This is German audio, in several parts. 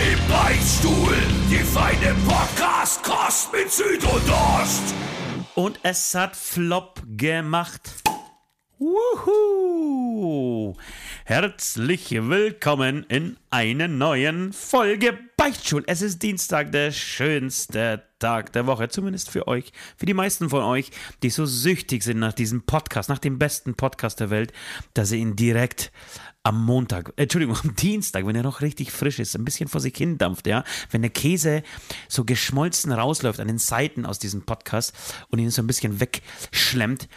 Im Beichtstuhl, die feine Podcast-Kost mit Süd und Ost. Und es hat Flop gemacht. Wuhu! Herzlich willkommen in einer neuen Folge Beichtstuhl. Es ist Dienstag, der schönste Tag der Woche, zumindest für euch, für die meisten von euch, die so süchtig sind nach diesem Podcast, nach dem besten Podcast der Welt, dass sie ihn direkt am Montag, äh, Entschuldigung, am Dienstag, wenn er noch richtig frisch ist, ein bisschen vor sich hin dampft, ja, wenn der Käse so geschmolzen rausläuft an den Seiten aus diesem Podcast und ihn so ein bisschen wegschlemmt,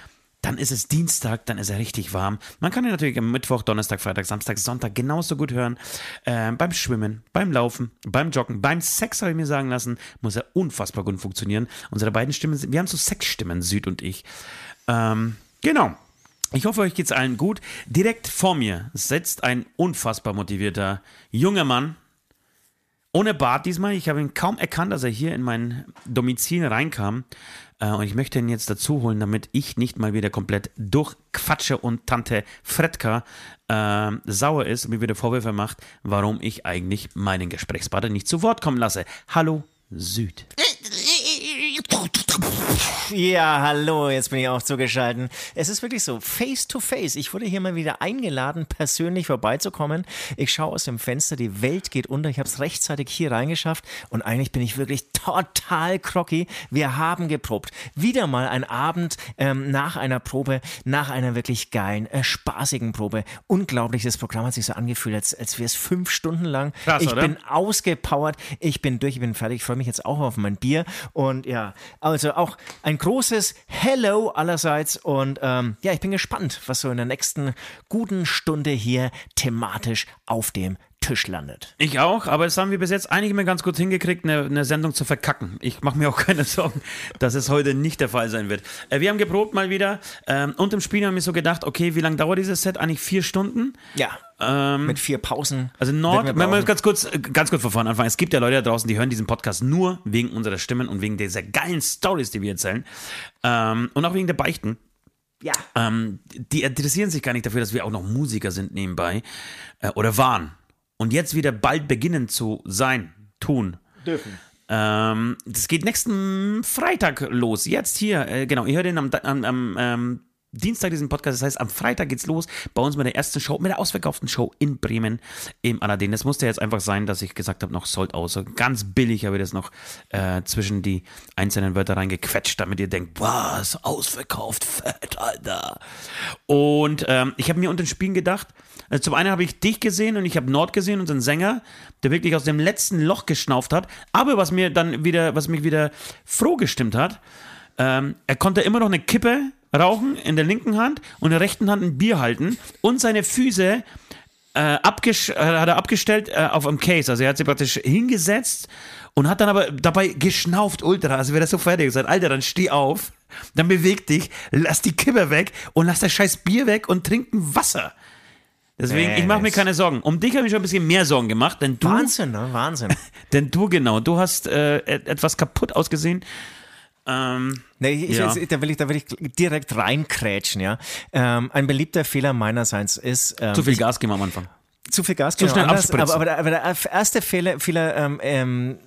dann ist es Dienstag, dann ist er richtig warm. Man kann ihn natürlich am Mittwoch, Donnerstag, Freitag, Samstag, Sonntag genauso gut hören. Äh, beim Schwimmen, beim Laufen, beim Joggen, beim Sex, habe ich mir sagen lassen, muss er unfassbar gut funktionieren. Unsere beiden Stimmen, wir haben so Sexstimmen, Süd und ich. Ähm, genau. Ich hoffe, euch geht's allen gut. Direkt vor mir sitzt ein unfassbar motivierter junger Mann. Ohne Bart diesmal. Ich habe ihn kaum erkannt, als er hier in mein Domizil reinkam. Äh, und ich möchte ihn jetzt dazu holen, damit ich nicht mal wieder komplett durchquatsche und Tante Fredka äh, sauer ist und mir wieder Vorwürfe macht, warum ich eigentlich meinen Gesprächspartner nicht zu Wort kommen lasse. Hallo Süd. Ja, hallo, jetzt bin ich auch zugeschaltet. Es ist wirklich so, face to face. Ich wurde hier mal wieder eingeladen, persönlich vorbeizukommen. Ich schaue aus dem Fenster, die Welt geht unter. Ich habe es rechtzeitig hier reingeschafft und eigentlich bin ich wirklich total crocky. Wir haben geprobt. Wieder mal ein Abend ähm, nach einer Probe, nach einer wirklich geilen, äh, spaßigen Probe. Unglaublich, das Programm hat sich so angefühlt, als, als wäre es fünf Stunden lang. Krass, ich oder? bin ausgepowert, ich bin durch, ich bin fertig. Ich freue mich jetzt auch auf mein Bier und ja, also auch ein großes Hello allerseits und ähm, ja, ich bin gespannt, was so in der nächsten guten Stunde hier thematisch auf dem Tisch landet. Ich auch, aber das haben wir bis jetzt eigentlich immer ganz gut hingekriegt, eine, eine Sendung zu verkacken. Ich mache mir auch keine Sorgen, dass es heute nicht der Fall sein wird. Äh, wir haben geprobt mal wieder ähm, und im Spiel haben wir so gedacht, okay, wie lange dauert dieses Set? Eigentlich vier Stunden. Ja. Ähm, Mit vier Pausen. Also Nord, wenn brauchen. ganz kurz, äh, ganz kurz von vorne anfangen. Es gibt ja Leute da draußen, die hören diesen Podcast nur wegen unserer Stimmen und wegen dieser geilen Stories, die wir erzählen. Ähm, und auch wegen der Beichten. Ja. Ähm, die interessieren sich gar nicht dafür, dass wir auch noch Musiker sind nebenbei äh, oder waren. Und jetzt wieder bald beginnen zu sein, tun. Dürfen. Ähm, das geht nächsten Freitag los. Jetzt hier, äh, genau, ihr hört den am, am, am ähm, Dienstag diesen Podcast. Das heißt, am Freitag geht's los bei uns mit der ersten Show, mit der ausverkauften Show in Bremen im Aladdin. Das musste jetzt einfach sein, dass ich gesagt habe, noch sold aus. Ganz billig habe ich das noch äh, zwischen die einzelnen Wörter reingequetscht, damit ihr denkt, was, ausverkauft, fett, Alter. Und ähm, ich habe mir unter den Spielen gedacht, also zum einen habe ich dich gesehen und ich habe Nord gesehen, unseren Sänger, der wirklich aus dem letzten Loch geschnauft hat. Aber was mir dann wieder, was mich wieder froh gestimmt hat, ähm, er konnte immer noch eine Kippe rauchen in der linken Hand und in der rechten Hand ein Bier halten und seine Füße äh, abges äh, hat er abgestellt äh, auf einem Case. Also er hat sie praktisch hingesetzt und hat dann aber dabei geschnauft ultra. Also wäre das so fertig gesagt, Alter, dann steh auf, dann beweg dich, lass die Kippe weg und lass das scheiß Bier weg und trink ein Wasser. Deswegen, ich mache mir keine Sorgen. Um dich habe ich schon ein bisschen mehr Sorgen gemacht, denn du, Wahnsinn, ne? Wahnsinn. denn du genau, du hast äh, et- etwas kaputt ausgesehen. Ähm, Nee, ich, Ja. jetzt, da, will ich, da will ich direkt reinkrätschen, ja. Ähm, ein beliebter Fehler meinerseits ist. Ähm, zu viel Gas geben am Anfang. zu viel Gas Zu genau, schnell anders, abspritzen. aber, aber, der, aber der erste Fehler, Fehler ähm, ähm,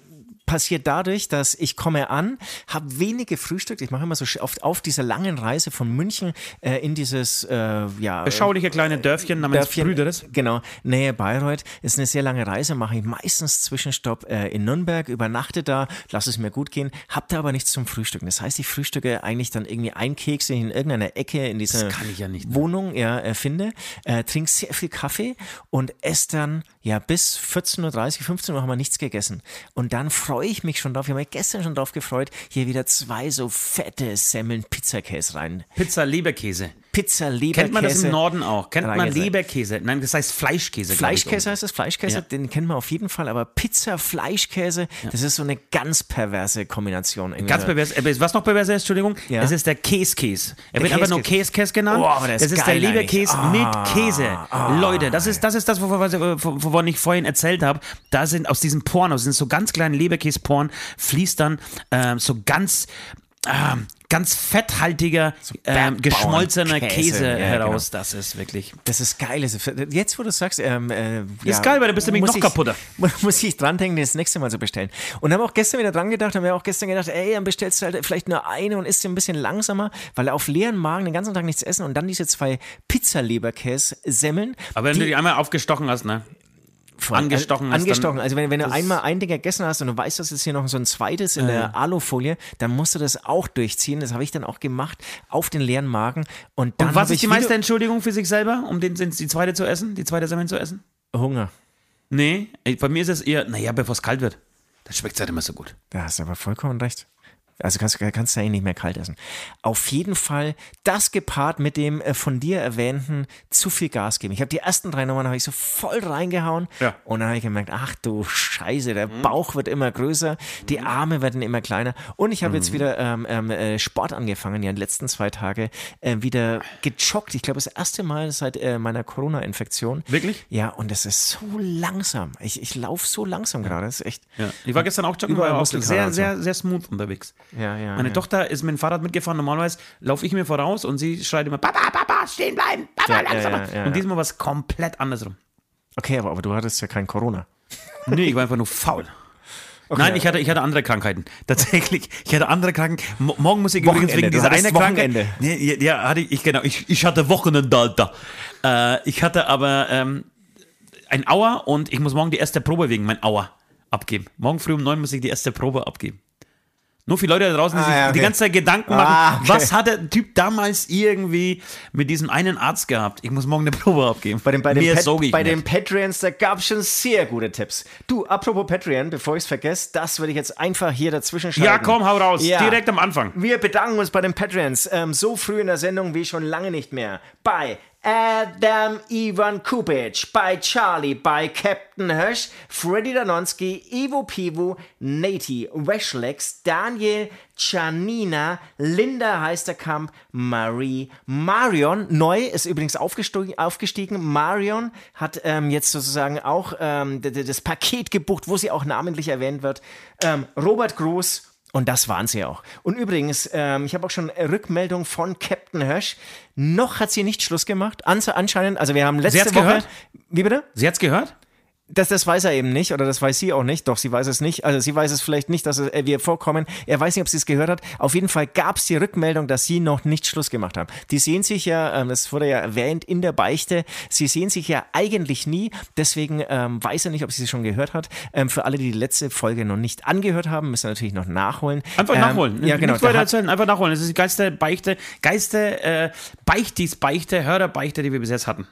passiert dadurch, dass ich komme an, habe wenig gefrühstückt. Ich mache immer so oft auf dieser langen Reise von München äh, in dieses äh, ja, Beschauliche kleine Dörfchen namens Dörfchen, Brüderes. Genau, Nähe Bayreuth. Ist eine sehr lange Reise, mache ich meistens Zwischenstopp äh, in Nürnberg, übernachte da, lass es mir gut gehen, hab da aber nichts zum Frühstücken. Das heißt, ich frühstücke eigentlich dann irgendwie ein Keks in irgendeiner Ecke in dieser kann ich ja nicht, ne? Wohnung ja, äh, finde, äh, trinke sehr viel Kaffee und esse dann ja bis 14.30 Uhr, 15 Uhr haben wir nichts gegessen. Und dann freue ich mich schon drauf, ich habe mich gestern schon drauf gefreut, hier wieder zwei so fette Semmeln Pizzakäse rein. Pizza Leberkäse. Pizza, Leberkäse. Kennt man das im Norden auch? Kennt man. Leberkäse? Nein, das heißt Fleischkäse. Fleischkäse heißt es, Fleischkäse, Ja. den kennt man auf jeden Fall, aber Pizza, Fleischkäse, das ist so eine ganz perverse Kombination. Ganz pervers. äh, Was noch perverser ist, Entschuldigung, Ja. es ist der Käskäse. Er Der wird einfach nur Käskäse. Genannt. Oh, aber ist das ist geil der Leberkäse eigentlich. mit Ah, Käse. Leute, das ist, das ist das, wovon, wovon ich vorhin erzählt habe. Da sind aus diesen Poren, aus diesen so ganz kleinen Leberkäseporen, fließt dann ähm, so ganz. ähm, ganz fetthaltiger, ähm, geschmolzener. Käse Ja, genau. heraus. Das ist wirklich. Das ist geil. Das ist- Jetzt, wo du sagst, ähm, äh, Ist geil, weil du bist nämlich noch ich- kaputter. Muss ich dran denken, das nächste Mal zu bestellen. Und haben auch gestern wieder dran gedacht, haben wir auch gestern gedacht, ey, dann bestellst du halt vielleicht nur eine und isst sie ein bisschen langsamer, weil auf leeren Magen den ganzen Tag nichts essen und dann diese zwei Pizzaleberkäse-Semmeln. Aber wenn du die einmal aufgestochen hast, ne? Voll. Angestochen hast, Angestochen. Also wenn, wenn du einmal ein Ding gegessen hast und du weißt, dass jetzt hier noch so ein zweites in der Alufolie, dann musst du das auch durchziehen. Das habe ich dann auch gemacht auf den leeren Magen. Und dann Und was ist die meiste Entschuldigung für sich selber, um den, die zweite zu essen, die zweite Semmeln zu essen? Hunger. Nee, bei mir ist es eher, naja, bevor es kalt wird. Dann schmeckt es halt immer so gut. Da hast du aber vollkommen recht. Also kannst, kannst du eh nicht mehr kalt essen. Auf jeden Fall das gepaart mit dem äh, von dir erwähnten zu viel Gas geben. Ich habe die ersten drei Nummern habe ich so voll reingehauen Ja. und dann habe ich gemerkt, ach du Scheiße, der Bauch wird immer größer, die Arme werden immer kleiner und ich habe jetzt wieder ähm, ähm, äh, Sport angefangen, ja, die letzten zwei Tage äh, wieder gejoggt. Ich glaube, das erste Mal seit äh, meiner Corona-Infektion. Wirklich? Ja, und es ist so langsam. Ich, ich laufe so langsam gerade. Das ist echt. Ja. Ich war gestern auch joggen, Überall war auch sehr, sehr, sehr smooth unterwegs. Ja, ja. Meine ja. Tochter ist mit dem Fahrrad mitgefahren. Normalerweise laufe ich mir voraus und sie schreit immer: Papa, Papa, stehen bleiben, Papa, langsamer. und diesmal war es komplett andersrum. Okay, aber, aber du hattest ja kein Corona. Nee, ich war einfach nur faul. Nein, ich hatte, ich hatte andere Krankheiten. Tatsächlich, ich hatte andere Krankheiten. Mo- morgen muss ich übrigens Wochenende, wegen du dieser hattest eine Wochenende. Krankheit. Nee, ja, hatte ich, genau. Ich, ich hatte Wochenende, Alter. Äh, ich hatte aber ähm, ein Auer und ich muss morgen die erste Probe wegen mein Auer abgeben. Morgen früh um neun muss ich die erste Probe abgeben. Nur für Leute da draußen, die Ah, sich ja, okay. die ganze Zeit Gedanken machen, Ah, okay. was hat der Typ damals irgendwie mit diesem einen Arzt gehabt? Ich muss morgen eine Probe abgeben. Bei den, bei den, Pat- bei den Patreons, da gab es schon sehr gute Tipps. Du, apropos Patreon, bevor ich es vergesse, das würde ich jetzt einfach hier dazwischen schalten. Ja, komm, hau raus. Ja. Direkt am Anfang. Wir bedanken uns bei den Patreons ähm, so früh in der Sendung wie schon lange nicht mehr. Bei Adam Ivan Kupic, bei Charlie, bei Captain Hirsch, Freddy Danonski, Ivo Pivo, Nati, Weshlex, Daniel, Janina, Linda Heisterkamp, Marie, Marion. Neu ist übrigens aufgestiegen. Marion hat ähm, jetzt sozusagen auch ähm, das Paket gebucht, wo sie auch namentlich erwähnt wird. Ähm, Robert Groß und das waren sie auch. Und übrigens, ähm, ich habe auch schon Rückmeldung von Captain Hirsch. Noch hat sie nicht Schluss gemacht. Ans anscheinend, also wir haben letzte hat's Woche. gehört? Wie bitte? Sie hat's gehört? Das, das weiß er eben nicht oder das weiß sie auch nicht. Doch, sie weiß es nicht. Also sie weiß es vielleicht nicht, dass äh, wir vorkommen. Er weiß nicht, ob sie es gehört hat. Auf jeden Fall gab es die Rückmeldung, dass sie noch nicht Schluss gemacht haben. Die sehen sich ja, ähm, das wurde ja erwähnt in der Beichte, sie sehen sich ja eigentlich nie. Deswegen ähm, weiß er nicht, ob sie es schon gehört hat. Ähm, für alle, die die letzte Folge noch nicht angehört haben, müssen wir natürlich noch nachholen. Einfach ähm, nachholen. Ja, genau. Weiter hat- erzählen, einfach nachholen. Das ist die geilste Beichte, geilste äh, Beichtis-Beichte, Hörerbeichte, die wir bis jetzt hatten.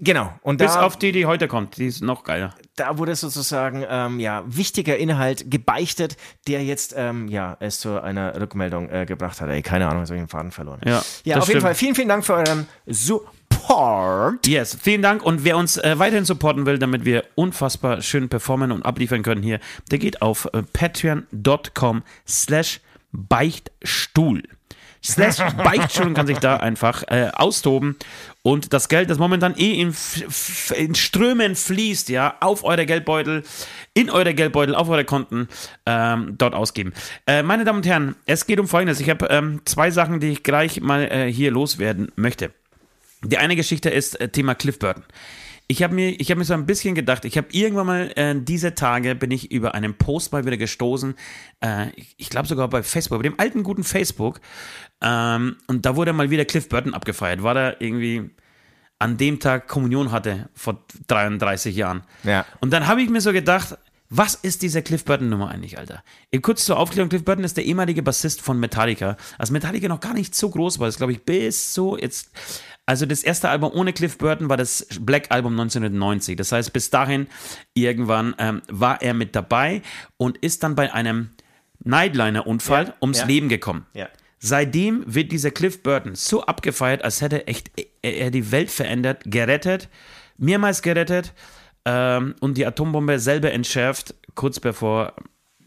Genau. Und Bis da, auf die, die heute kommt. Die ist noch geiler. da wurde sozusagen ähm, ja wichtiger Inhalt gebeichtet, der jetzt ähm, ja es zu einer Rückmeldung äh, gebracht hat. Ey, keine Ahnung, jetzt habe ich den Faden verloren. Ja, ja auf jeden stimmt. Fall vielen, vielen Dank für euren Support. Yes, vielen Dank. Und wer uns äh, weiterhin supporten will, damit wir unfassbar schön performen und abliefern können hier, der geht auf äh, patreon.com slash Beichtstuhl. Slash Beichtstuhl kann sich da einfach äh, austoben. Und das Geld, das momentan eh in, in Strömen fließt, ja, auf eure Geldbeutel, in eure Geldbeutel, auf eure Konten, ähm, dort ausgeben. Äh, meine Damen und Herren, es geht um Folgendes. Ich habe ähm, zwei Sachen, die ich gleich mal äh, hier loswerden möchte. Die eine Geschichte ist äh, Thema Cliff Burton. Ich habe mir, habe mir so ein bisschen gedacht, ich habe irgendwann mal äh, diese Tage bin ich über einen Post mal wieder gestoßen, äh, ich, ich glaube sogar bei Facebook, bei dem alten guten Facebook, ähm, und da wurde mal wieder Cliff Burton abgefeiert. War da irgendwie an dem Tag Kommunion hatte vor 33 Jahren. Ja. Und dann habe ich mir so gedacht, was ist diese Cliff Burton-Nummer eigentlich, Alter? Eben kurz zur Aufklärung, Cliff Burton ist der ehemalige Bassist von Metallica. Als Metallica noch gar nicht so groß war, das glaube ich bis so jetzt. Also das erste Album ohne Cliff Burton war das Black Album 1990. Das heißt, bis dahin irgendwann ähm, war er mit dabei und ist dann bei einem Nightliner-Unfall Ja, ums ja. Leben gekommen. Ja. Seitdem wird dieser Cliff Burton so abgefeiert, als hätte echt er die Welt verändert, gerettet, mehrmals gerettet ähm, und die Atombombe selber entschärft, kurz bevor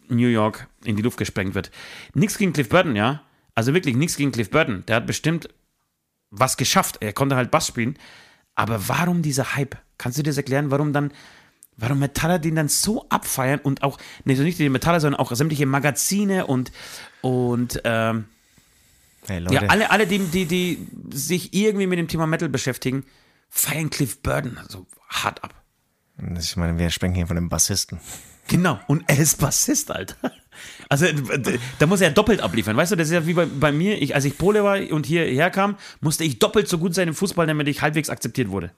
New York in die Luft gesprengt wird. Nichts gegen Cliff Burton, ja. Also wirklich nichts gegen Cliff Burton. Der hat bestimmt was geschafft. Er konnte halt Bass spielen. Aber warum dieser Hype? Kannst du dir das erklären, warum dann, warum Metaller den dann so abfeiern und auch, nicht nicht die Metaller, sondern auch sämtliche Magazine und, und ähm, Hey, ja, alle, alle die, die, die sich irgendwie mit dem Thema Metal beschäftigen, feiern Cliff Burton so hart ab. Ich meine, wir sprechen hier von einem Bassisten. Genau, und er ist Bassist, Alter. Also, da muss er doppelt abliefern. Weißt du, das ist ja wie bei, bei mir, ich, als ich Pole war und hierher kam, musste ich doppelt so gut sein im Fußball, damit ich halbwegs akzeptiert wurde.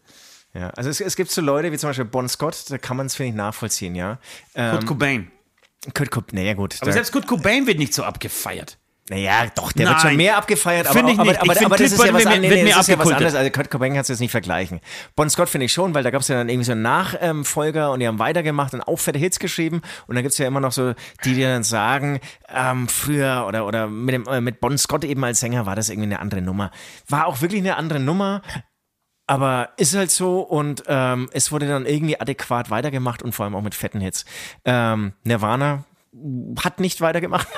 Ja, also es, es gibt so Leute wie zum Beispiel Bon Scott, da kann man es, finde ich, nachvollziehen, ja. Ähm, Kurt Cobain. Kurt Cobain, naja gut. Aber selbst Kurt Cobain wird nicht so abgefeiert. Naja, doch, der wird Nein. schon mehr abgefeiert, aber, Finde ich aber, nicht. aber, Ich aber, das ist ja was, an, nee, wird nee, ist ja was anderes. Also Kurt Cobain kannst du jetzt nicht vergleichen. Bon Scott finde ich schon, weil da gab es ja dann irgendwie so einen Nachfolger und die haben weitergemacht und auch fette Hits geschrieben und dann gibt es ja immer noch so, die dir dann sagen, ähm, früher oder, oder mit, dem, äh, mit Bon Scott eben als Sänger war das irgendwie eine andere Nummer. War auch wirklich eine andere Nummer, aber ist halt so und ähm, es wurde dann irgendwie adäquat weitergemacht und vor allem auch mit fetten Hits. Ähm, Nirvana hat nicht weitergemacht.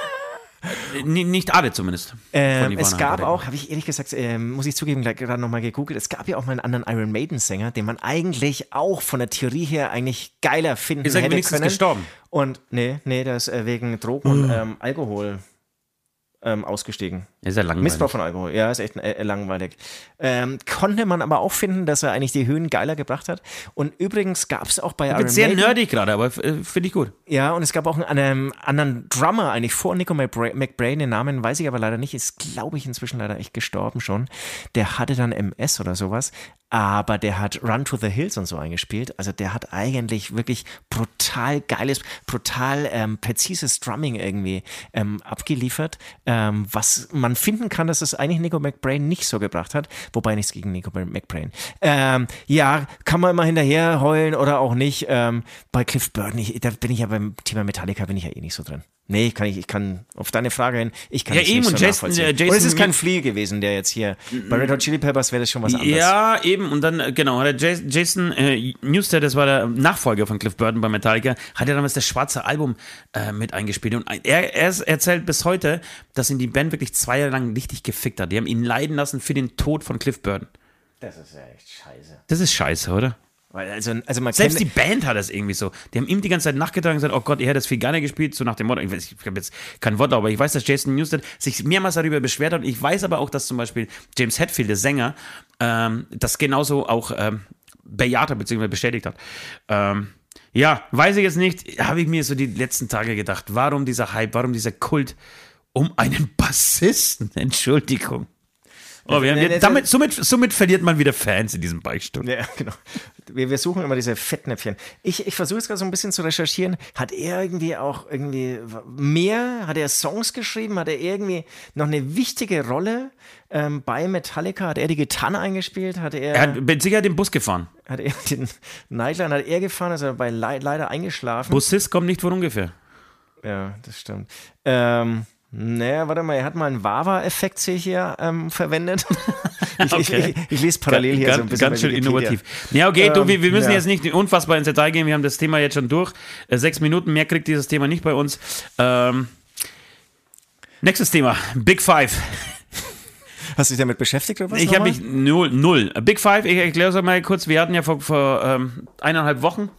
Nicht alle zumindest. Ähm, es gab Habeck. auch, habe ich ehrlich gesagt, ähm, muss ich zugeben, gerade nochmal gegoogelt, es gab ja auch mal einen anderen Iron Maiden-Sänger, den man eigentlich auch von der Theorie her eigentlich geiler finden Ist er hätte wenigstens können. gestorben? Und nee, nee, der ist äh, wegen Drogen und ähm, Alkohol ähm, ausgestiegen. Ist ja langweilig. Missbrauch von Alkohol, ja, ist echt äh, langweilig. Ähm, konnte man aber auch finden, dass er eigentlich die Höhen geiler gebracht hat. Und übrigens gab es auch bei Iron Wird sehr Maiden, nerdig gerade, aber äh, finde ich gut. ja, und es gab auch einen, einen anderen Drummer eigentlich vor Nico McBra- McBrain, den Namen weiß ich aber leider nicht, ist glaube ich inzwischen leider echt gestorben schon. Der hatte dann MS oder sowas, aber der hat Run to the Hills und so eingespielt. Also der hat eigentlich wirklich brutal geiles, brutal ähm, präzises Drumming irgendwie ähm, abgeliefert, ähm, was man finden kann, dass es eigentlich Nico McBrain nicht so gebracht hat, wobei nichts gegen Nico McBrain. Ähm, ja, kann man immer hinterher heulen oder auch nicht. Ähm, bei Cliff Burton, ich, da bin ich ja beim Thema Metallica bin ich ja eh nicht so drin. Nee, kann ich, ich kann auf deine Frage hin, ich kann Ja, es eben, nicht so und Jason- äh, Jason- und es ist kein Flea gewesen, der jetzt hier, bei Red Hot Chili Peppers wäre das schon was anderes. Ja, eben. Und dann, äh, genau, Jason äh, Newsted, das war der Nachfolger von Cliff Burton bei Metallica, hat ja damals das schwarze Album äh, mit eingespielt. Und er, er erzählt bis heute, dass ihn die Band wirklich zwei Jahre lang richtig gefickt hat. Die haben ihn leiden lassen für den Tod von Cliff Burton. Das ist ja echt scheiße. Das ist scheiße, oder? Also, also man Selbst die Band hat das irgendwie so. Die haben ihm die ganze Zeit nachgetragen und gesagt, oh Gott, er hätte das viel gerne gespielt, so nach dem Motto, ich, weiß, ich habe jetzt kein Wort, aber ich weiß, dass Jason Newsted sich mehrmals darüber beschwert hat und ich weiß aber auch, dass zum Beispiel James Hetfield, der Sänger, ähm, das genauso auch ähm, bejaht hat, beziehungsweise bestätigt hat. Ähm, ja, weiß ich jetzt nicht, habe ich mir so die letzten Tage gedacht, warum dieser Hype, warum dieser Kult um einen Bassisten, Entschuldigung. Oh, wir nee, damit, somit, somit verliert man wieder Fans in diesem Beichtstuhl. Ja, genau. Wir, wir suchen immer diese Fettnäpfchen. Ich, ich versuche jetzt gerade so ein bisschen zu recherchieren. Hat er irgendwie auch irgendwie mehr? Hat er Songs geschrieben? Hat er irgendwie noch eine wichtige Rolle ähm, bei Metallica? Hat er die Gitarre eingespielt? Hat er, Er hat mit Sicherheit den Bus gefahren. hat er den Nightline hat er gefahren? Ist er bei Le leider eingeschlafen? Bussist kommt nicht von ungefähr. Ja, das stimmt. Ähm, naja, warte mal, er hat mal einen Wawa-Effekt hier ähm, verwendet. ich, ich, ich, ich lese parallel hier ganz, so ein bisschen. Ganz schön innovativ. Ja, okay, du, Ähm, wir, wir müssen ja. jetzt nicht unfassbar ins Detail gehen. Wir haben das Thema jetzt schon durch. Äh, sechs Minuten mehr kriegt dieses Thema nicht bei uns. Ähm, nächstes Thema: Big Five. Hast du dich damit beschäftigt oder was? Ich habe mich null, null. Big Five, ich erkläre es mal kurz. Wir hatten ja vor, vor ähm, eineinhalb Wochen,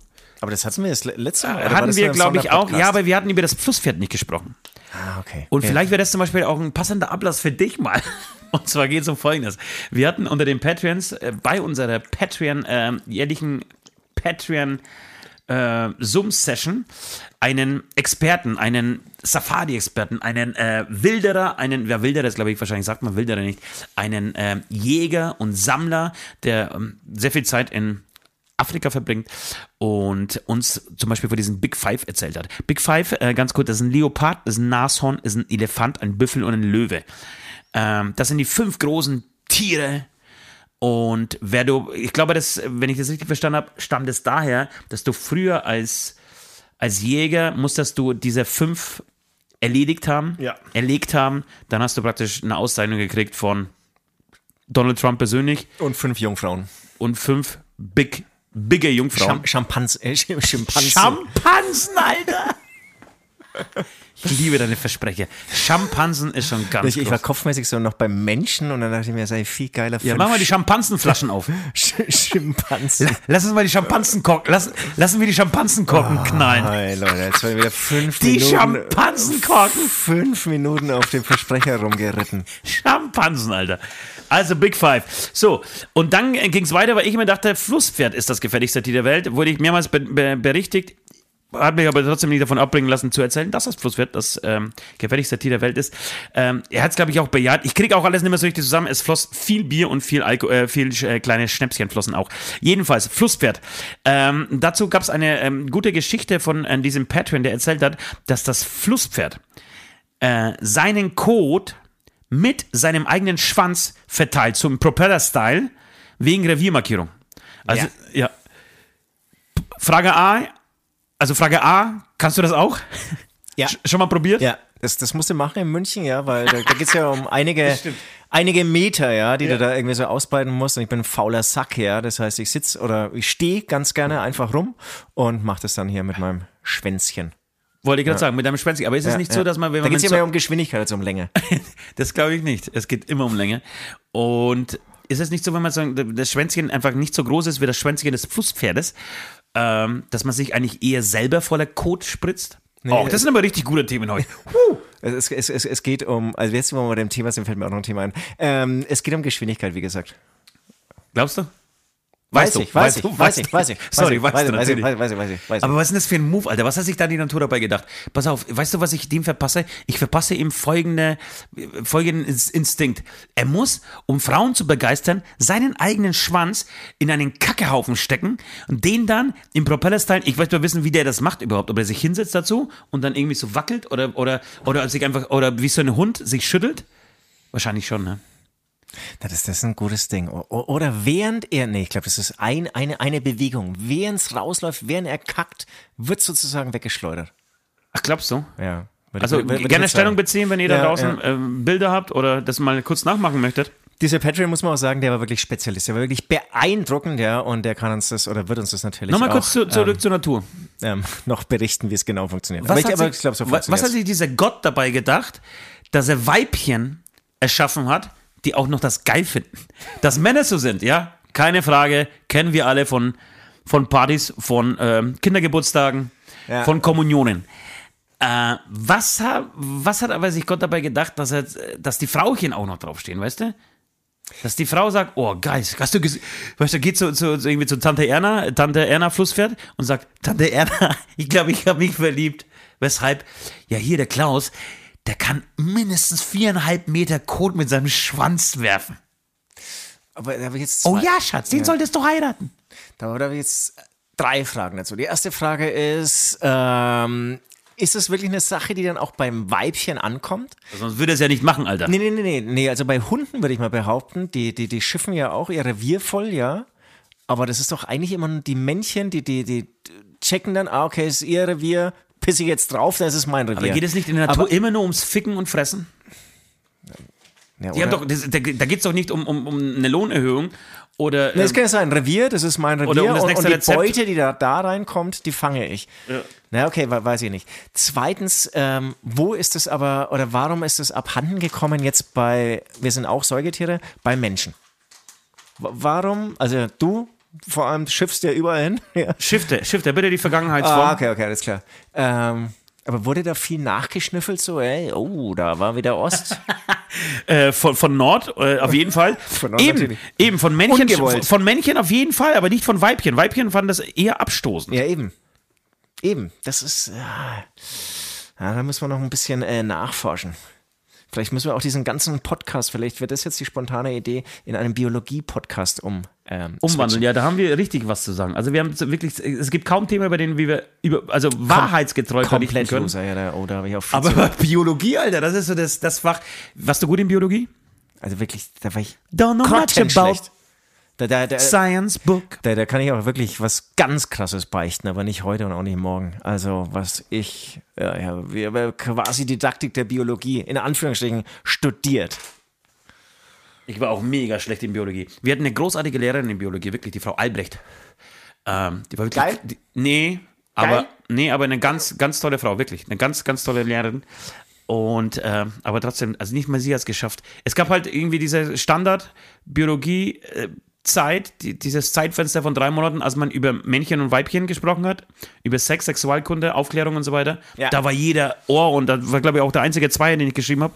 Aber das hatten wir das le- letzte Mal. hatten wir, glaube ich, auch. Ja, aber wir hatten über das Flusspferd nicht gesprochen. Ah, okay. Und ja. vielleicht wäre das zum Beispiel auch ein passender Ablass für dich mal. Und zwar geht es um Folgendes. Wir hatten unter den Patreons äh, bei unserer Patreon, ähm, jährlichen Patreon äh, Zoom-Session einen Experten, einen Safari-Experten, einen äh, Wilderer, einen, wer Wilderer ist, glaube ich, wahrscheinlich sagt man Wilderer nicht, einen äh, Jäger und Sammler, der ähm, sehr viel Zeit in Afrika verbringt und uns zum Beispiel von diesem Big Five erzählt hat. Big Five, äh, ganz kurz, das ist ein Leopard, das ist ein Nashorn, das ist ein Elefant, ein Büffel und ein Löwe. Ähm, das sind die fünf großen Tiere. Und wer du, ich glaube, das, wenn ich das richtig verstanden habe, stammt es daher, dass du früher als, als Jäger musstest du diese fünf erledigt haben, Ja. erlegt haben, dann hast du praktisch eine Auszeichnung gekriegt von Donald Trump persönlich Und fünf Jungfrauen. und fünf big, bigger Jungfrauen. Scham Champans äh, Schimpansen. Schimpansen, Alter! Ich liebe deine Versprecher. Schimpansen ist schon ganz Ich, ich war kopfmäßig so noch beim Menschen und dann dachte ich mir, sei viel geiler Ja, machen wir die Schimpansenflaschen auf. Sch Schimpansen. Lass uns mal die Schimpansenkorken, lass, lassen wir die Schimpansenkorken knallen. Hey Leute, jetzt werden wieder fünf Die Minuten. Schimpansenkorken. Fünf Minuten auf dem Versprecher rumgeritten. Schimpansen, Alter. Also Big Five. So, und dann ging es weiter, weil ich mir dachte, Flusspferd ist das gefährlichste Tier der Welt. Wurde ich mehrmals be be berichtigt. Hat mich aber trotzdem nicht davon abbringen lassen zu erzählen, dass das Flusspferd das ähm, gefährlichste Tier der Welt ist. Ähm, er hat es, glaube ich, auch bejaht. Ich kriege auch alles nicht mehr so richtig zusammen. Es floss viel Bier und viel, Alko äh, viel äh, kleine Schnäpschen flossen auch. Jedenfalls, Flusspferd. Ähm, dazu gab es eine ähm, gute Geschichte von äh, diesem Patreon, der erzählt hat, dass das Flusspferd äh, seinen Kot mit seinem eigenen Schwanz verteilt, zum Propeller-Style, wegen Reviermarkierung. Also, ja. P- Frage A, also Frage A, kannst du das auch? Ja. Sch- Schon mal probiert? Ja, das, das musst du machen in München, ja, weil da, da geht es ja um einige, einige Meter, ja, die du da irgendwie so ausbreiten musst. Und ich bin ein fauler Sack, ja. Das heißt, ich sitze oder ich stehe ganz gerne einfach rum und mache das dann hier mit meinem Schwänzchen. Wollte ich gerade sagen, mit deinem Schwänzchen. Aber ist es Ja, nicht ja. so, dass man, wenn Da man geht es ja so- mehr um Geschwindigkeit als um Länge. Das glaube ich nicht. Es geht immer um Länge. Und ist es nicht so, wenn man so, das Schwänzchen einfach nicht so groß ist wie das Schwänzchen des Flusspferdes, ähm, dass man sich eigentlich eher selber voller Kot spritzt? oh, das sind aber richtig gute Themen heute. Es, es, es, es geht um, also jetzt, wo wir bei dem Thema sind, fällt mir auch noch ein Thema ein. Ähm, es geht um Geschwindigkeit, wie gesagt. Glaubst du? Weiß du, ich, weiß weißt ich, du, weiß weißt ich, du. weiß ich. Sorry, weiß weißt ich, du weiß ich, weiß ich, weiß ich, weiß ich. Aber was ist denn das für ein Move, Alter? Was hat sich da die Natur dabei gedacht? Pass auf, weißt du, was ich dem verpasse? Ich verpasse ihm folgende, folgenden Ins- Instinkt. Er muss, um Frauen zu begeistern, seinen eigenen Schwanz in einen Kackehaufen stecken und den dann im Propellerstyle, ich möchte mal wissen, wie der das macht überhaupt, ob er sich hinsetzt dazu und dann irgendwie so wackelt oder, oder, oder sich einfach, oder wie so ein Hund sich schüttelt. Wahrscheinlich schon, ne? Das ist, das ist ein gutes Ding. Oder während er, nee, ich glaube, das ist ein, eine, eine Bewegung. Während es rausläuft, während er kackt, wird sozusagen weggeschleudert. Ach, glaubst du? Ja. Würde- Also ich gerne Stellung beziehen, wenn ihr da Ja, draußen ähm, Bilder habt oder das mal kurz nachmachen möchtet. Dieser Patreon muss man auch sagen, der war wirklich Spezialist. Der war wirklich beeindruckend, ja, und der kann uns das oder wird uns das natürlich Nochmal auch, kurz zu, zurück zur Natur. ähm, noch berichten, wie es genau funktioniert. Was, hat, aber sich, ich glaube, so wa- was hat sich dieser Gott dabei gedacht, dass er Weibchen erschaffen hat, die auch noch das geil finden? Dass Männer so sind, ja, keine Frage, kennen wir alle von, von Partys, von ähm, Kindergeburtstagen, Ja. von Kommunionen. Äh, was, hat, was hat aber sich Gott dabei gedacht, dass, er, dass die Frauchen auch noch draufstehen, weißt du? Dass die Frau sagt, oh geil, hast du gesehen, weißt du, geht zu, zu, irgendwie zu Tante Erna, Tante Erna Flusspferd und sagt, Tante Erna, ich glaube, ich habe mich verliebt. Weshalb? Ja, hier der Klaus, der kann mindestens viereinhalb Meter Kot mit seinem Schwanz werfen. Aber da habe ich jetzt Oh ja, Schatz, den solltest du heiraten. Da habe ich jetzt drei Fragen dazu. Die erste Frage ist, ähm, ist es wirklich eine Sache, die dann auch beim Weibchen ankommt? Sonst würde er es ja nicht machen, Alter. Nee, nee, nee, nee, nee. Also bei Hunden würde ich mal behaupten, die, die, die schiffen ja auch ihr Revier voll, ja. Aber das ist doch eigentlich immer nur die Männchen, die, die, die checken dann, ah, okay, ist ihr Revier, pisse ich jetzt drauf, dann ist es mein Revier. Aber geht es nicht in der Natur Aber- immer nur ums Ficken und Fressen? ja, Die haben doch, das, da, da geht es doch nicht um, um, um eine Lohnerhöhung oder. Nee, ähm, kann ja sein, Revier, das ist mein Revier Oder um das und, nächste und die Rezept. Beute, die da, da reinkommt, die fange ich. Na, okay, we- weiß ich nicht. Zweitens, ähm, wo ist es aber, oder warum ist es abhanden gekommen jetzt bei, wir sind auch Säugetiere, bei Menschen? Warum, also du vor allem schiffst ja überall hin. ja. Shifter, bitte die Vergangenheitsform. Ah, okay, okay, alles klar. Ähm, aber wurde da viel nachgeschnüffelt, so, ey, oh, da war wieder Ost. Äh, von, von Nord, äh, auf jeden Fall. Nord eben, natürlich. eben, von Männchen, Ungewollt. von Männchen auf jeden Fall, aber nicht von Weibchen. Weibchen fanden das eher abstoßend. Ja, eben. Eben. Das ist. Ja, ja da müssen wir noch ein bisschen äh, nachforschen. Vielleicht müssen wir auch diesen ganzen Podcast, vielleicht wird das jetzt die spontane Idee, in einen Biologie-Podcast um. Ähm, Umwandeln, ja, da haben wir richtig was zu sagen. Also wir haben wirklich, es gibt kaum Themen, bei denen wir über, also wahrheitsgetreu verdichten komplett können. loser, ja, da, oh, da habe ich auch viel Aber Biologie, Alter, das ist so das, das Fach. Warst du gut in Biologie? Also wirklich, da war ich Don't know much about. Da, da, da, Science Book. da, da kann ich auch wirklich was ganz Krasses beichten, aber nicht heute und auch nicht morgen. Also, was ich, ja, ja, wir haben quasi Didaktik der Biologie, in Anführungsstrichen, studiert. Ich war auch mega schlecht in Biologie. Wir hatten eine großartige Lehrerin in Biologie, wirklich, die Frau Albrecht. Ähm, die war wirklich. Geil? Die, nee, aber, nee, aber eine ganz, ganz tolle Frau, wirklich. Eine ganz, ganz tolle Lehrerin. Und, ähm, aber trotzdem, also nicht mal sie hat es geschafft. Es gab halt irgendwie diese Standard-Biologie-Zeit, die, dieses Zeitfenster von drei Monaten, als man über Männchen und Weibchen gesprochen hat, über Sex, Sexualkunde, Aufklärung und so weiter. Ja. Da war jeder Ohr und da war, glaube ich, auch der einzige Zweier, den ich geschrieben habe,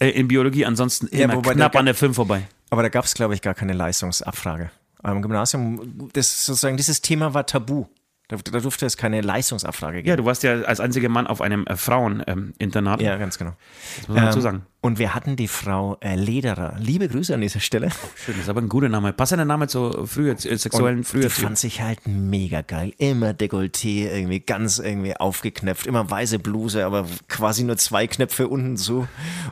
äh, in Biologie. Ansonsten immer wobei knapp der- an der 5 vorbei. Aber da gab es, glaube ich, gar keine Leistungsabfrage. Am Gymnasium, das sozusagen, dieses Thema war tabu. Da, da durfte es keine Leistungsabfrage geben. Ja, du warst ja als einziger Mann auf einem äh, Fraueninternat. Ja, ganz genau. das muss man dazu sagen. Und wir hatten die Frau äh, Lederer. Liebe Grüße an dieser Stelle. Schön, das ist aber ein guter Name. Passender Name zu früher, äh, sexuellen Die früher. fand sich halt mega geil. Immer Dekolleté, irgendwie ganz irgendwie aufgeknöpft. Immer weiße Bluse, aber quasi nur zwei Knöpfe unten zu.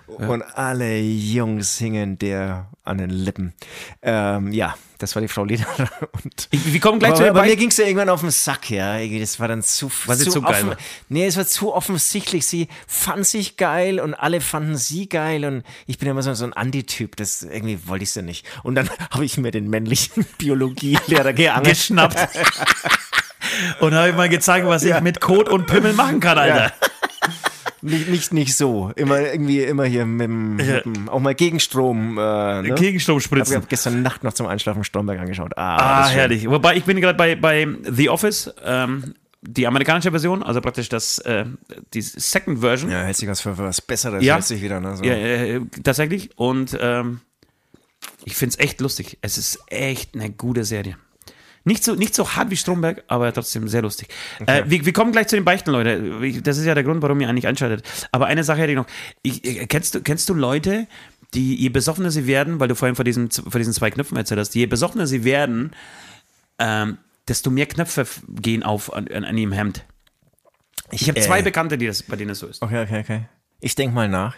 Und alle Jungs hingen der an den Lippen. Ähm, ja, das war die Frau Lederer. Und Ich, wir kommen gleich zu aber, der aber mir ging es ja irgendwann auf den Sack, ja. Das war dann zu, Weil sie zu geil offen. war. Nee, es war zu offensichtlich. Sie fand sich geil und alle fanden sie geil. Und ich bin ja immer so, so ein Antityp. Das irgendwie wollte ich sie nicht. Und dann habe ich mir den männlichen Biologielehrer geangelt. geschnappt. und habe ich mal gezeigt, was ich mit Kot und Pimmel machen kann, Alter. Nicht, nicht, nicht so. Immer irgendwie immer hier mit dem, mit dem auch mal Gegenstrom. Äh, ne? Gegenstrom Ich spritzen. habe gestern Nacht noch zum Einschlafen Stromberg angeschaut. Ah, Ah, herrlich. Wobei, ich bin gerade bei, bei The Office, ähm, die amerikanische Version, also praktisch das, äh, die Second Version. Ja, hält sich was für, was Besseres, Ja. hält sich wieder. Ne? So. Ja, äh, tatsächlich. Und ähm, ich finde es echt lustig. Es ist echt eine gute Serie. Nicht so, nicht so hart wie Stromberg, aber trotzdem sehr lustig. Äh, wir, wir kommen gleich zu den Beichten, Leute. Das ist ja der Grund, warum ihr eigentlich einschaltet. Aber eine Sache hätte ich noch. Ich, äh, kennst, du, kennst du Leute, die, je besoffener sie werden, weil du vorhin von diesen, von diesen zwei Knöpfen erzählt hast, je besoffener sie werden, ähm, desto mehr Knöpfe gehen auf an, an, an ihrem Hemd. Ich habe zwei äh, Bekannte, die das, bei denen das so ist. Okay, okay, okay. Ich denk mal nach.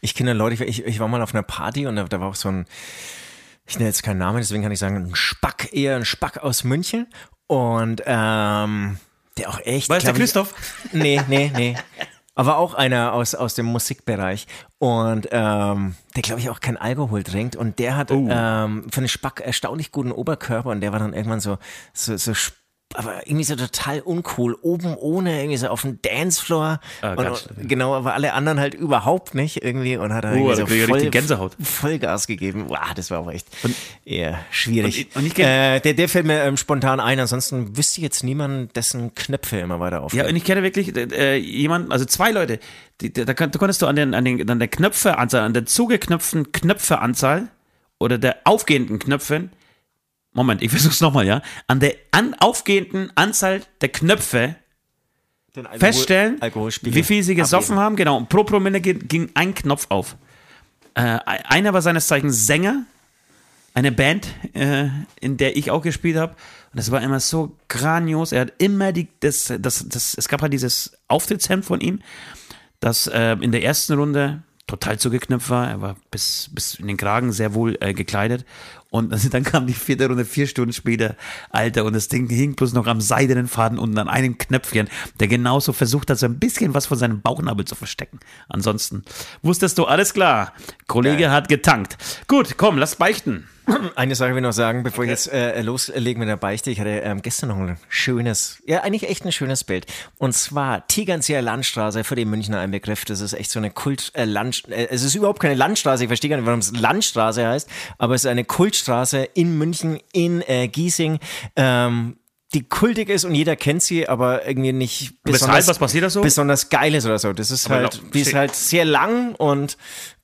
Ich kenne Leute, ich, ich war mal auf einer Party und da, da war auch so ein, ich nenne jetzt keinen Namen, deswegen kann ich sagen, ein Spack, eher ein Spack aus München. Und ähm, der auch echt. War es der Christoph? Nee, nee, nee. Aber auch einer aus, aus dem Musikbereich. Und ähm, der, glaube ich, auch kein Alkohol trinkt. Und der hat Oh. ähm, für einen Spack erstaunlich guten Oberkörper. Und der war dann irgendwann so, so, so aber irgendwie so total uncool. Oben ohne, irgendwie so auf dem Dancefloor. Ah, und, und, genau, aber alle anderen halt überhaupt nicht irgendwie. Und hat er Oh, irgendwie da so voll, Gänsehaut. Vollgas gegeben. Wow, das war aber echt eher schwierig. Und und äh, der, der fällt mir ähm, spontan ein. Ansonsten wüsste ich jetzt niemanden, dessen Knöpfe immer weiter aufgehen. Ja, und ich kenne wirklich äh, jemanden, also zwei Leute, die, da, da konntest du an, den, an, den, an der Knöpfeanzahl, an der zugeknöpften Knöpfeanzahl oder der aufgehenden Knöpfe, Moment, ich versuch's nochmal, ja, an der an aufgehenden Anzahl der Knöpfe Alkohol- feststellen, wie viel sie gesoffen ablesen. haben, genau, und pro Promille ging, ein Knopf auf. Äh, einer war seines Zeichens Sänger, eine Band, äh, in der ich auch gespielt habe. Und das war immer so grandios. Er hat immer die, das, das, das, es gab halt dieses Auftrittshemd von ihm, das äh, in der ersten Runde total zugeknöpft war. Er war bis, bis in den Kragen sehr wohl äh, gekleidet. Und dann kam die vierte Runde vier Stunden später, Alter, und das Ding hing bloß noch am seidenen Faden unten an einem Knöpfchen, der genauso versucht hat, so ein bisschen was von seinem Bauchnabel zu verstecken. Ansonsten wusstest du, alles klar, Kollege hat getankt. Gut, komm, lass beichten. Eine Sache will ich noch sagen, bevor ich jetzt äh, loslege mit der Beichte. Ich hatte ähm, gestern noch ein schönes, ja eigentlich echt ein schönes Bild. Und zwar Tegernseer Landstraße für die Münchner ein Begriff. Das ist echt so eine Kult äh, Land, äh, es ist überhaupt keine Landstraße. Ich verstehe gar nicht, warum es Landstraße heißt, aber es ist eine Kultstraße in München, in äh, Giesing. Ähm, die kultig ist und jeder kennt sie, aber irgendwie nicht Weshalb? Was passiert da so? besonders geil ist oder so. Das ist Aber halt, die ist halt sehr lang und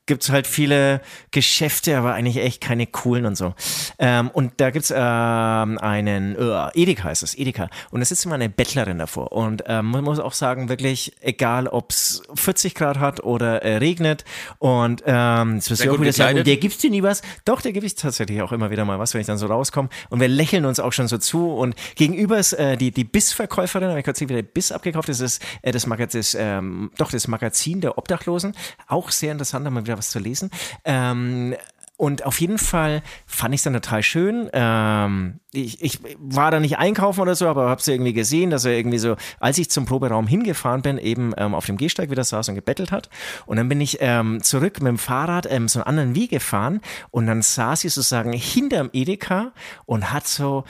gibt's halt viele Geschäfte, aber eigentlich echt keine coolen und so. Ähm, und da gibt's ähm, einen, äh, Edeka heißt es, Edeka. Und da sitzt immer eine Bettlerin davor. Und ähm, man muss auch sagen, wirklich, egal ob's 40 Grad hat oder äh, regnet und ähm, jetzt wirst du auch wieder sagen, der gibt's dir nie was. Doch, der gebe ich tatsächlich auch immer wieder mal was, wenn ich dann so rauskomme. Und wir lächeln uns auch schon so zu. Und gegenüber ist äh, die, die Bissverkäuferin, habe ich gerade wieder Biss abgekauft. Das ist äh, das Magazin, das, ähm, doch das Magazin der Obdachlosen. Auch sehr interessant, da mal wieder was zu lesen. Ähm, Und auf jeden Fall fand ich es dann total schön. Ähm, ich, ich war da nicht einkaufen oder so, aber habe es irgendwie gesehen, dass er irgendwie so, als ich zum Proberaum hingefahren bin, eben ähm, auf dem Gehsteig wieder saß und gebettelt hat. Und dann bin ich ähm, zurück mit dem Fahrrad ähm, so einen anderen Weg gefahren und dann saß sie sozusagen hinterm Edeka und hat so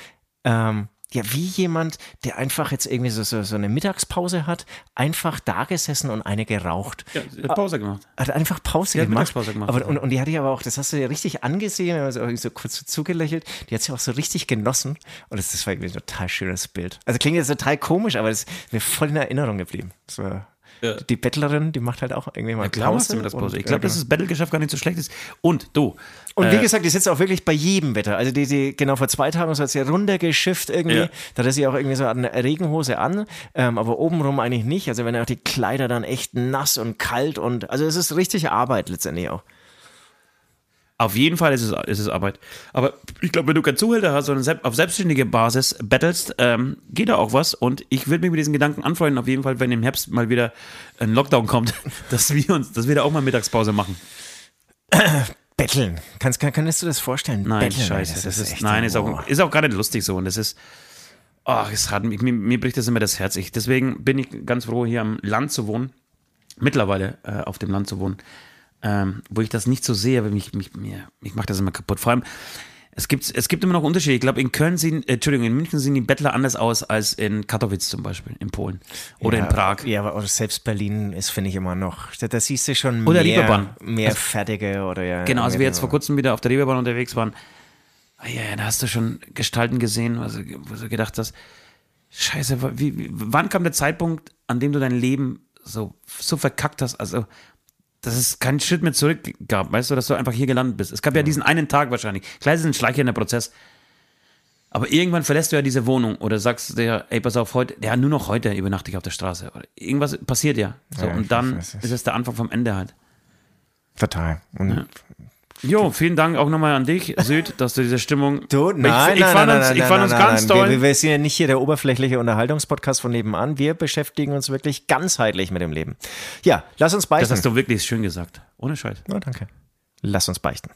ähm, ja, wie jemand, der einfach jetzt irgendwie so, so, so eine Mittagspause hat, einfach da gesessen und eine geraucht. Ja, hat Pause gemacht. Hat einfach Pause Die hat gemacht. Mittagspause gemacht, aber, ja. und, und die hatte ich aber auch, das hast du ja richtig angesehen, also irgendwie so kurz so zugelächelt. Die hat sie auch so richtig genossen. Und das, das war irgendwie ein total schönes Bild. Also klingt jetzt total komisch, aber das ist mir voll in Erinnerung geblieben. Das war, Ja. Die Bettlerin, die macht halt auch irgendwie mal Klar machst du Pause. Mittagspause. und- Ich glaube, ja, dass das Battle-Geschäft gar nicht so schlecht ist. Und du. Und wie äh, gesagt, die sitzt auch wirklich bei jedem Wetter. Also die, die genau vor zwei Tagen so hat sie runtergeschifft irgendwie. Ja. Da hat sie auch irgendwie so eine Regenhose an, ähm, aber obenrum eigentlich nicht. Also wenn auch die Kleider dann echt nass und kalt und also es ist richtig Arbeit letztendlich auch. Auf jeden Fall ist es, ist es Arbeit. Aber ich glaube, wenn du keinen Zuhälter hast, sondern auf selbstständige Basis battlest, ähm, geht da auch was. Und ich würde mich mit diesen Gedanken anfreunden, auf jeden Fall, wenn im Herbst mal wieder ein Lockdown kommt, dass wir uns, dass wir da auch mal Mittagspause machen. Betteln. Kannst, kann, kannst du das vorstellen? Nein, Betteln, scheiße. Das, ist, echt nein, ist auch, ist auch gar nicht lustig so. Und das ist, oh, es hat, mich- mir, mir bricht das immer das Herz. Ich, deswegen bin ich ganz froh, hier am Land zu wohnen. Mittlerweile äh, auf dem Land zu wohnen. Ähm, wo ich das nicht so sehe, weil mich, mich, mir, mich macht das immer kaputt. Vor allem, es gibt, es gibt immer noch Unterschiede. Ich glaube, in Köln sehen, äh, Entschuldigung, in München sehen die Bettler anders aus als in Katowice zum Beispiel, in Polen. Oder ja, in Prag. Ja, aber selbst Berlin ist, finde ich, immer noch. Da, da siehst du schon Oder mehr, Reeperbahn. mehr Also- Fertige oder ja. Genau, als wir jetzt vor kurzem wieder auf der Reeperbahn unterwegs waren, ah ja, da hast du schon Gestalten gesehen, wo du, wo du gedacht hast, scheiße, wie, wie, wann kam der Zeitpunkt, an dem du dein Leben so, so verkackt hast, also dass es keinen Schritt mehr zurück gab, weißt du, dass du einfach hier gelandet bist. Es gab ja diesen einen Tag wahrscheinlich. Klar, es ist ein schleichender Prozess. Aber irgendwann verlässt du ja diese Wohnung oder sagst dir, ey, pass auf, heute, ja, nur noch heute übernachte ich auf der Straße. Oder irgendwas passiert ja. So, Ja, und dann ist es der Anfang vom Ende halt. Total. Und Jo, vielen Dank auch nochmal an dich, Süd, dass du diese Stimmung. Du, nein, ich, ich nein, fand nein, uns, nein, ich fand uns ganz toll. Wir, wir sind ja nicht hier der oberflächliche Unterhaltungspodcast von nebenan. Wir beschäftigen uns wirklich ganzheitlich mit dem Leben. Ja, lass uns das beichten. hast du wirklich schön gesagt. Ohne Scheiß. oh, danke. Lass uns beichten.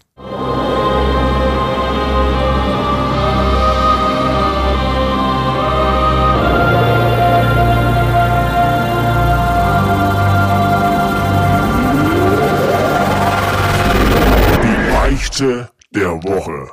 Beichte der Woche.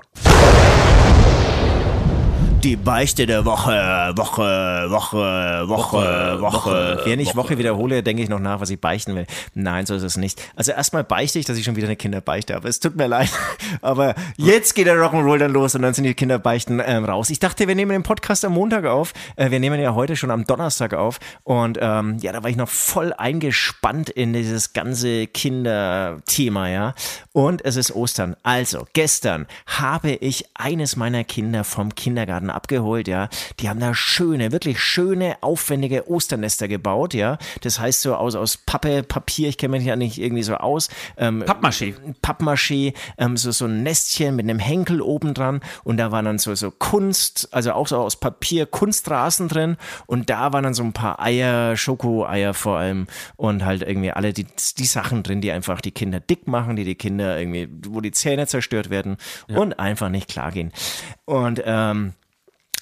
Die Beichte der Woche, Woche, Woche, Woche, Woche. Wenn ich Woche wiederhole, denke ich noch nach, was ich beichten will. Nein, so ist es nicht. Also erstmal beichte ich, dass ich schon wieder eine Kinderbeichte habe. Es tut mir leid, aber jetzt geht der Rock'n'Roll dann los und dann sind die Kinderbeichten ähm, raus. Ich dachte, wir nehmen den Podcast am Montag auf. Äh, wir nehmen ja heute schon am Donnerstag auf und ähm, ja, da war ich noch voll eingespannt in dieses ganze Kinderthema, ja. Und es ist Ostern. Also, gestern habe ich eines meiner Kinder vom Kindergarten abgeholt, ja. Die haben da schöne, wirklich schöne, aufwendige Osternester gebaut, ja. Das heißt so aus, aus Pappe, Papier, ich kenne mich ja nicht irgendwie so aus. Ähm, Pappmaché. Pappmaché, ähm, so, so ein Nestchen mit einem Henkel oben dran und da waren dann so, so Kunst, also auch so aus Papier Kunstrasen drin und da waren dann so ein paar Eier, Schokoeier vor allem und halt irgendwie alle die, die Sachen drin, die einfach die Kinder dick machen, die die Kinder irgendwie, wo die Zähne zerstört werden und einfach nicht klar gehen. Und ähm,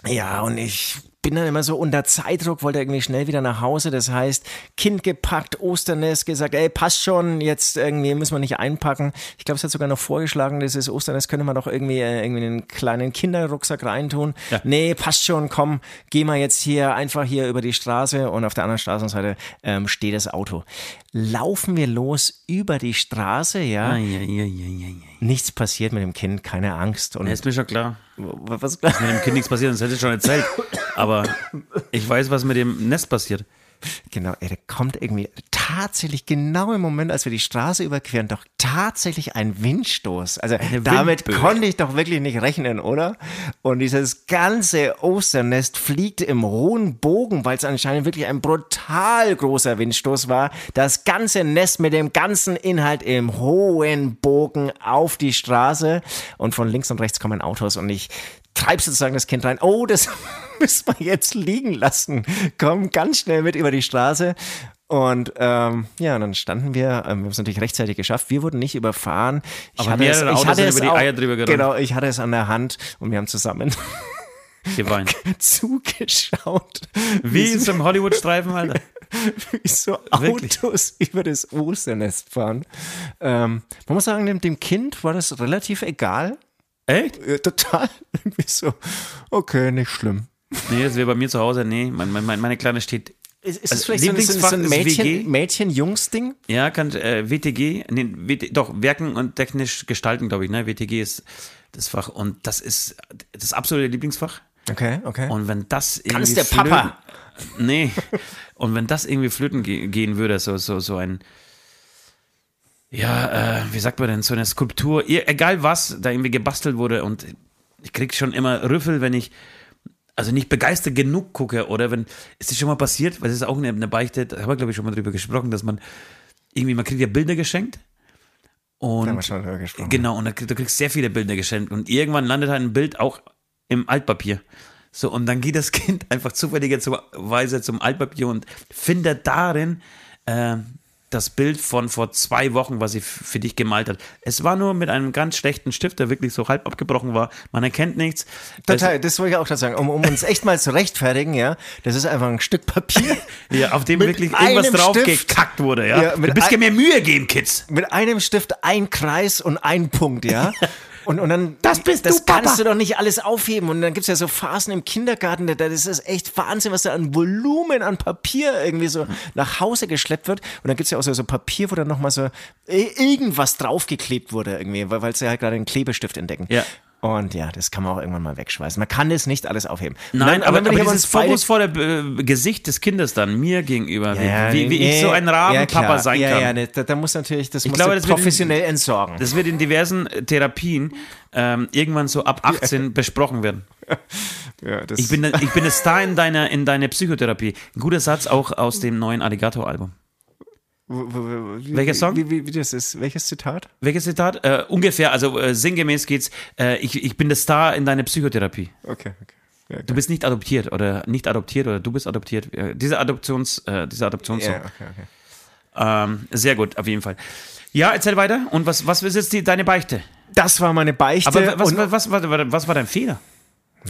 ja, und ich bin dann immer so unter Zeitdruck, wollte irgendwie schnell wieder nach Hause. Das heißt, Kind gepackt, Osternest gesagt, ey, passt schon, jetzt irgendwie müssen wir nicht einpacken. Ich glaube, es hat sogar noch vorgeschlagen, dieses Osternest könnte man doch irgendwie, äh, irgendwie einen kleinen Kinderrucksack reintun. Ja. Nee, passt schon, komm, geh mal jetzt hier einfach hier über die Straße und auf der anderen Straßenseite ähm, steht das Auto. Laufen wir los über die Straße, ja. Ai, ai, ai. Nichts passiert mit dem Kind, keine Angst. Und Ja, ist mir schon klar. was, Mit dem Kind nichts passiert, das hätte ich schon erzählt. Aber ich weiß, was mit dem Nest passiert. Genau, der kommt irgendwie tatsächlich genau im Moment, als wir die Straße überqueren, doch tatsächlich ein Windstoß. Also damit Windböe. konnte ich doch wirklich nicht rechnen, oder? Und dieses ganze Osternest fliegt im hohen Bogen, weil es anscheinend wirklich ein brutal großer Windstoß war. Das ganze Nest mit dem ganzen Inhalt im hohen Bogen auf die Straße und von links und rechts kommen Autos und ich treib sozusagen das Kind rein. Oh, das müssen wir jetzt liegen lassen. Komm ganz schnell mit über die Straße. Und ähm, ja, und dann standen wir, ähm, wir haben es natürlich rechtzeitig geschafft. Wir wurden nicht überfahren. Ich Aber hatte es, ich Autos hatte es über die Eier drüber gerannt. Genau, ich hatte es an der Hand und wir haben zusammen Geweint. zugeschaut, Wie in so einem Hollywood-Streifen, Alter. wie so Wirklich? Autos über das Osternest fahren. Ähm, man muss sagen, dem, dem Kind war das relativ egal. Echt? Total. Irgendwie so, okay, nicht schlimm. Nee, das wäre bei mir zu Hause. Nee, mein, mein, meine Kleine steht. Ist, ist Also es vielleicht so ein, so ist Mädchen? Mädchen-Jungs-Ding? Ja, kann äh, WTG, nee, WT, doch, Werken und technisch gestalten, glaube ich, ne? WTG ist das Fach und das ist das absolute Lieblingsfach. Okay, okay. Und wenn das irgendwie. Kann es der Papa? Flöten, nee. Und wenn das irgendwie flöten ge gehen würde, so, so, so ein. Ja, äh, wie sagt man denn, so eine Skulptur, egal was, da irgendwie gebastelt wurde und ich krieg schon immer Rüffel, wenn ich also nicht begeistert genug gucke oder wenn, ist das schon mal passiert, weil das ist auch eine, eine Beichte, da haben wir glaube ich schon mal drüber gesprochen, dass man irgendwie, man kriegt ja Bilder geschenkt und haben wir schon drüber gesprochen. Genau, und da, du kriegst sehr viele Bilder geschenkt. Und irgendwann landet halt ein Bild auch im Altpapier. So, und dann geht das Kind einfach zufälligerweise zum Altpapier und findet darin äh, das Bild von vor zwei Wochen, was sie für dich gemalt hat. Es war nur mit einem ganz schlechten Stift, der wirklich so halb abgebrochen war. Man erkennt nichts. Total, das wollte ich auch gerade sagen. Um, um uns echt mal zu rechtfertigen, ja, das ist einfach ein Stück Papier. Es, ja, auf dem wirklich irgendwas einem drauf Stift. gekackt wurde. Ja, Ja, mit du bist ein- mir Mühe geben, Kids. mit einem Stift ein Kreis und ein Punkt, ja. Und, und dann, Das bist das du, Papa. kannst du doch nicht alles aufheben. Und dann gibt es ja so Phasen im Kindergarten, da, das ist echt Wahnsinn, was da an Volumen, an Papier irgendwie so nach Hause geschleppt wird. Und dann gibt es ja auch so, so Papier, wo dann nochmal so irgendwas draufgeklebt wurde irgendwie, weil, weil sie halt gerade einen Klebestift entdecken. Ja. Und ja, das kann man auch irgendwann mal wegschmeißen. Man kann das nicht alles aufheben. Nein, aber, dann aber will ich dieses vorwurfsvolle äh, Gesicht des Kindes dann mir gegenüber, Ja, wie, wie nee, ich so ein ja, Rabenpapa klar. sein ja, kann. Ja, nee, da, da muss natürlich, das muss glaube, das wird in- professionell entsorgen. Das wird in diversen äh, Therapien ähm, irgendwann so ab 18 besprochen werden. ja, Ich bin, ich bin der Star in deiner in deiner Psychotherapie. Ein guter Satz auch aus dem neuen Alligator-Album. Wie- Welcher Song? Wie, wie, wie das ist? Welches Zitat? Welches Zitat? Äh, ungefähr, also äh, sinngemäß geht's, äh, ich, ich bin der Star in deiner Psychotherapie. Okay, okay. Ja, Du bist nicht adoptiert oder nicht adoptiert oder du bist adoptiert. Äh, dieser Adoptions, äh, dieser Adoptionssong. ja, okay, okay. Ähm, sehr gut, auf jeden Fall. Ja, erzähl weiter. Und was, was ist jetzt die, deine Beichte? Das war meine Beichte. Aber was, was, was, was, was war dein Fehler?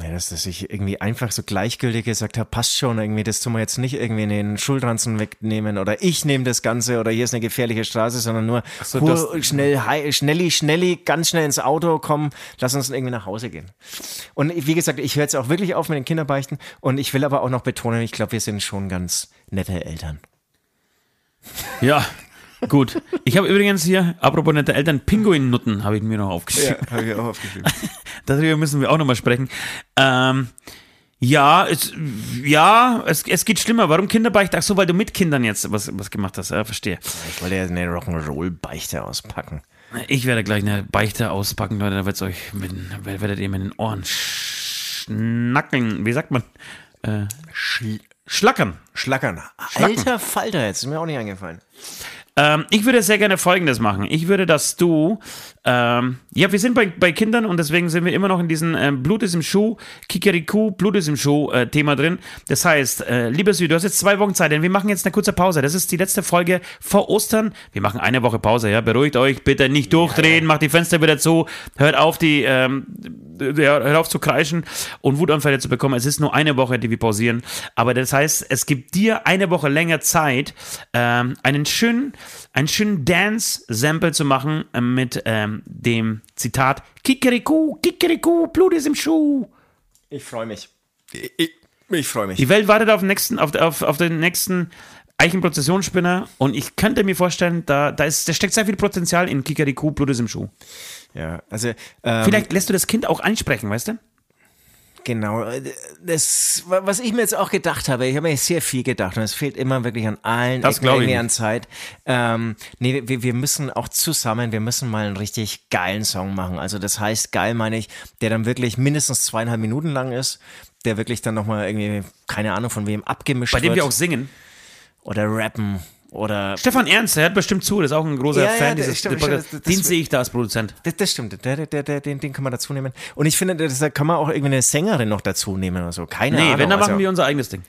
Ja, dass, dass ich irgendwie einfach so gleichgültig gesagt habe, passt schon irgendwie, das tun wir jetzt nicht irgendwie in den Schulranzen wegnehmen oder ich nehme das Ganze oder hier ist eine gefährliche Straße, sondern nur so, das- schnell, hei- schnelli, schnelli, ganz schnell ins Auto kommen, lass uns irgendwie nach Hause gehen. Und wie gesagt, ich höre jetzt auch wirklich auf mit den Kinderbeichten und ich will aber auch noch betonen, ich glaube, wir sind schon ganz nette Eltern. Ja, gut. Ich habe übrigens hier, apropos nette Eltern, Pinguinnutten habe ich mir noch aufgeschrieben. habe ich auch aufgeschrieben. Darüber müssen wir auch nochmal sprechen. Ähm, ja, es, ja es, es geht schlimmer. Warum Kinderbeichte? Ach so, weil du mit Kindern jetzt was, was gemacht hast. Ja, verstehe. Ich wollte ja eine Rock'n'Roll-Beichte auspacken. Ich werde gleich eine Beichte auspacken, Leute. Da wird's euch mit, werdet ihr mit den Ohren schnackeln. Wie sagt man? Äh, schlackern. Schlackern. Alter Falter, jetzt ist mir auch nicht eingefallen. Ähm, ich würde sehr gerne Folgendes machen. Ich würde, dass du, ähm, ja, wir sind bei, bei Kindern und deswegen sind wir immer noch in diesem ähm, Blut ist im Schuh, Kikeriku, Blut ist im Schuh äh, Thema drin. Das heißt, äh, lieber Süd, du hast jetzt zwei Wochen Zeit, denn wir machen jetzt eine kurze Pause. Das ist die letzte Folge vor Ostern. Wir machen eine Woche Pause, ja. Beruhigt euch, bitte nicht durchdrehen, macht die Fenster wieder zu, hört auf die, ähm, ja, hört auf zu kreischen und Wutanfälle zu bekommen. Es ist nur eine Woche, die wir pausieren. Aber das heißt, es gibt dir eine Woche länger Zeit, ähm, einen schönen, einen schönen Dance-Sample zu machen äh, mit ähm, dem Zitat Kikeriku, Kikeriku, Blut ist im Schuh. Ich freue mich. Ich, ich, ich freue mich. Die Welt wartet auf den nächsten, auf, auf, auf den nächsten Eichenprozessionsspinner und ich könnte mir vorstellen, da, da, ist, da steckt sehr viel Potenzial in Kikeriku, Blut ist im Schuh. Ja, also ähm, Vielleicht lässt du das Kind auch ansprechen, weißt du? Genau. äh, Das, was ich mir jetzt auch gedacht habe, ich habe mir sehr viel gedacht und es fehlt immer wirklich an allen Das Ecken an Zeit. Ähm, nee, wir, wir müssen auch zusammen, wir müssen mal einen richtig geilen Song machen. Also das heißt, geil meine ich, der dann wirklich mindestens zweieinhalb Minuten lang ist, der wirklich dann nochmal irgendwie, keine Ahnung von wem, abgemischt Bei dem wird. wir auch singen. oder rappen oder Stefan Ernst, der hört bestimmt zu, das ist auch ein großer Ja, ja, Fan der- dieses stimmt, Podcasts. stimmt, das- Den sehe ich da als Produzent. Das, das stimmt, der, der, der, den, den kann man dazu nehmen. Und ich finde, das, da kann man auch irgendwie eine Sängerin noch dazu nehmen oder so. Keine Nee, Ahnung. wenn, dann also, machen wir unser eigenes Ding.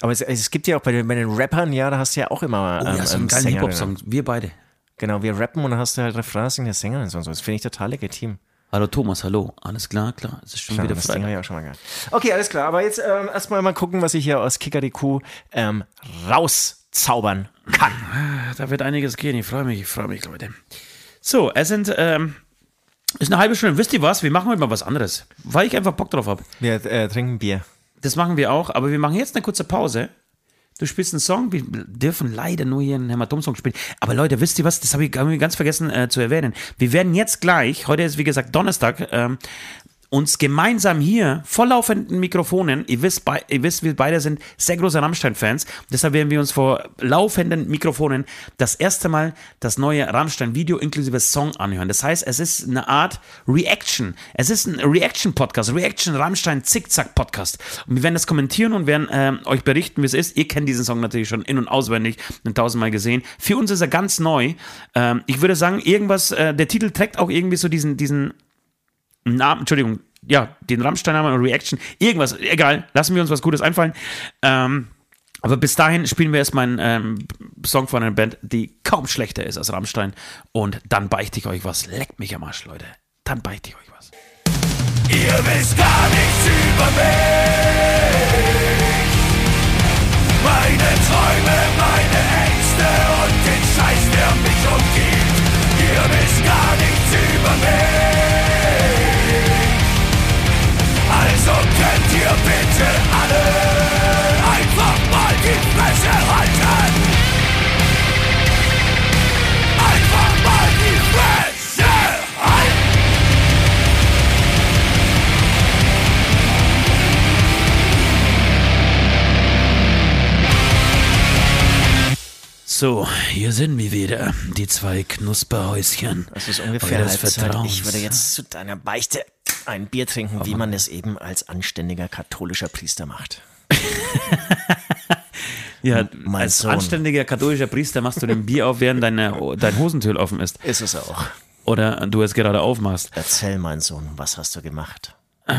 Aber es, es gibt ja auch bei den, bei den Rappern, ja, da hast du ja auch immer Oh, ähm, ja, so ähm, einen geilen Sängerinnen. Hip-Hop-Song. Wir beide. Genau, wir rappen und dann hast du halt Refrain, singen der Sängerin und so. Das finde ich total legitim. Hallo Thomas, hallo. Alles klar, klar. Es ist schon Klar, wieder das Ding habe Freitag. ich auch schon mal gehabt. Okay, alles klar. Aber jetzt ähm, erstmal mal gucken, was ich hier aus Kikarikuh ähm, rauszaubern kann. Da wird einiges gehen. Ich freue mich, ich freue mich, Leute. So, es sind, ähm, ist eine halbe Stunde. Wisst ihr was? Wir machen heute mal was anderes. Weil ich einfach Bock drauf habe. Wir äh, trinken Bier. Das machen wir auch, aber wir machen jetzt eine kurze Pause. Du spielst einen Song, wir dürfen leider nur hier einen Hämatom-Song spielen. Aber Leute, wisst ihr was? Das habe ich, hab ich ganz vergessen äh, zu erwähnen. Wir werden jetzt gleich, heute ist wie gesagt Donnerstag, ähm, uns gemeinsam hier vor laufenden Mikrofonen, ihr wisst, ihr wisst, wir beide sind sehr große Rammstein-Fans, deshalb werden wir uns vor laufenden Mikrofonen das erste Mal das neue Rammstein-Video inklusive Song anhören. Das heißt, es ist eine Art Reaction. Es ist ein Reaction-Podcast, Reaction-Rammstein-Zickzack-Podcast. Und wir werden das kommentieren und werden ähm, euch berichten, wie es ist. Ihr kennt diesen Song natürlich schon in- und auswendig tausendmal gesehen. Für uns ist er ganz neu. Ähm, ich würde sagen, irgendwas, äh, der Titel trägt auch irgendwie so diesen, diesen Namen, Entschuldigung, ja, den Rammstein-Namen und Reaction, irgendwas, egal, lassen wir uns was Gutes einfallen. Ähm, aber bis dahin spielen wir erstmal einen ähm, Song von einer Band, die kaum schlechter ist als Rammstein. Und dann beichte ich euch was. Leckt mich am Arsch, Leute. Dann beichte ich euch was. Ihr wisst gar nichts über mich. Meine Träume, meine Ängste und den Scheiß, der mich umgibt. Ihr wisst gar nichts über mich. Also könnt ihr bitte alle einfach mal die Fresse halten. Einfach mal die Fresse halten. So, hier sind wir wieder, die zwei Knusperhäuschen. Das ist ungefähr Halbzeit. Ich würde jetzt zu deiner Beichte ein Bier trinken, wie man es eben als anständiger katholischer Priester macht. Ja, mein als Sohn. anständiger katholischer Priester machst du den Bier auf, während deine, dein Hosentür offen ist. Ist es auch. Oder du es gerade aufmachst. Erzähl, mein Sohn, was hast du gemacht?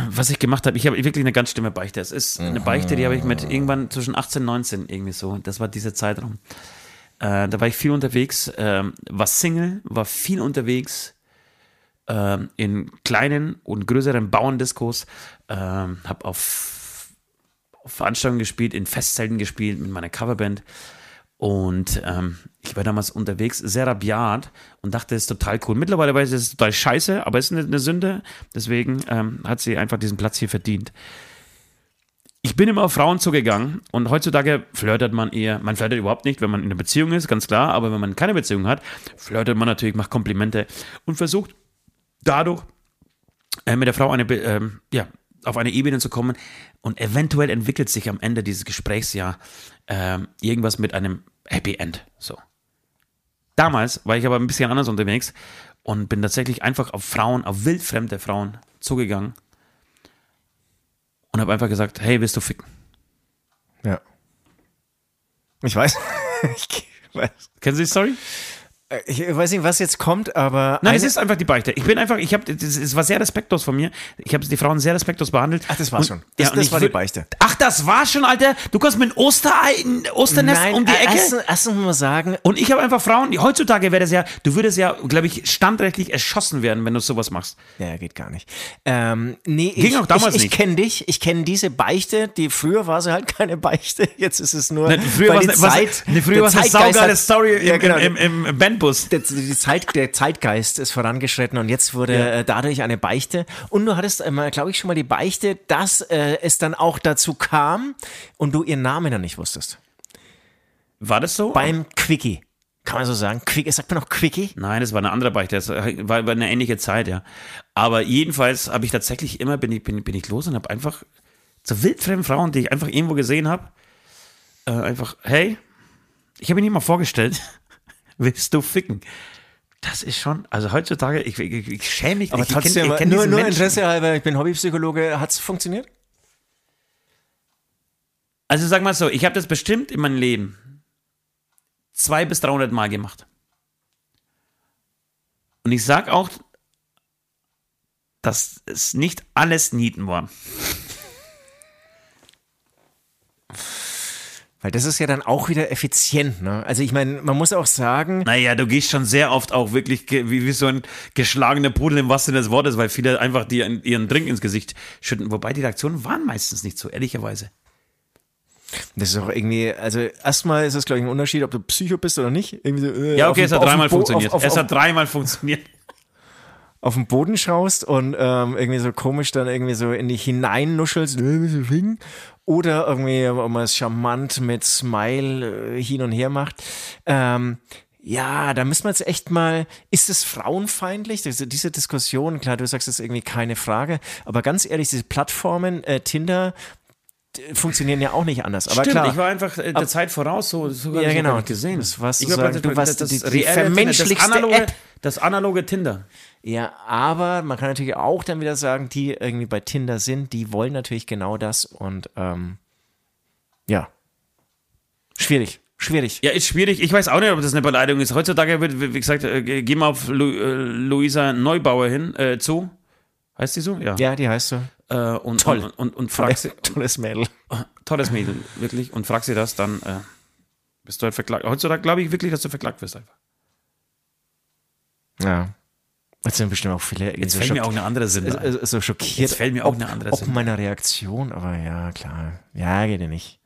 Was ich gemacht habe, ich habe wirklich eine ganz schlimme Beichte. Es ist eine Beichte, die habe ich mit irgendwann zwischen 18 und 19 irgendwie so. Das war dieser Zeitraum. Äh, da war ich viel unterwegs, ähm, war Single, war viel unterwegs ähm, in kleinen und größeren Bauerndiskos, ähm, habe auf, auf Veranstaltungen gespielt, in Festzelten gespielt mit meiner Coverband. Und ähm, ich war damals unterwegs, sehr rabiat und dachte, es ist total cool. Mittlerweile weiß ich, es ist total scheiße, aber es ist eine, eine Sünde. Deswegen ähm, hat sie einfach diesen Platz hier verdient. Ich bin immer auf Frauen zugegangen und heutzutage flirtet man eher, man flirtet überhaupt nicht, wenn man in einer Beziehung ist, ganz klar, aber wenn man keine Beziehung hat, flirtet man natürlich, macht Komplimente und versucht dadurch äh, mit der Frau eine, ähm, ja, auf eine Ebene zu kommen und eventuell entwickelt sich am Ende dieses Gesprächs ja ähm, irgendwas mit einem Happy End. So. Damals war ich aber ein bisschen anders unterwegs und bin tatsächlich einfach auf Frauen, auf wildfremde Frauen zugegangen und habe einfach gesagt, hey, willst du ficken? Ja. Ich weiß. ich weiß. Kennen Sie die Story? Ich weiß nicht, was jetzt kommt, aber. Nein, es ist einfach die Beichte. Ich bin einfach, ich habe, es war sehr respektlos von mir. Ich habe die Frauen sehr respektlos behandelt. Ach, das war schon. Ja, Das- und das ich war die Beichte. Ach, das war schon, Alter. Du kommst mit Osterei, Osternest Nein, um die äh, Ecke. Erstens muss man sagen, Und ich habe einfach Frauen, die heutzutage wäre das ja, du würdest ja, glaube ich, standrechtlich erschossen werden, wenn du sowas machst. Ja, geht gar nicht. Ähm, nee, Ging ich, auch damals ich, ich nicht. kenne dich, ich kenne diese Beichte, die früher war sie halt keine Beichte, jetzt ist es nur. Ne, früher war es ne, Zeit- ne, früher der war's eine saugeile Story im, Ja, genau. im, im, im Bandbus. der, die Zeit, der Zeitgeist ist vorangeschritten und jetzt wurde Ja. äh, dadurch eine Beichte. Und du hattest, ähm, glaube ich, schon mal die Beichte, dass äh, es dann auch dazu kam und du ihren Namen dann nicht wusstest. War das so? Beim Quickie. Kann man so sagen? Quick, sagt man noch Quickie? Nein, das war eine andere Beichte. Das war, eine ähnliche Zeit, ja. Aber jedenfalls habe ich tatsächlich immer, bin ich, bin, bin ich los und habe einfach zu wildfremden Frauen, die ich einfach irgendwo gesehen habe, äh, einfach, hey, ich habe mir nicht mal vorgestellt, willst du ficken? Das ist schon, also heutzutage, ich, ich, ich schäme mich Aber ich, trotzdem, ich kenn, ich kenn nur, nur. Interesse halber, ich bin Hobbypsychologe, hat es funktioniert? Also sag mal so, ich habe das bestimmt in meinem Leben zwei bis 300 Mal gemacht. Und ich sag auch, dass es nicht alles Nieten waren. Weil das ist ja dann auch wieder effizient, ne? Also ich meine, man muss auch sagen, Naja, du gehst schon sehr oft auch wirklich wie, wie so ein geschlagener Pudel im wahrsten Sinne des Wortes, weil viele einfach dir ihren Drink ins Gesicht schütten. Wobei die Reaktionen waren meistens nicht so, ehrlicherweise. das ist auch irgendwie, also erstmal ist es, glaube ich, ein Unterschied, ob du Psycho bist oder nicht. So, äh, Ja, okay, es hat dreimal funktioniert. Auf, auf, es hat dreimal funktioniert. auf den Boden schaust und ähm, irgendwie so komisch dann irgendwie so in dich hineinnuschelst, oder irgendwie ob man es charmant mit Smile äh, hin und her macht. Ähm, ja, da müssen wir jetzt echt mal, ist es frauenfeindlich? Diese, diese Diskussion, klar, du sagst es irgendwie keine Frage, aber ganz ehrlich, diese Plattformen, äh, Tinder, funktionieren ja auch nicht anders. Aber Stimmt, klar, ich war einfach äh, der Zeit voraus, so, so Ja, genau. nicht gesehen. Das warst ich glaub, du warst die- die reelle Tinder, vermenschlichste das analoge, App. das analoge Tinder. Ja, aber man kann natürlich auch dann wieder sagen, die irgendwie bei Tinder sind, die wollen natürlich genau das und ähm, ja. Schwierig, schwierig. Ja, ist schwierig. Ich weiß auch nicht, ob das eine Beleidigung ist. Heutzutage wird, wie wie gesagt, äh, geh mal auf Lu äh, Luisa Neubauer hin, äh, zu. Heißt die so? Ja. Ja, die heißt so. Äh, und, Toll. Und, und, und frag sie, Tolles Mädel. tolles Mädel, wirklich. Und frag sie das, dann äh, bist du halt verklagt. Heutzutage glaube ich wirklich, dass du verklagt wirst einfach. Ja. Jetzt sind bestimmt auch viele Jetzt so, fällt mir auch eine andere Sinn so, so schockiert. Jetzt fällt mir auch ob, eine andere ob Sinn. meiner Reaktion, aber ja, klar. Ja, geht ja nicht.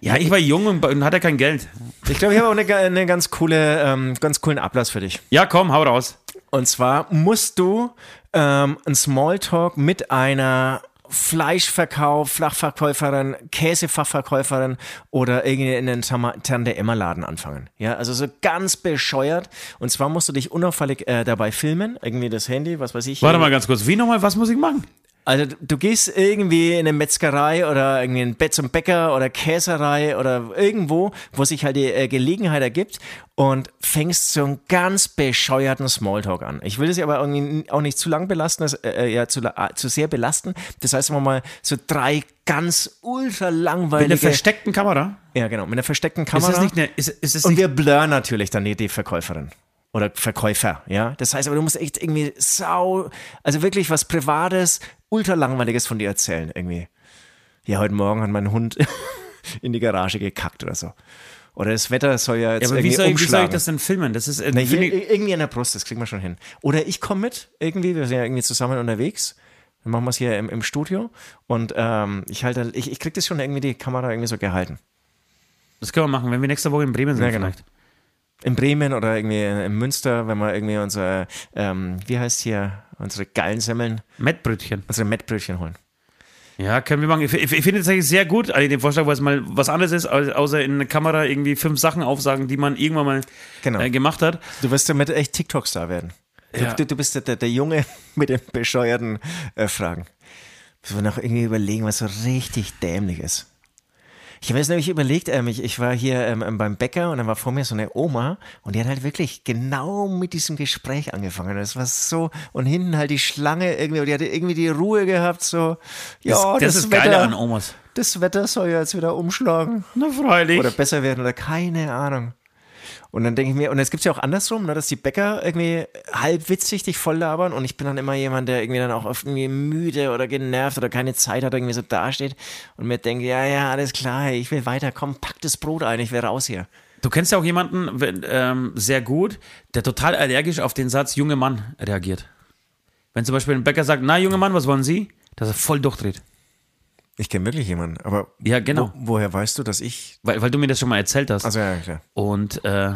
Ja, ich war jung und, und hatte kein Geld. Ich glaube, ich habe auch eine, eine ganz coole, ähm, ganz coolen Ablass für dich. Ja, komm, hau raus. Und zwar musst du ähm, ein Smalltalk mit einer Fleischverkauf, Flachverkäuferin, Käsefachverkäuferin oder irgendeinen Tama- Tante-Emma-Laden anfangen. Ja, also so ganz bescheuert. Und zwar musst du dich unauffällig äh, dabei filmen, irgendwie das Handy, was weiß ich. Warte mal ganz kurz. Wie nochmal, was muss ich machen? Also du- gehst irgendwie in eine Metzgerei oder irgendwie ein Bett zum Bäcker oder Käserei oder irgendwo, wo sich halt die äh, Gelegenheit ergibt und fängst so einen ganz bescheuerten Smalltalk an. Ich will das aber irgendwie auch nicht zu lang belasten, das, äh, ja, zu, la- zu sehr belasten. Das heißt, wenn man mal so drei ganz ultra Mit einer langweilige... versteckten Kamera? ja, genau, mit einer versteckten Ist Kamera. das nicht eine, ist, ist das Und nicht, wir blurren natürlich dann die, die Verkäuferin. Oder Verkäufer, ja. Das heißt aber, du musst echt irgendwie sau, also wirklich was Privates, ultra langweiliges von dir erzählen, irgendwie. Ja, heute Morgen hat mein Hund in die Garage gekackt oder so. Oder das Wetter soll ja jetzt ja, aber wie irgendwie soll, ich, wie soll ich umschlagen. das denn filmen? Das ist, äh, Na, hier, irgendwie an der Brust, das kriegen wir schon hin. Oder ich komme mit, irgendwie, wir sind ja irgendwie zusammen unterwegs. Dann machen wir es hier im, im Studio. Und ähm, ich halte, ich, ich krieg das schon irgendwie die Kamera irgendwie so gehalten. das können wir machen, wenn wir nächste Woche in Bremen sind Ja, genau. vielleicht. In Bremen oder irgendwie in Münster, wenn wir irgendwie unsere, ähm, wie heißt hier, unsere geilen Semmeln, Mettbrötchen. unsere Mettbrötchen holen. Ja, können wir machen. Ich, ich, ich finde es eigentlich sehr gut, also den Vorschlag, weil es mal was anderes ist, als- außer in der Kamera irgendwie fünf Sachen aufsagen, die man irgendwann mal Genau. äh, gemacht hat. Du wirst damit echt TikTok-Star werden. Du, Ja. du, du bist der, der, der Junge mit den bescheuerten äh, Fragen. Müssen wir noch irgendwie überlegen, was so richtig dämlich ist. Ich habe mir jetzt nämlich überlegt, ähm, ich, ich war hier ähm, ähm, beim Bäcker und dann war vor mir so eine Oma und die hat halt wirklich genau mit diesem Gespräch angefangen. Das war so, und hinten halt die Schlange irgendwie, und die hatte irgendwie die Ruhe gehabt, so, ja, das, das, ist Wetter, geil an Omas. das Wetter soll ja jetzt wieder umschlagen. Na, freilich. Oder besser werden oder keine Ahnung. Und dann denke ich mir, und es gibt ja auch andersrum, ne, dass die Bäcker irgendwie halb witzig dich voll labern und ich bin dann immer jemand, der irgendwie dann auch oft irgendwie müde oder genervt oder keine Zeit hat, irgendwie so dasteht und mir denke, ja, ja, alles klar, ich will weiter, komm, pack das Brot ein, ich will raus hier. Du kennst ja auch jemanden wenn, ähm, sehr gut, der total allergisch auf den Satz junge Mann reagiert. Wenn zum Beispiel ein Bäcker sagt, na junge Mann, was wollen Sie? Dass er voll durchdreht. Ich kenne wirklich jemanden, aber Ja, genau. wo, woher weißt du, dass ich. Weil, weil du mir das schon mal erzählt hast. Also ja, klar. Und äh,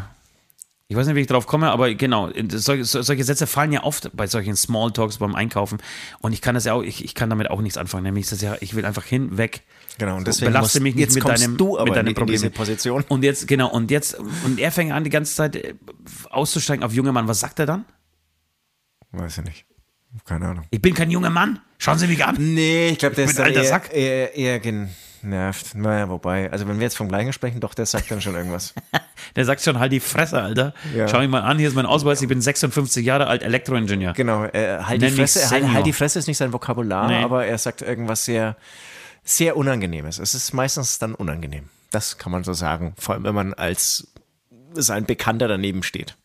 ich weiß nicht, wie ich drauf komme, aber genau, solche, solche Sätze fallen ja oft bei solchen Smalltalks beim Einkaufen. Und ich kann das ja auch, ich, ich kann damit auch nichts anfangen. Nämlich ist das ja, ich will einfach hinweg. Genau, und So, deswegen belaste musst- mich nicht jetzt mit deinem, du aber mit deinem in, in Problem. diese Position. Und jetzt, genau, und jetzt, und er fängt an, die ganze Zeit äh, auszusteigen auf junge Mann. Was sagt er dann? Weiß ich nicht. Keine Ahnung. Ich bin kein junger Mann. Schauen Sie mich an. Nee, ich glaube, der ist dann alter eher, Sack. eher, eher genervt. Naja, wobei, also wenn wir jetzt vom Gleichen sprechen, doch, der sagt dann schon irgendwas. Der sagt schon, halt die Fresse, Alter. Ja. Schau mich mal an, hier ist mein Ausweis, ich bin 56 Jahre alt, Elektroingenieur. Genau, äh, halt, die Nenn mich Fresse, halt, halt die Fresse ist nicht sein Vokabular, Nee. aber er sagt irgendwas sehr, sehr Unangenehmes. Es ist meistens dann unangenehm. Das kann man so sagen. Vor allem, wenn man als sein Bekannter daneben steht.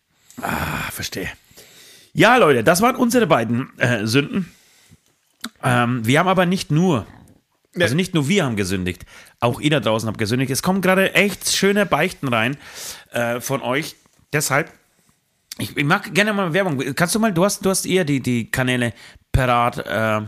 Ah, verstehe. Ja, Leute, das waren unsere beiden äh, Sünden. Ähm, wir haben aber nicht nur Also nicht nur wir haben gesündigt, auch ihr da draußen habt gesündigt. Es kommen gerade echt schöne Beichten rein äh, von euch. Deshalb, ich, ich mag gerne mal Werbung. Kannst du mal, du hast, du hast eher die, die Kanäle parat, äh,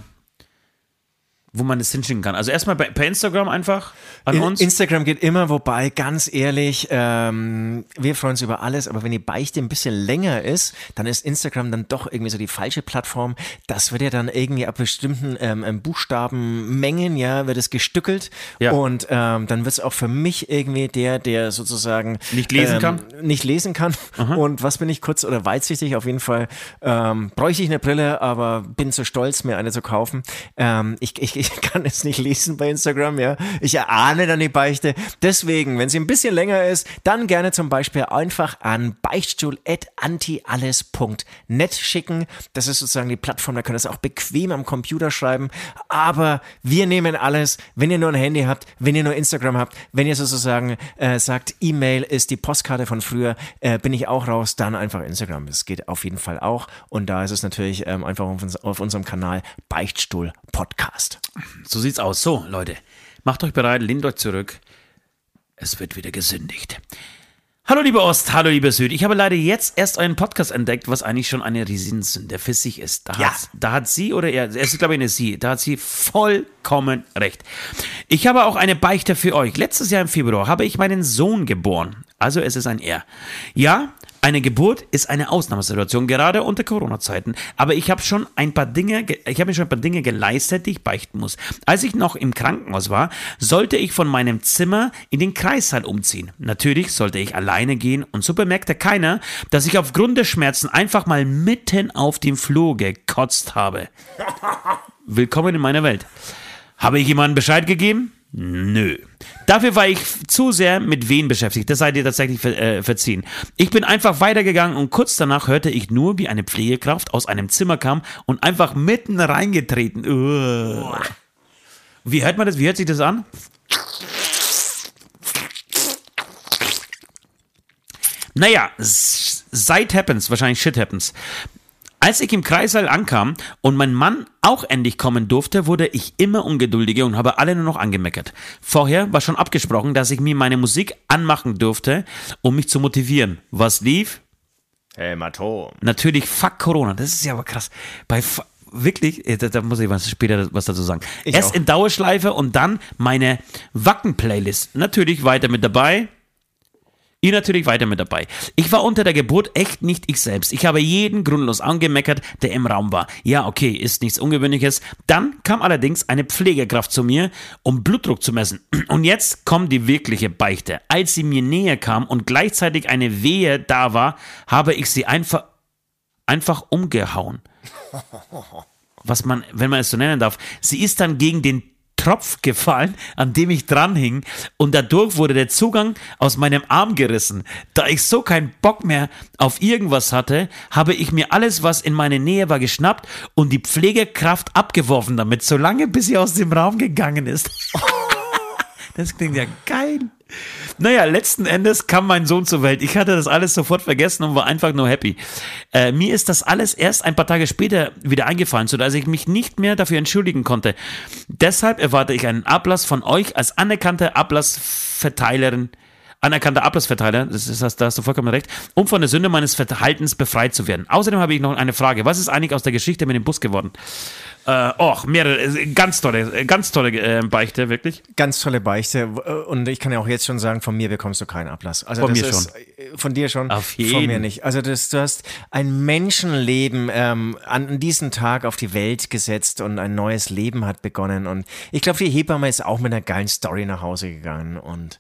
wo man das hinschicken kann. Also erstmal bei, per Instagram einfach an In- uns. Instagram geht immer, wobei, ganz ehrlich, ähm, wir freuen uns über alles, aber wenn die Beichte ein bisschen länger ist, dann ist Instagram dann doch irgendwie so die falsche Plattform. Das wird ja dann irgendwie ab bestimmten ähm, ähm, Buchstabenmengen, ja, wird es gestückelt. Ja. Und ähm, dann wird es auch für mich irgendwie der, der sozusagen Nicht lesen ähm, kann? Nicht lesen kann. Und was bin ich kurz oder weitsichtig? Auf jeden Fall ähm, bräuchte ich eine Brille, aber bin zu stolz, mir eine zu kaufen. Ähm, ich, ich, ich kann es nicht lesen bei Instagram, ja. Ich erahne dann die Beichte. Deswegen, wenn sie ein bisschen länger ist, dann gerne zum Beispiel einfach an beichtstuhl.antialles.net schicken. Das ist sozusagen die Plattform, da könnt ihr es auch bequem am Computer schreiben. Aber wir nehmen alles, wenn ihr nur ein Handy habt, wenn ihr nur Instagram habt, wenn ihr sozusagen äh, sagt, E-Mail ist die Postkarte von früher, äh, bin ich auch raus, dann einfach Instagram. Das geht auf jeden Fall auch. Und da ist es natürlich ähm, einfach auf, uns, auf unserem Kanal Beichtstuhl Podcast. So sieht's aus. So, Leute, macht euch bereit, lehnt euch zurück. Es wird wieder gesündigt. Hallo liebe Ost, hallo liebe Süd. Ich habe leider jetzt erst einen Podcast entdeckt, was eigentlich schon eine Riesensünde für sich ist. Da, Ja. hat, da hat sie oder er, es ist glaube ich eine sie, da hat sie vollkommen recht. Ich habe auch eine Beichte für euch. Letztes Jahr im Februar habe ich meinen Sohn geboren. Also es ist ein Er. Ja, eine Geburt ist eine Ausnahmesituation, gerade unter Corona-Zeiten. Aber ich habe schon ein paar Dinge, ge- ich habe mir schon ein paar Dinge geleistet, die ich beichten muss. Als ich noch im Krankenhaus war, sollte ich von meinem Zimmer in den Kreissaal umziehen. Natürlich sollte ich alleine gehen und so bemerkte keiner, dass ich aufgrund der Schmerzen einfach mal mitten auf dem Flur gekotzt habe. Willkommen in meiner Welt. Habe ich jemandem Bescheid gegeben? Nö. Dafür war ich zu sehr mit wen beschäftigt. Das seid ihr tatsächlich ver äh, verziehen. Ich bin einfach weitergegangen und kurz danach hörte ich nur, wie eine Pflegekraft aus einem Zimmer kam und einfach mitten reingetreten. Uah. Wie hört man das? Wie hört sich das an? Naja, s- seit happens, wahrscheinlich shit happens. Als ich im Kreissaal ankam und mein Mann auch endlich kommen durfte, wurde ich immer ungeduldiger und habe alle nur noch angemeckert. Vorher war schon abgesprochen, dass ich mir meine Musik anmachen durfte, um mich zu motivieren. Was lief? Hämatom. Natürlich fuck Corona. Das ist ja aber krass. Bei wirklich, äh, da, da muss ich was später was dazu sagen. Ich Erst auch. in Dauerschleife und dann meine Wacken-Playlist. Natürlich weiter mit dabei. Ihr natürlich weiter mit dabei. Ich war unter der Geburt echt nicht ich selbst. Ich habe jeden grundlos angemeckert, der im Raum war. Ja, okay, ist nichts Ungewöhnliches. Dann kam allerdings eine Pflegekraft zu mir, um Blutdruck zu messen. Und jetzt kommt die wirkliche Beichte. Als sie mir näher kam und gleichzeitig eine Wehe da war, habe ich sie einfach, einfach umgehauen. Was man, wenn man es so nennen darf. Sie ist dann gegen den Tropf gefallen, an dem ich dran hing, und dadurch wurde der Zugang aus meinem Arm gerissen. Da ich so keinen Bock mehr auf irgendwas hatte, habe ich mir alles, was in meine Nähe war, geschnappt und die Pflegekraft abgeworfen damit, solange bis sie aus dem Raum gegangen ist. Das klingt ja geil. Naja, letzten Endes kam mein Sohn zur Welt. Ich hatte das alles sofort vergessen und war einfach nur happy. Äh, mir ist das alles erst ein paar Tage später wieder eingefallen, sodass ich mich nicht mehr dafür entschuldigen konnte. Deshalb erwarte ich einen Ablass von euch als anerkannte Ablassverteilerin. Anerkannter Ablassverteiler, das ist, das, da hast du vollkommen recht, um von der Sünde meines Verhaltens befreit zu werden. Außerdem habe ich noch eine Frage. Was ist eigentlich aus der Geschichte mit dem Bus geworden? Äh, och, mehrere, äh, ganz tolle, äh, ganz tolle äh, Beichte, wirklich. Ganz tolle Beichte. Und ich kann ja auch jetzt schon sagen, von mir bekommst du keinen Ablass. Also Von mir ist, äh, Von dir schon. Auf Von jeden. mir nicht. Also das, du hast ein Menschenleben ähm, an diesem Tag auf die Welt gesetzt und ein neues Leben hat begonnen. Und ich glaube, die Hebamme ist auch mit einer geilen Story nach Hause gegangen. Und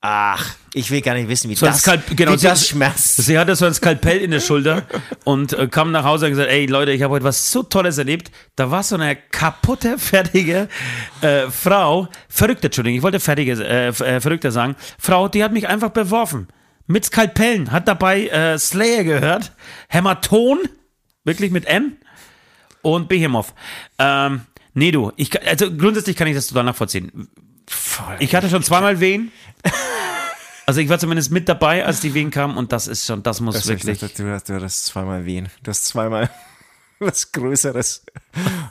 ach, ich will gar nicht wissen, wie So das, genau, wie das schmerzt. Sie hatte so ein Skalpell in der Schulter und äh, kam nach Hause und gesagt, ey Leute, ich habe heute was so Tolles erlebt. Da war so eine kaputte, fertige äh, Frau, verrückte, Entschuldigung, ich wollte fertige, äh, äh, verrückte sagen, Frau, die hat mich einfach beworfen. Mit Skalpellen, hat dabei äh, Slayer gehört, Hämaton, wirklich mit M und Behemoth. Ähm, nee, du, ich, also grundsätzlich kann ich das total nachvollziehen. Ich hatte schon zweimal Wehen. Also ich war zumindest mit dabei, als die Wehen kamen und das ist schon, das muss Das wirklich. Du, du, hast- du hattest zweimal wehen. Du hast zweimal. was Größeres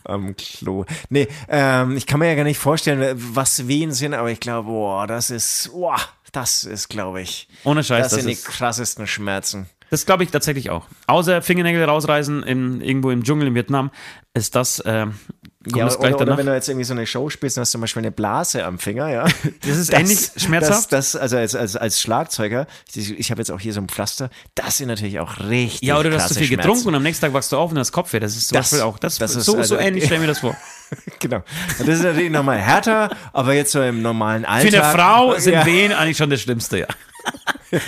am Klo. Nee, ähm, ich kann mir ja gar nicht vorstellen, was Wehen sind, aber ich glaube, boah, das ist, boah, das ist, glaube ich, Ohne Scheiß, das, das sind die ist- krassesten Schmerzen. Das glaube ich tatsächlich auch. Außer Fingernägel rausreißen in, irgendwo im Dschungel in Vietnam, ist das, äh, Ja, das oder, oder wenn du jetzt irgendwie so eine Show spielst und hast zum Beispiel eine Blase am Finger, ja. Das ist ähnlich schmerzhaft. Das, das, also als, als, als Schlagzeuger, ich, ich habe jetzt auch hier so ein Pflaster, das sind natürlich auch richtig ja, oder du hast zu viel Schmerzen. getrunken und am nächsten Tag wachst du auf und hast Kopfweh. Das ist zum Das- Beispiel auch, das, das ist so, also- so ähnlich, stell mir das vor. Genau. Und das ist natürlich nochmal härter, aber jetzt so im normalen Für Alltag. eine Frau sind ja. Wehen eigentlich schon das Schlimmste, ja.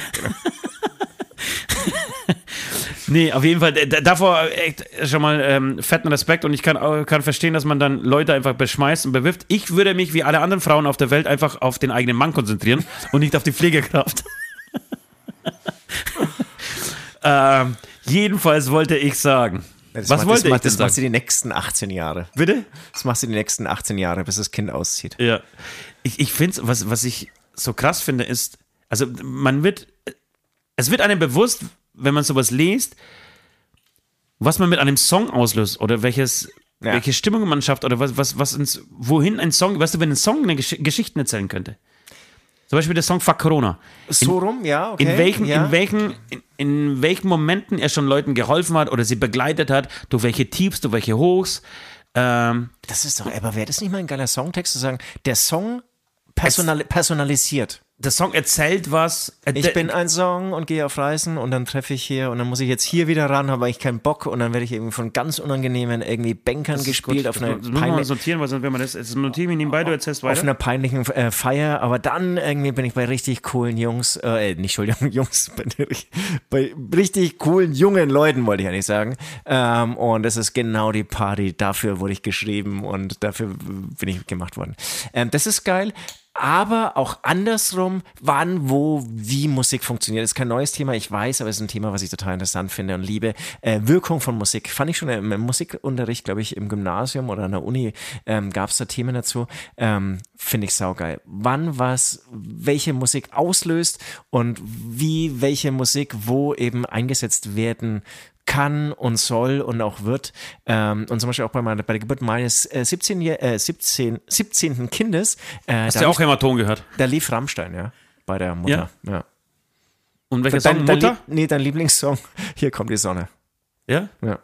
nee, auf jeden Fall, davor echt schon mal ähm, fetten Respekt und ich kann, kann verstehen, dass man dann Leute einfach beschmeißt und bewirft. Ich würde mich wie alle anderen Frauen auf der Welt einfach auf den eigenen Mann konzentrieren und nicht auf die Pflegekraft. ähm, jedenfalls wollte ich sagen. Das was macht, wollte das, macht, ich denn das machst du die nächsten 18 Jahre. Bitte? Das machst du die nächsten 18 Jahre, bis das Kind auszieht. Ja. Ich, ich finde, was, was ich so krass finde, ist, also man wird, es wird einem bewusst, wenn man sowas liest, was man mit einem Song auslöst oder welches, Ja. welche Stimmung man schafft oder was, was, was ins, wohin ein Song, weißt du, wenn ein Song eine Gesch Geschichte erzählen könnte. Zum Beispiel der Song Fuck Corona. So rum, ja, okay. In welchen, ja. in, welchen, in, in welchen Momenten er schon Leuten geholfen hat oder sie begleitet hat, durch welche Tiefs, durch welche Hochs. Ähm, Das ist doch, aber wäre das nicht mal ein geiler Songtext zu sagen, der Song personal, personalisiert. Der Song erzählt was. äh, Ich bin ein Song und gehe auf Reisen und dann treffe ich hier und dann muss ich jetzt hier wieder ran, habe eigentlich keinen Bock und dann werde ich irgendwie von ganz unangenehmen irgendwie Bänkern gespielt auf einer, Das muss man mal peinlich, sortieren, weil sonst, wenn man das, das notieren wir nebenbei, du erzählst auf weiter. einer peinlichen äh, Feier, aber dann irgendwie bin ich bei richtig coolen Jungs, äh, nicht Entschuldigung, Jungs, bei, bei richtig coolen jungen Leuten, wollte ich eigentlich sagen. Ähm, und das ist genau die Party, dafür wurde ich geschrieben und dafür bin ich gemacht worden. Ähm, das ist geil. Aber auch andersrum, wann, wo, wie Musik funktioniert. Das ist kein neues Thema, ich weiß, aber es ist ein Thema, was ich total interessant finde und liebe. Äh, Wirkung von Musik. Fand ich schon im Musikunterricht, glaube ich, im Gymnasium oder an der Uni ähm, gab es da Themen dazu. Ähm, finde ich saugeil. Wann was, welche Musik auslöst und wie welche Musik wo eben eingesetzt werden kann und soll und auch wird. Ähm, und zum Beispiel auch bei, meiner, bei der Geburt meines äh, 17, Jä- äh, 17, 17. Kindes. Äh, Hast du auch lief, Hämaton gehört? da lief Rammstein, ja. Bei der Mutter. Ja. Und welcher Song? Dein, dein, Mutter? Lieb- nee, dein Lieblingssong, Hier kommt die Sonne. Ja? Ja.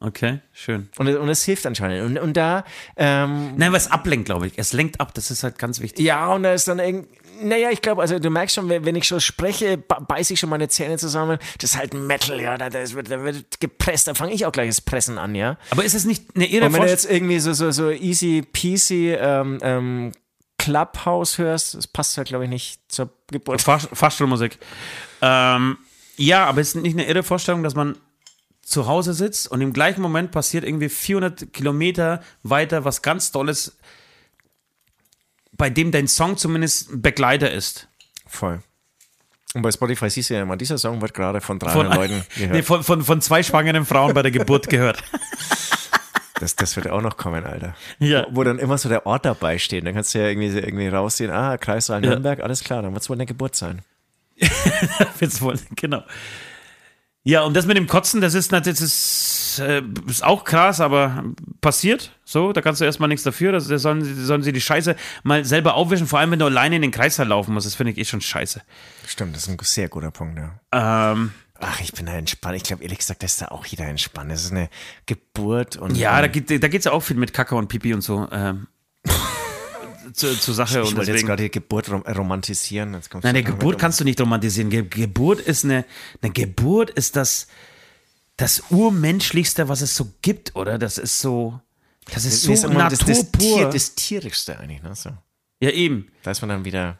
Okay, schön. Und, und es hilft anscheinend. Und, und da, ähm, Nein, was ablenkt, glaube ich. Es lenkt ab, das ist halt ganz wichtig. ja, und da ist dann irgendwie, naja, ich glaube, also du merkst schon, wenn wenn ich schon spreche, beiße ich schon meine Zähne zusammen. Das ist halt Metal, ja, da, da, wird, da wird gepresst, da fange ich auch gleich das Pressen an, ja. Aber ist es nicht eine irre Und wenn du jetzt irgendwie so, so, so easy peasy ähm, ähm, Clubhouse hörst, das passt halt, glaube ich, nicht zur Geburt. Fahr- Fahrstuhlmusik. Ähm, ja, aber es ist nicht eine irre Vorstellung, dass man zu Hause sitzt und im gleichen Moment passiert irgendwie 400 Kilometer weiter was ganz Tolles, bei dem dein Song zumindest ein Begleiter ist. Voll. Und bei Spotify siehst du ja immer, dieser Song wird gerade von 300 Von, Leuten gehört. nee, von, von, von zwei schwangeren Frauen bei der Geburt gehört. Das, das wird auch noch kommen, Alter. Ja. Wo, wo dann immer so der Ort dabei steht. Dann kannst du ja irgendwie, irgendwie raussehen, ah, Kreissaal Ja. Nürnberg, alles klar, dann wird es wohl eine Geburt sein. Wird's wohl, genau. Ja, und das mit dem Kotzen, das ist natürlich, ist, äh, ist auch krass, aber passiert. So, da kannst du erstmal nichts dafür. Das, das sollen, sie- sollen sie die Scheiße mal selber aufwischen, vor allem wenn du alleine in den Kreißsaal laufen musst. Das finde ich eh schon scheiße. Stimmt, das ist ein sehr guter Punkt, ja. Ähm, Ach, ich bin da entspannt. Ich glaube, ehrlich gesagt, da ist da auch jeder entspannt. Das ist eine Geburt und. ja, da und geht da geht's ja auch viel mit Kacke und Pipi und so. Ähm, zu, zur Sache ich und wollte jetzt gerade die Geburt rom romantisieren. Jetzt Nein, eine Geburt um. kannst du nicht romantisieren. Ge Geburt ist eine, eine Geburt ist das, das Urmenschlichste, was es so gibt, oder? Das ist so, das ist so Nee, sag mal, das, das, naturpur. Tier, das Tierischste eigentlich, ne? So. ja, eben. Da ist man dann wieder.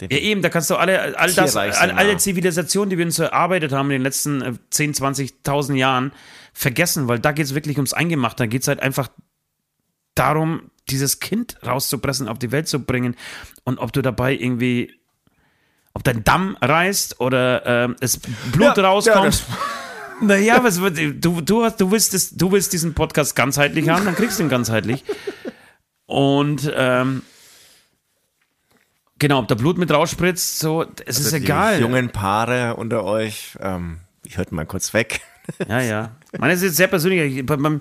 den- Ja, eben, da kannst du alle, all das, all, alle. Zivilisationen, die wir uns so erarbeitet haben in den letzten äh, 10, 20.000 Jahren, vergessen, weil da geht es wirklich ums Eingemachte. Da geht es halt einfach darum, dieses Kind rauszupressen, auf die Welt zu bringen und ob du dabei irgendwie, ob dein Damm reißt oder ähm, es Blut Ja, rauskommt. ja, das- naja, was, du, du, hast, du, willst das, du willst diesen Podcast ganzheitlich haben, dann kriegst du ihn ganzheitlich. Und ähm, genau, ob da Blut mit rausspritzt, so, es ist Also die egal. jungen Paare unter euch, ähm, ich hört mal kurz weg. Ja, ja. Meine ist jetzt sehr persönlich. Ich, beim,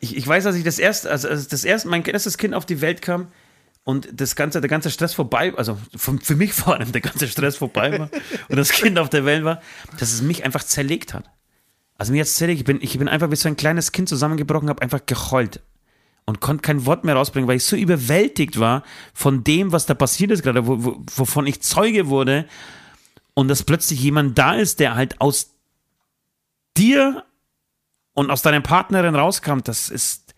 ich, ich weiß, dass ich das erste, also als das erste, mein erstes Kind auf die Welt kam und das ganze, der ganze Stress vorbei, also für, für mich vor allem der ganze Stress vorbei war und das Kind auf der Welt war, dass es mich einfach zerlegt hat. Also mir jetzt zerlegt, ich bin, ich bin einfach wie so ein kleines Kind zusammengebrochen, habe einfach geheult und konnte kein Wort mehr rausbringen, weil ich so überwältigt war von dem, was da passiert ist gerade, wo, wo, wovon ich Zeuge wurde und dass plötzlich jemand da ist, der halt aus dir und aus deiner Partnerin rauskam, das ist,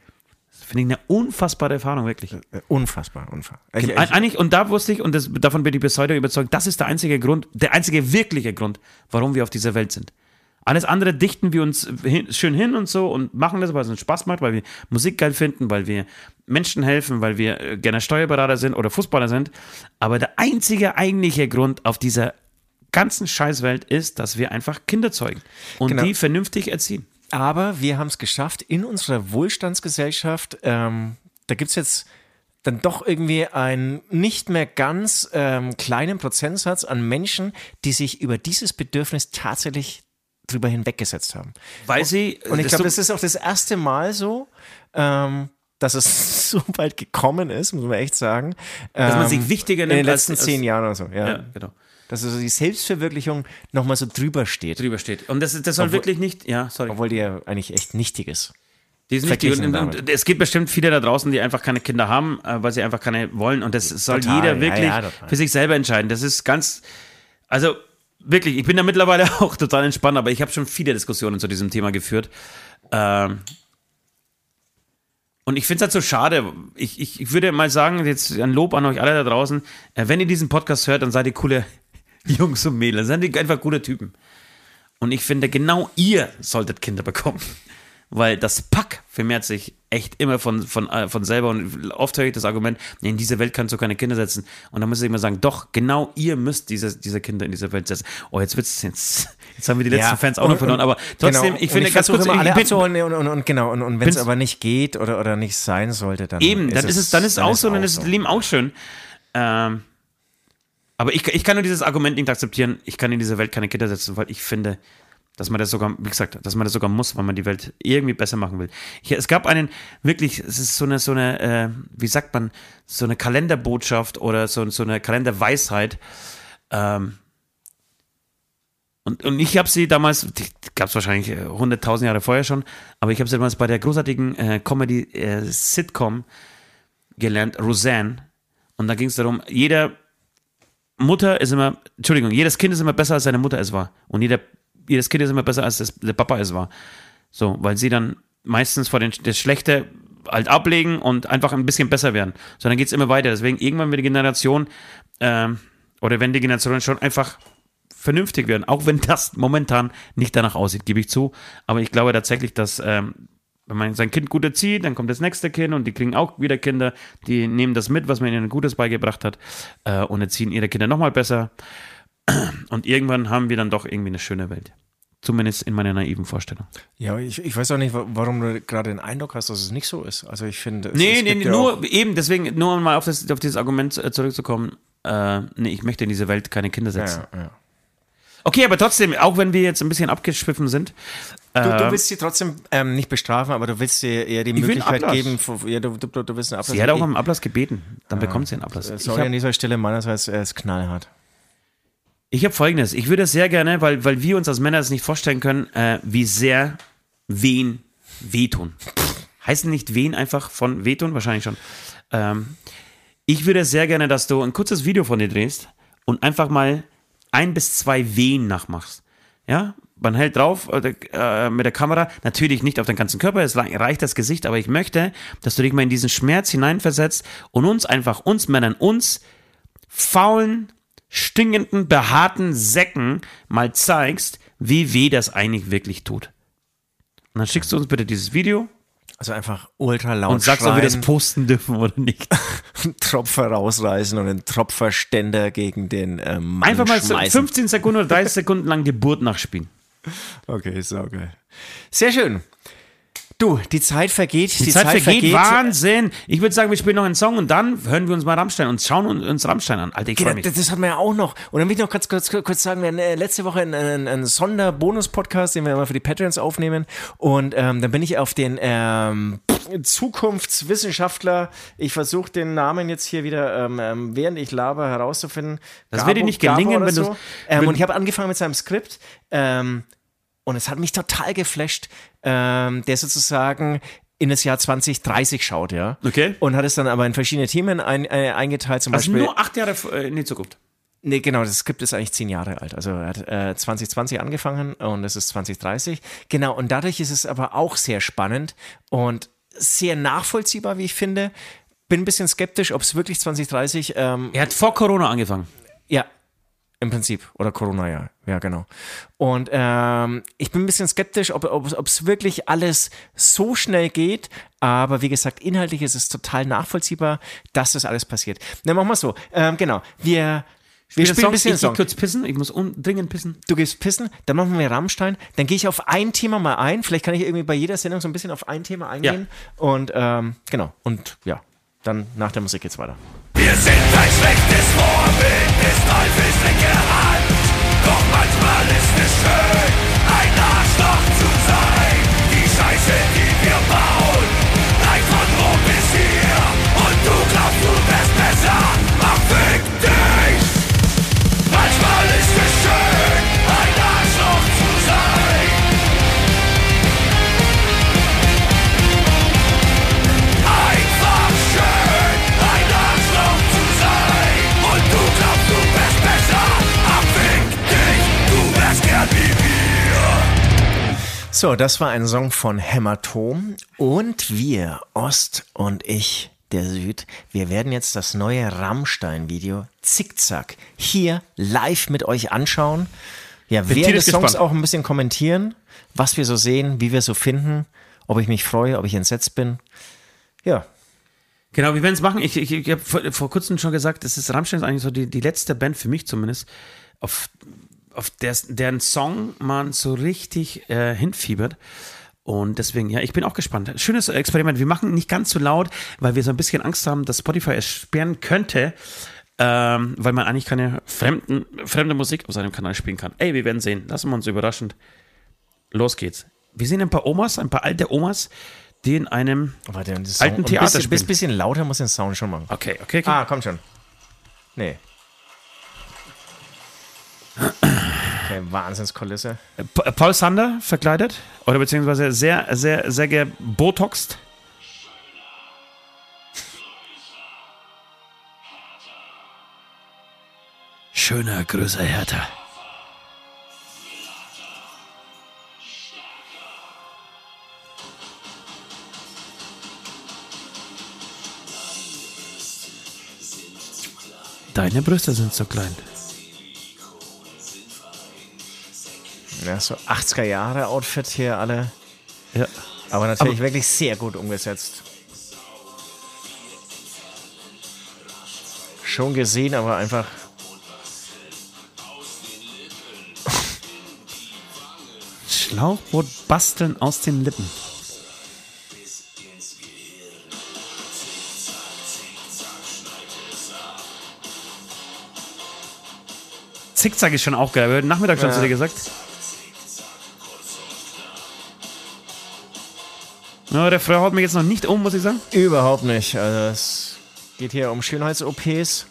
finde ich, eine unfassbare Erfahrung, wirklich. Äh, Unfassbar, unfassbar. Ich, ich, Eigentlich, und da wusste ich, und das, davon bin ich bis heute überzeugt, das ist der einzige Grund, der einzige wirkliche Grund, warum wir auf dieser Welt sind. Alles andere dichten wir uns hin, schön hin und so und machen das, weil es uns Spaß macht, weil wir Musik geil finden, weil wir Menschen helfen, weil wir äh, gerne Steuerberater sind oder Fußballer sind. Aber der einzige eigentliche Grund auf dieser ganzen Scheißwelt ist, dass wir einfach Kinder zeugen und Genau. die vernünftig erziehen. Aber wir haben es geschafft, in unserer Wohlstandsgesellschaft, ähm, da gibt es jetzt dann doch irgendwie einen nicht mehr ganz ähm, kleinen Prozentsatz an Menschen, die sich über dieses Bedürfnis tatsächlich drüber hinweggesetzt haben. Weil sie. Und ich das glaube, das ist auch das erste Mal so, ähm, dass es so weit gekommen ist, muss man echt sagen. Dass man ähm, sich wichtiger in den nimmt als- letzten als- zehn Jahren oder so. Ja. ja, genau. Dass also die Selbstverwirklichung nochmal so drüber steht. Drüber steht. Und das, das soll Obwohl- wirklich nicht. Ja, sorry. Obwohl die ja eigentlich echt nichtig ist. Die sind nicht die, verglichen und, und, es gibt bestimmt viele da draußen, die einfach keine Kinder haben, äh, weil sie einfach keine wollen. Und das soll Total, jeder ja, wirklich ja, total. für sich selber entscheiden. Das ist ganz, also wirklich, ich bin da mittlerweile auch total entspannt, aber ich habe schon viele Diskussionen zu diesem Thema geführt. Ähm, und ich finde es halt so schade. Ich, ich, ich würde mal sagen, jetzt ein Lob an euch alle da draußen. Äh, wenn ihr diesen Podcast hört, dann seid ihr coole Jungs und Mädels. Ihr einfach coole Typen. Und ich finde, genau ihr solltet Kinder bekommen. Weil das Pack vermehrt sich echt immer von, von, äh, von selber. Und oft höre ich das Argument, nee, in diese Welt kannst du keine Kinder setzen. Und dann muss ich immer sagen, doch, genau ihr müsst diese, diese Kinder in diese Welt setzen. Oh, jetzt wird's jetzt, jetzt haben wir die letzten Ja, Fans auch noch verloren. Aber und- trotzdem, genau. ich finde ich ganz kurz, immer alle abzuholen und, und, und genau und, und wenn es aber nicht geht oder, oder nicht sein sollte, dann Eben, dann ist es, dann ist es auch so, dann ist das Leben auch schön. Ähm, aber ich, ich kann nur dieses Argument nicht akzeptieren, ich kann in diese Welt keine Kinder setzen, weil ich finde, dass man das sogar, wie gesagt, dass man das sogar muss, weil man die Welt irgendwie besser machen will. Ich, es gab einen, wirklich, es ist so eine, so eine, äh, wie sagt man, so eine Kalenderbotschaft oder so, so eine Kalenderweisheit. Ähm, und, und ich habe sie damals, gab es wahrscheinlich äh, 100.000 Jahre vorher schon, aber ich habe sie damals bei der großartigen äh, Comedy-Sitcom gelernt, Roseanne. Und da ging es darum, jeder Mutter ist immer, Entschuldigung, jedes Kind ist immer besser, als seine Mutter es war. Und jeder, jedes Kind ist immer besser, als das, der Papa es war. So, weil sie dann meistens vor den, das Schlechte halt ablegen und einfach ein bisschen besser werden. So, dann geht es immer weiter. Deswegen irgendwann wird die Generation, ähm, oder wenn die Generationen schon einfach vernünftig werden, auch wenn das momentan nicht danach aussieht, gebe ich zu. Aber ich glaube tatsächlich, dass ähm, wenn man sein Kind gut erzieht, dann kommt das nächste Kind und die kriegen auch wieder Kinder, die nehmen das mit, was man ihnen Gutes beigebracht hat äh, und erziehen ihre Kinder nochmal besser. Und irgendwann haben wir dann doch irgendwie eine schöne Welt. Zumindest in meiner naiven Vorstellung. Ja, ich, ich weiß auch nicht, wa- warum du gerade den Eindruck hast, dass es nicht so ist. Also ich finde, es, Nee, es nee, nee ja nur eben, deswegen, nur um mal auf, das, auf dieses Argument äh, zurückzukommen. Äh, nee, ich möchte in diese Welt keine Kinder setzen. ja, ja. Okay, aber trotzdem, auch wenn wir jetzt ein bisschen abgeschwiffen sind. Du, du willst sie trotzdem ähm, nicht bestrafen, aber du willst ihr eher die einen Möglichkeit geben, für, ja, du, du, du willst einen Ablass. sie hat auch Ich- um Ablass gebeten. Dann bekommt sie einen Ablass. äh, Ich Sorry hab- an dieser Stelle meinerseits, er ist knallhart. Ich habe folgendes. Ich würde sehr gerne, weil, weil wir uns als Männer das nicht vorstellen können, äh, wie sehr wen wehtun. Heißen nicht wen einfach von wehtun? Wahrscheinlich schon. Ähm, ich würde sehr gerne, dass du ein kurzes Video von dir drehst und einfach mal ein bis zwei Wehen nachmachst. Ja? Man hält drauf äh, mit der Kamera, natürlich nicht auf den ganzen Körper, es rei- reicht das Gesicht, aber ich möchte, dass du dich mal in diesen Schmerz hineinversetzt und uns einfach, uns Männern, uns faulen, stinkenden, behaarten Säcken mal zeigst, wie weh das eigentlich wirklich tut. Und dann schickst du uns bitte dieses Video Also einfach ultra laut und sagst, ob wir das posten dürfen oder nicht. einen Tropfer rausreißen und einen Tropferständer gegen den ähm, Mann Einfach mal schmeißen. 15 Sekunden oder 30 Sekunden lang Geburt nachspielen. Okay, ist auch geil. Sehr schön. Du, die Zeit vergeht. Die, Zeit, vergeht, Wahnsinn. Ich würde sagen, wir spielen noch einen Song und dann hören wir uns mal Rammstein und schauen uns Rammstein an. Alter, ich Genau, freu mich. das, das hat man ja auch noch. Und dann will ich noch kurz, kurz, kurz sagen, wir hatten äh, letzte Woche einen, einen, einen Sonder-Bonus-Podcast, den wir immer für die Patreons aufnehmen. Und ähm, dann bin ich auf den ähm, Zukunftswissenschaftler, ich versuche den Namen jetzt hier wieder, ähm, ähm, während ich laber, herauszufinden. Das wird dir nicht gelingen, wenn du- so. Ähm, und ich habe angefangen mit seinem Skript. Ähm, und es hat mich total geflasht, ähm, der sozusagen in das Jahr 2030 schaut, ja. Okay. Und hat es dann aber in verschiedene Themen ein, äh, eingeteilt, zum Also Beispiel. nur acht Jahre äh, in die Zukunft. Nee, genau, das Skript ist eigentlich zehn Jahre alt. Also er hat äh, 2020 angefangen und es ist 2030. Genau, und dadurch ist es aber auch sehr spannend und sehr nachvollziehbar, wie ich finde. Bin ein bisschen skeptisch, ob es wirklich 2030, ähm, Er hat vor Corona angefangen. ja, im Prinzip. Oder Corona, ja. Ja, genau. Und ähm, ich bin ein bisschen skeptisch, ob es ob, es wirklich alles so schnell geht. Aber wie gesagt, inhaltlich ist es total nachvollziehbar, dass das alles passiert. Na, machen wir so. Ähm, genau. Wir, wir spielen ein bisschen ich, ich Song. kurz pissen. Ich muss dringend pissen. Du gehst pissen, dann machen wir Rammstein. Dann gehe ich auf ein Thema mal ein. Vielleicht kann ich irgendwie bei jeder Sendung so ein bisschen auf ein Thema eingehen. Und ähm, genau. Und ja, dann nach der Musik geht's weiter. Wir sind ein schlechtes Vorbild Doch manchmal ist es schön, ein Arschloch zu sein. Die Scheiße, die So, das war ein Song von Hämatom. Und wir, Ost und ich, der Süd, wir werden jetzt das neue Rammstein-Video Zickzack hier live mit euch anschauen. Ja, während tierisch des Songs gespannt. auch ein bisschen kommentieren, was wir so sehen, wie wir so finden, ob ich mich freue, ob ich entsetzt bin. Ja, Genau, wir werden es machen. Ich, ich, ich habe vor, vor kurzem schon gesagt, das ist Rammstein ist eigentlich so die, die letzte Band für mich zumindest, auf, auf der, deren Song man so richtig äh, hinfiebert. Und deswegen, ja, ich bin auch gespannt. Schönes Experiment. Wir machen nicht ganz so laut, weil wir so ein bisschen Angst haben, dass Spotify es sperren könnte, ähm, weil man eigentlich keine fremden, fremde Musik auf seinem Kanal spielen kann. Ey, wir werden sehen. Lassen wir uns überraschend. Los geht's. Wir sehen ein paar Omas, ein paar alte Omas, die in einem. warte, Alten Sound, Theater ein bisschen, spielen. bisschen lauter muss den Sound schon machen. Okay, okay, okay. Ah, kommt schon. Nee. Okay, Wahnsinnskulisse. Pa- Paul Sander verkleidet oder beziehungsweise sehr, sehr, sehr gebotoxt. Schöner, größer, härter. Deine Brüste sind so klein. Ja, so 80er Jahre Outfit hier alle. Ja. Aber natürlich wirklich sehr gut umgesetzt. Schon gesehen, aber einfach. Schlauchboot basteln aus den Lippen. Zickzack ist schon auch geil. Nachmittag schon Ja. zu dir gesagt. Ja, der Frau haut mich jetzt noch nicht um, muss ich sagen. Überhaupt nicht. Also es geht hier um Schönheits-OPs.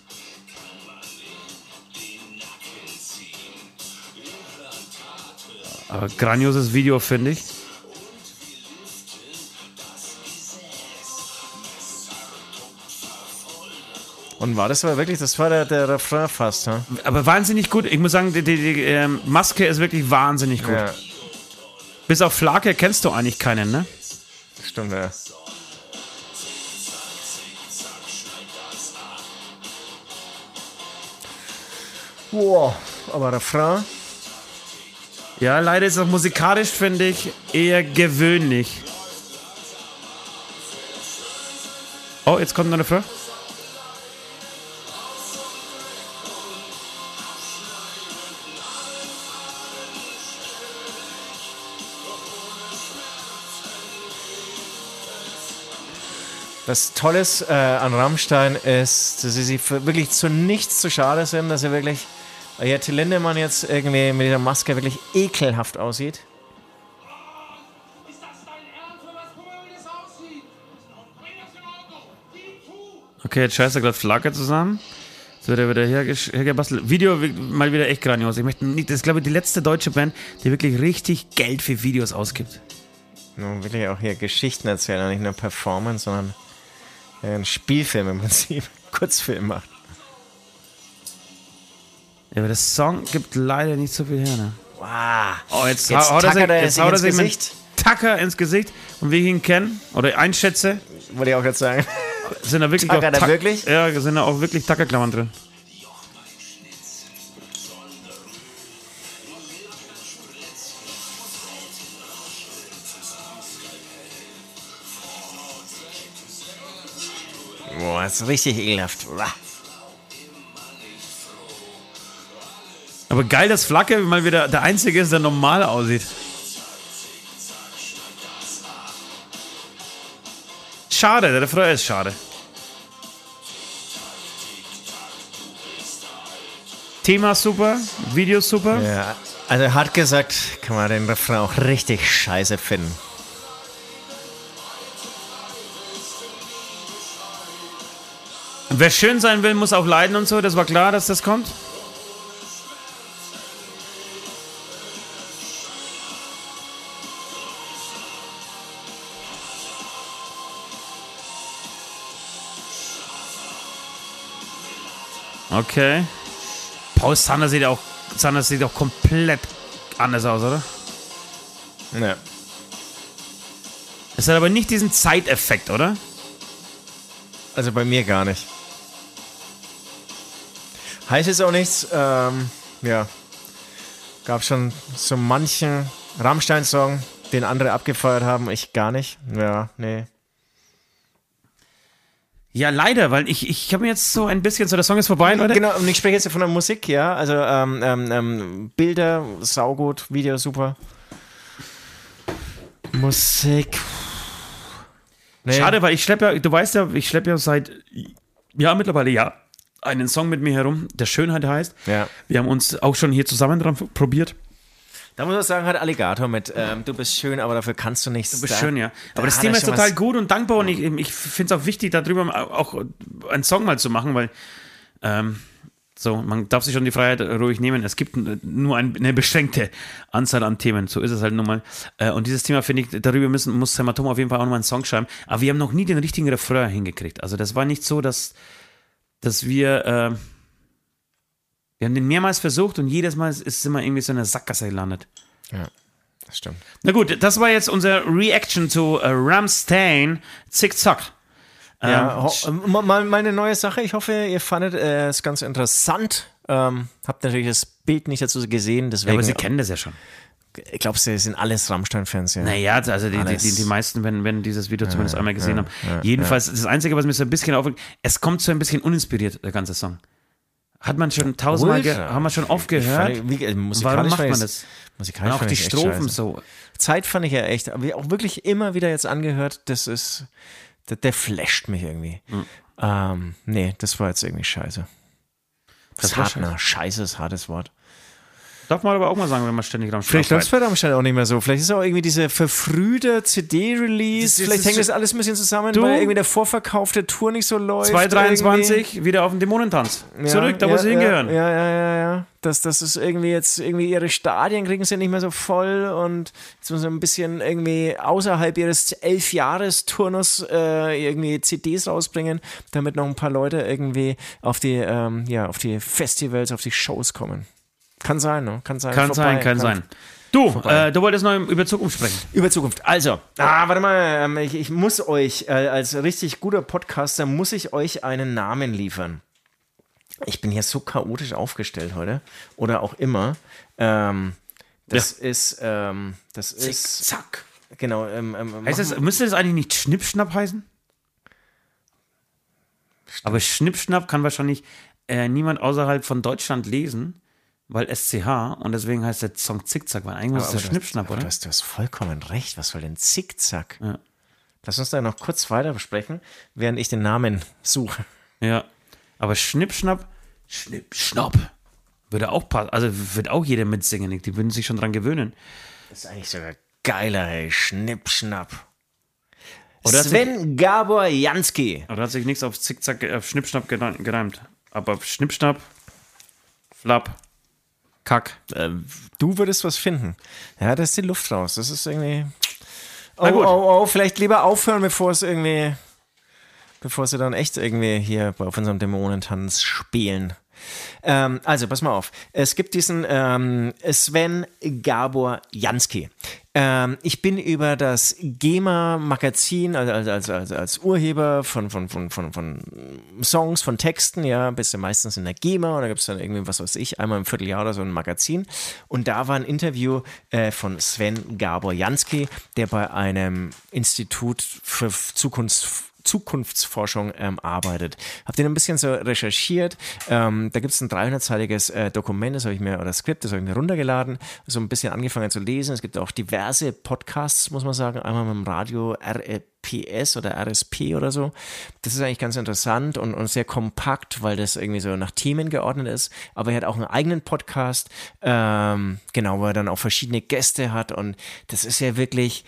Aber grandioses Video, finde ich. Und war das aber wirklich, das war der, der Refrain fast, ne? Aber wahnsinnig gut. Ich muss sagen, die, die, die ähm, Maske ist wirklich wahnsinnig gut. Ja, Bis auf Flake kennst du eigentlich keinen, ne? Ja. Wow, aber Refrain. Ja, leider ist es musikalisch, finde ich, eher gewöhnlich. Oh, jetzt kommt noch eine Frage. Das Tolles äh, an Rammstein ist, dass sie sich wirklich zu nichts zu schade sind, dass er wirklich, ja, Till Lindemann jetzt irgendwie mit dieser Maske wirklich ekelhaft aussieht. Was? Okay, jetzt scheißt er gerade Flagge zusammen. Jetzt wird er wieder hergebastelt. Video mal wieder echt grandios. Ich möchte nicht, das ist, glaube ich, die letzte deutsche Band, die wirklich richtig Geld für Videos ausgibt. Nun will ich auch hier Geschichten erzählen, und nicht nur Performance, sondern äh, ein Spielfilm im Prinzip, Kurzfilm macht. Ja, aber der Song gibt leider nicht so viel her, ne? Wow. Oh, jetzt, Jetzt haut er sich, jetzt haut er ins sich mit Gesicht. Tacker ins Gesicht. Und wie ich ihn kenne, oder einschätze, Wollte ich auch gerade sagen. sind da wirklich Tackert auch er wirklich? Ja, sind da auch wirklich Tackerklammern drin. Das ist richtig ekelhaft. Aber geil, dass Flagge mal wieder der Einzige ist, der normal aussieht. Schade, der Refrain ist schade. Thema super, Video super. Ja, also hat gesagt, kann man den Refrain auch richtig scheiße finden. Wer schön sein will, muss auch leiden und so. Das war klar, dass das kommt. Okay. Paul Sander sieht auch, Sander sieht auch komplett anders aus, oder? Ja. Es hat aber nicht diesen Zeiteffekt, oder? Also bei mir gar nicht. Heißt jetzt auch nichts. Ähm, ja. Gab schon so manchen Rammstein-Song, den andere abgefeuert haben, ich gar nicht. Ja, nee. Ja, leider, weil ich, ich habe mir jetzt so ein bisschen, so der Song ist vorbei, Leute. Genau, und ich spreche jetzt von der Musik, ja. Also ähm, ähm, ähm, Bilder, saugut, Video super. Musik. Nee. Schade, weil ich schleppe ja, du weißt ja, ich schleppe ja seit, ja, mittlerweile ja, einen Song mit mir herum, der Schönheit heißt. Ja. Wir haben uns auch schon hier zusammen dran probiert. Da muss man sagen, hat Alligator mit, ähm, du bist schön, aber dafür kannst du nichts. Du bist da, schön, ja. da Aber das hat Thema ist total gut und dankbar und ich, ich finde es auch wichtig, darüber auch einen Song mal zu machen, weil ähm, so, man darf sich schon die Freiheit ruhig nehmen. Es gibt nur ein, eine beschränkte Anzahl an Themen. So ist es halt nun mal. Äh, Und dieses Thema, finde ich, darüber müssen, muss Hämatom auf jeden Fall auch nochmal einen Song schreiben. Aber wir haben noch nie den richtigen Refrain hingekriegt. Also das war nicht so, dass, dass wir, äh, wir haben den mehrmals versucht und jedes Mal ist es immer irgendwie so in einer Sackgasse gelandet. Ja, das stimmt. Na gut, das war jetzt unser Reaction zu äh, Ramstein Zickzack. Ja, Ähm, ho- ähm, meine neue Sache. Ich hoffe, ihr fandet äh, es ganz interessant. Ähm, habt natürlich das Bild nicht dazu gesehen, deswegen. aber Sie kennen das ja schon. Ich glaube, sie sind alles Rammstein-Fans. Ja. Naja, also die, die, Alles. die, die meisten, wenn, wenn dieses Video zumindest einmal gesehen haben. Jedenfalls, das Einzige, was mir so ein bisschen aufregt, es kommt so ein bisschen uninspiriert, der ganze Song. Hat man schon tausendmal, haben wir schon oft gehört. Fand ich- wie, Warum macht fand man das? Musikalisch Und auch fand die Strophen scheiße. so. Zeit fand ich ja echt, aber auch wirklich immer wieder jetzt angehört, das ist, der, der flasht mich irgendwie. Hm. Ähm, nee, das war jetzt irgendwie scheiße. Das, Das ist hart, ne? Scheiße ist hartes Wort. Darf man aber auch mal sagen, wenn man ständig Rammstein Vielleicht läuft es Rammstein auch nicht mehr so. Vielleicht ist auch irgendwie diese verfrühte CD-Release. Vielleicht hängt das alles ein bisschen zusammen, Du- weil irgendwie der Vorverkauf der Tour nicht so läuft. 223, wieder auf den Dämonentanz. irgendwie. Zurück, da ja, wo sie ja, hingehören. Ja, ja, ja, ja. Das, das ist irgendwie jetzt, irgendwie ihre Stadien kriegen sie nicht mehr so voll und jetzt müssen sie ein bisschen irgendwie außerhalb ihres Elf-Jahres-Turnus äh, irgendwie CDs rausbringen, damit noch ein paar Leute irgendwie auf die, ähm, ja, auf die Festivals, auf die Shows kommen. Kann sein, ne? Kann sein. Kann sein, Vorbei. kann sein. Du, äh, du wolltest noch über Zukunft sprechen. Über Zukunft. Also, ah, warte mal, ähm, ich, ich muss euch, äh, als richtig guter Podcaster, muss ich euch einen Namen liefern. Ich bin hier so chaotisch aufgestellt heute. Oder auch immer. Ähm, das ist, ähm, das ist, Zack. genau, ähm, ähm, Heißt das, müsste das eigentlich nicht Schnippschnapp heißen? Aber Schnippschnapp kann wahrscheinlich äh, niemand außerhalb von Deutschland lesen, weil SCH und deswegen heißt der Song Zickzack, weil eigentlich ist aber das du- Schnippschnapp, oder? Du hast, du hast vollkommen recht. Was soll denn Zickzack? Lass uns da noch kurz weiter besprechen, während ich den Namen suche. Ja. Aber Schnippschnapp, Schnippschnapp würde auch passen. Also wird auch jeder mitsingen. Die würden sich schon dran gewöhnen. Das ist eigentlich sogar geiler, ey. Schnippschnapp. Oder Sven Gabor Jansky. Da hat sich nichts auf Zickzack, auf Schnippschnapp gere- gereimt. Aber auf Schnippschnapp, Flapp, Kack. Äh, du würdest was finden. Ja, da ist die Luft raus. Das ist irgendwie. Oh, oh, oh, vielleicht lieber aufhören, bevor es irgendwie. Bevor sie dann echt irgendwie hier auf unserem Dämonentanz spielen. Ähm, also, pass mal auf. Es gibt diesen ähm, Sven Gabor Jansky. Ähm, ich bin über das GEMA-Magazin, also als, als, als, als Urheber von, von, von, von, von Songs, von Texten, ja, bist du meistens in der GEMA da gibt es dann irgendwie, was weiß ich, einmal im Vierteljahr oder so ein Magazin. Und da war ein Interview äh, von Sven Gabor Jansky, der bei einem Institut für Zukunfts Zukunftsforschung ähm, arbeitet. Habe den ein bisschen so recherchiert. Ähm, da gibt es ein 300-seitiges äh, Dokument, das habe ich mir, oder Skript, das habe ich mir runtergeladen, so ein bisschen angefangen zu lesen. Es gibt auch diverse Podcasts, muss man sagen. Einmal mit dem Radio RPS oder RSP oder so. Das ist eigentlich ganz interessant und, und sehr kompakt, weil das irgendwie so nach Themen geordnet ist. Aber er hat auch einen eigenen Podcast, ähm, genau, wo er dann auch verschiedene Gäste hat und das ist ja wirklich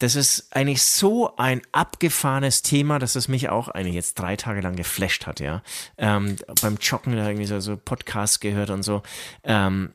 das ist eigentlich so ein abgefahrenes Thema, dass es mich auch eigentlich jetzt drei Tage lang geflasht hat, ja. Ähm, beim Joggen da irgendwie so, so Podcasts gehört und so. Ähm,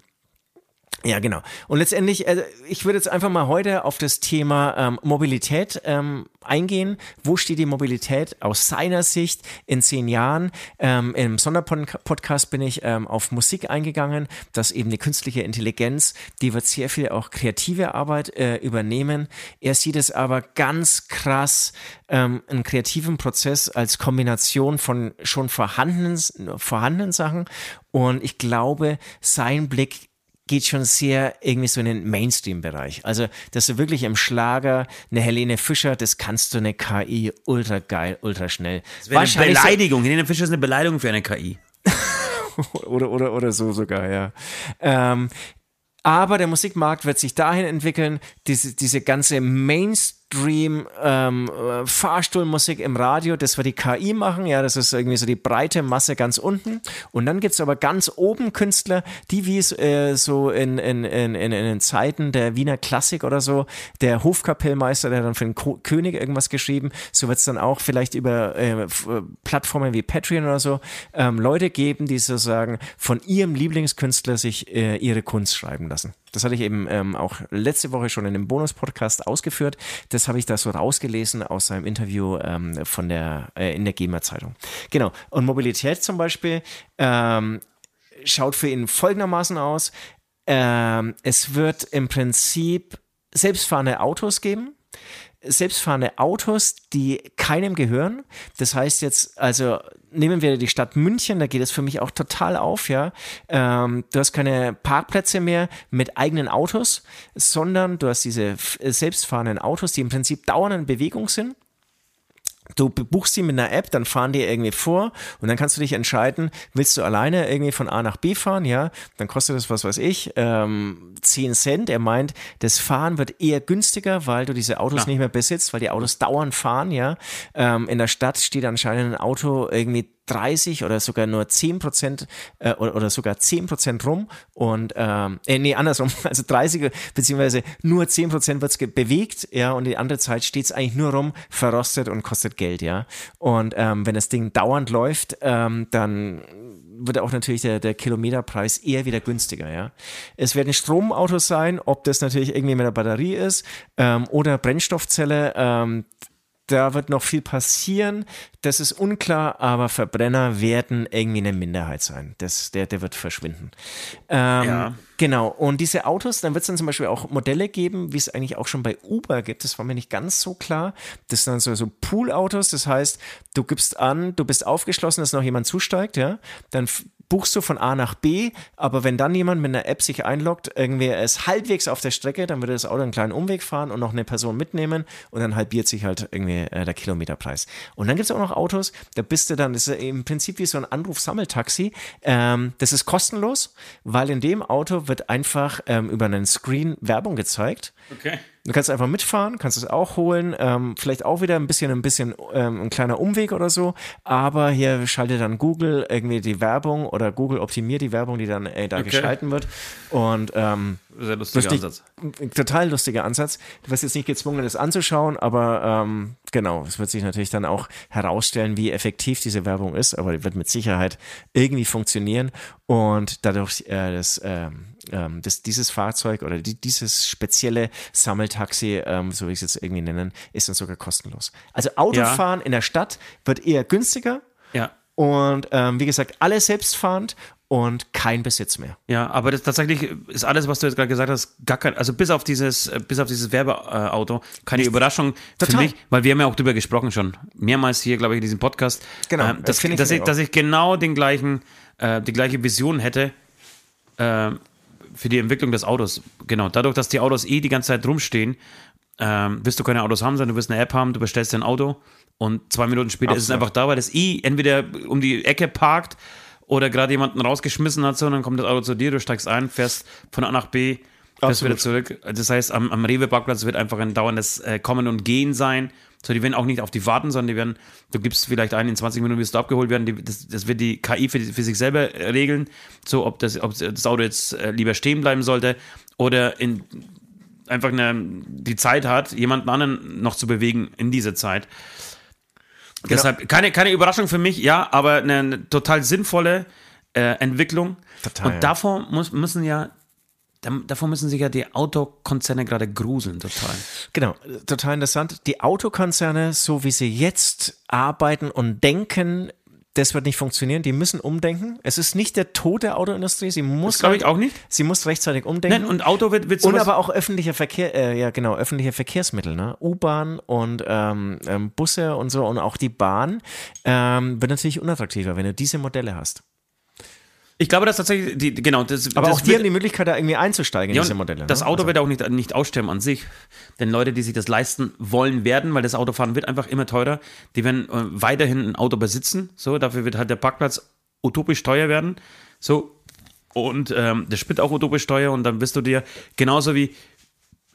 ja, genau. Und letztendlich, äh, ich würde jetzt einfach mal heute auf das Thema ähm, Mobilität ähm, eingehen. Wo steht die Mobilität aus seiner Sicht in zehn Jahren? Ähm, Im Sonderpodcast bin ich ähm, auf Musik eingegangen, dass eben die künstliche Intelligenz, die wird sehr viel auch kreative Arbeit äh, übernehmen. Er sieht es aber ganz krass, ähm, einen kreativen Prozess als Kombination von schon vorhandenen, vorhandenen Sachen. Und ich glaube, sein Blick geht schon sehr irgendwie so in den Mainstream-Bereich. Also, dass du wirklich im Schlager eine Helene Fischer, das kannst du eine KI ultra geil, ultra schnell. Das wäre eine Wahrscheinlich so- Beleidigung. Helene Fischer ist eine Beleidigung für eine KI. oder, oder, oder so sogar, ja. Ähm, aber der Musikmarkt wird sich dahin entwickeln, diese, diese ganze Mainstream ähm, äh, Fahrstuhlmusik im Radio, das wird die KI machen, ja, das ist irgendwie so die breite Masse ganz unten. Und dann gibt's aber ganz oben Künstler, die wie es äh, so in, in, in, in, den Zeiten der Wiener Klassik oder so, der Hofkapellmeister, der dann für den Ko König irgendwas geschrieben, so wird's dann auch vielleicht über äh, äh, Plattformen wie Patreon oder so ähm, Leute geben, die sozusagen von ihrem Lieblingskünstler sich äh, ihre Kunst schreiben lassen. Das hatte ich eben ähm, auch letzte Woche schon in einem Bonus-Podcast ausgeführt. Das habe ich da so rausgelesen aus seinem Interview ähm, von der, äh, in der GEMA-Zeitung. Genau. Und Mobilität zum Beispiel ähm, schaut für ihn folgendermaßen aus. Ähm, es wird im Prinzip selbstfahrende Autos geben selbstfahrende Autos, die keinem gehören. Das heißt jetzt, also nehmen wir die Stadt München, da geht es für mich auch total auf, ja. Ähm, du hast keine Parkplätze mehr mit eigenen Autos, sondern du hast diese selbstfahrenden Autos, die im Prinzip dauernd in Bewegung sind. Du buchst sie mit einer App, dann fahren die irgendwie vor und dann kannst du dich entscheiden, willst du alleine irgendwie von A nach B fahren, ja, dann kostet das, was weiß ich, ähm, 10 Cent. Er meint, das Fahren wird eher günstiger, weil du diese Autos nicht mehr besitzt, weil die Autos dauernd fahren, ja. Ähm, in der Stadt steht anscheinend ein Auto irgendwie 30 oder sogar nur 10 Prozent äh, oder, oder sogar 10 Prozent rum und ähm, äh, nee, andersrum, also 30 beziehungsweise nur 10 Prozent wird es bewegt, ja, und die andere Zeit steht es eigentlich nur rum, verrostet und kostet Geld, ja. Und ähm, wenn das Ding dauernd läuft, ähm, dann wird auch natürlich der, der Kilometerpreis eher wieder günstiger, ja. Es werden Stromautos sein, ob das natürlich irgendwie mit der Batterie ist ähm, oder Brennstoffzelle, ähm, da wird noch viel passieren. Das ist unklar, aber Verbrenner werden irgendwie eine Minderheit sein. Das, der, der wird verschwinden. Ähm, Ja. Genau. Und diese Autos, dann wird es dann zum Beispiel auch Modelle geben, wie es eigentlich auch schon bei Uber gibt. Das war mir nicht ganz so klar. Das sind dann so, so Pool-Autos. Das heißt, du gibst an, du bist aufgeschlossen, dass noch jemand zusteigt, ja. Dann buchst du von A nach B, aber wenn dann jemand mit einer App sich einloggt, irgendwie ist halbwegs auf der Strecke, dann würde das Auto einen kleinen Umweg fahren und noch eine Person mitnehmen und dann halbiert sich halt irgendwie äh, der Kilometerpreis. Und dann gibt es auch noch Autos, da bist du dann, das ist im Prinzip wie so ein Anruf-Sammeltaxi. Ähm, das ist kostenlos, weil in dem Auto wird einfach ähm, über einen Screen Werbung gezeigt. Okay. Du kannst einfach mitfahren, kannst es auch holen, ähm, vielleicht auch wieder ein bisschen, ein bisschen ähm, ein kleiner Umweg oder so, aber hier schaltet dann Google irgendwie die Werbung oder Google optimiert die Werbung, die dann äh, da Okay. geschalten wird und ähm, Sehr lustiger lustig, Ansatz. ein total lustiger Ansatz. Du wirst jetzt nicht gezwungen, das anzuschauen, aber ähm, genau, es wird sich natürlich dann auch herausstellen, wie effektiv diese Werbung ist, aber die wird mit Sicherheit irgendwie funktionieren und dadurch äh, das, ähm, ähm, das, dieses Fahrzeug oder die, dieses spezielle Sammeltaxi, ähm, so wie ich es jetzt irgendwie nennen, ist dann sogar kostenlos. Also Autofahren in der Stadt wird eher günstiger Ja. und ähm, wie gesagt, alle selbstfahrend und kein Besitz mehr. Ja, aber das tatsächlich ist alles, was du jetzt gerade gesagt hast, gar kein, also bis auf dieses, äh, bis auf dieses Werbeauto, keine Überraschung für Total. mich, weil wir haben ja auch drüber gesprochen schon, mehrmals hier, glaube ich, in diesem Podcast, Genau, ähm, das dass, finde ich dass, ich, dass ich genau den gleichen, äh, die gleiche Vision hätte äh, für die Entwicklung des Autos. Genau, dadurch, dass die Autos eh die ganze Zeit rumstehen, ähm, wirst du keine Autos haben, sondern du wirst eine App haben, du bestellst dir ein Auto und zwei Minuten später ist es Absolut. einfach da, weil das eh entweder um die Ecke parkt oder gerade jemanden rausgeschmissen hat, so, und dann kommt das Auto zu dir, du steigst ein, fährst von A nach B, fährst Absolut. wieder zurück. Das heißt, am, am Rewe-Parkplatz wird einfach ein dauerndes äh, Kommen und Gehen sein. So, die werden auch nicht auf die warten, sondern die werden, du gibst vielleicht ein, in 20 Minuten wirst du abgeholt werden. Die, das, das wird die KI für, für sich selber äh, regeln. So, ob das, ob das Auto jetzt äh, lieber stehen bleiben sollte oder in, einfach eine, die Zeit hat, jemanden anderen noch zu bewegen in dieser Zeit. Deshalb keine, keine Überraschung für mich, ja, aber eine, eine total sinnvolle äh, Entwicklung. Total, Und ja. davor muss, müssen ja, da- davor müssen sich ja die Autokonzerne gerade gruseln, total. Genau, total interessant. Die Autokonzerne, so wie sie jetzt arbeiten und denken, das wird nicht funktionieren. Die müssen umdenken. Es ist nicht der Tod der Autoindustrie. Sie muss, glaube ich auch nicht. sie muss rechtzeitig umdenken. Nein, und Auto wird, wird und aber auch öffentlicher Verkehr, äh, ja genau, öffentliche Verkehrsmittel, ne? U-Bahn und ähm, ähm, Busse und so und auch die Bahn ähm, wird natürlich unattraktiver, wenn du diese Modelle hast. Ich glaube, dass tatsächlich, die, genau, das, Aber das auch die wird- haben die Möglichkeit, da irgendwie einzusteigen in Ja, diese Modelle. Das ne? Auto Also- wird auch nicht, nicht aussterben an sich. Denn Leute, die sich das leisten wollen werden, weil das Autofahren wird einfach immer teurer, die werden äh, weiterhin ein Auto besitzen. So, dafür wird halt der Parkplatz utopisch teuer werden. So, und ähm, der Sprit auch utopisch teuer und dann bist du dir genauso wie.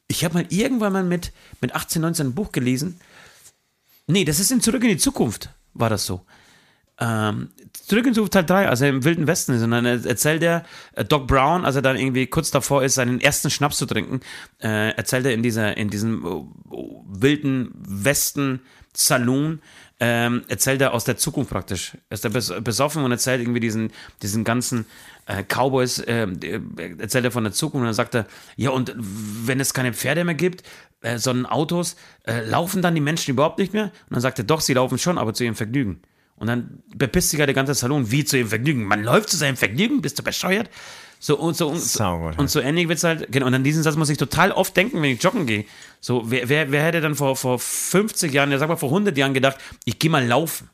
Ich habe mal irgendwann mal mit, mit 18, 19 ein Buch gelesen. Nee, das ist in Zurück in die Zukunft, war das so. Ähm, Zurück in Teil 3, also im Wilden Westen ist. Und dann erzählt er, äh, Doc Brown, als er dann irgendwie kurz davor ist, seinen ersten Schnaps zu trinken, äh, erzählt er in, dieser, in diesem oh, wilden Westen-Saloon, ähm, erzählt er aus der Zukunft praktisch. Er ist er bes besoffen und erzählt irgendwie diesen, diesen ganzen äh, Cowboys, äh, erzählt er von der Zukunft und dann sagt er, ja und wenn es keine Pferde mehr gibt, äh, sondern Autos, äh, laufen dann die Menschen überhaupt nicht mehr? Und dann sagt er, doch, sie laufen schon, aber zu ihrem Vergnügen. Und dann bepisst sich ja der ganze Salon, wie zu ihrem Vergnügen. Man läuft zu seinem Vergnügen, bist du bescheuert? So und so und, Saugut, und so ähnlich wird's halt, genau, und an diesen Satz muss ich total oft denken, wenn ich joggen gehe. So, wer, wer, wer hätte dann vor, vor 50 Jahren, ja sag mal vor 100 Jahren gedacht, ich gehe mal laufen?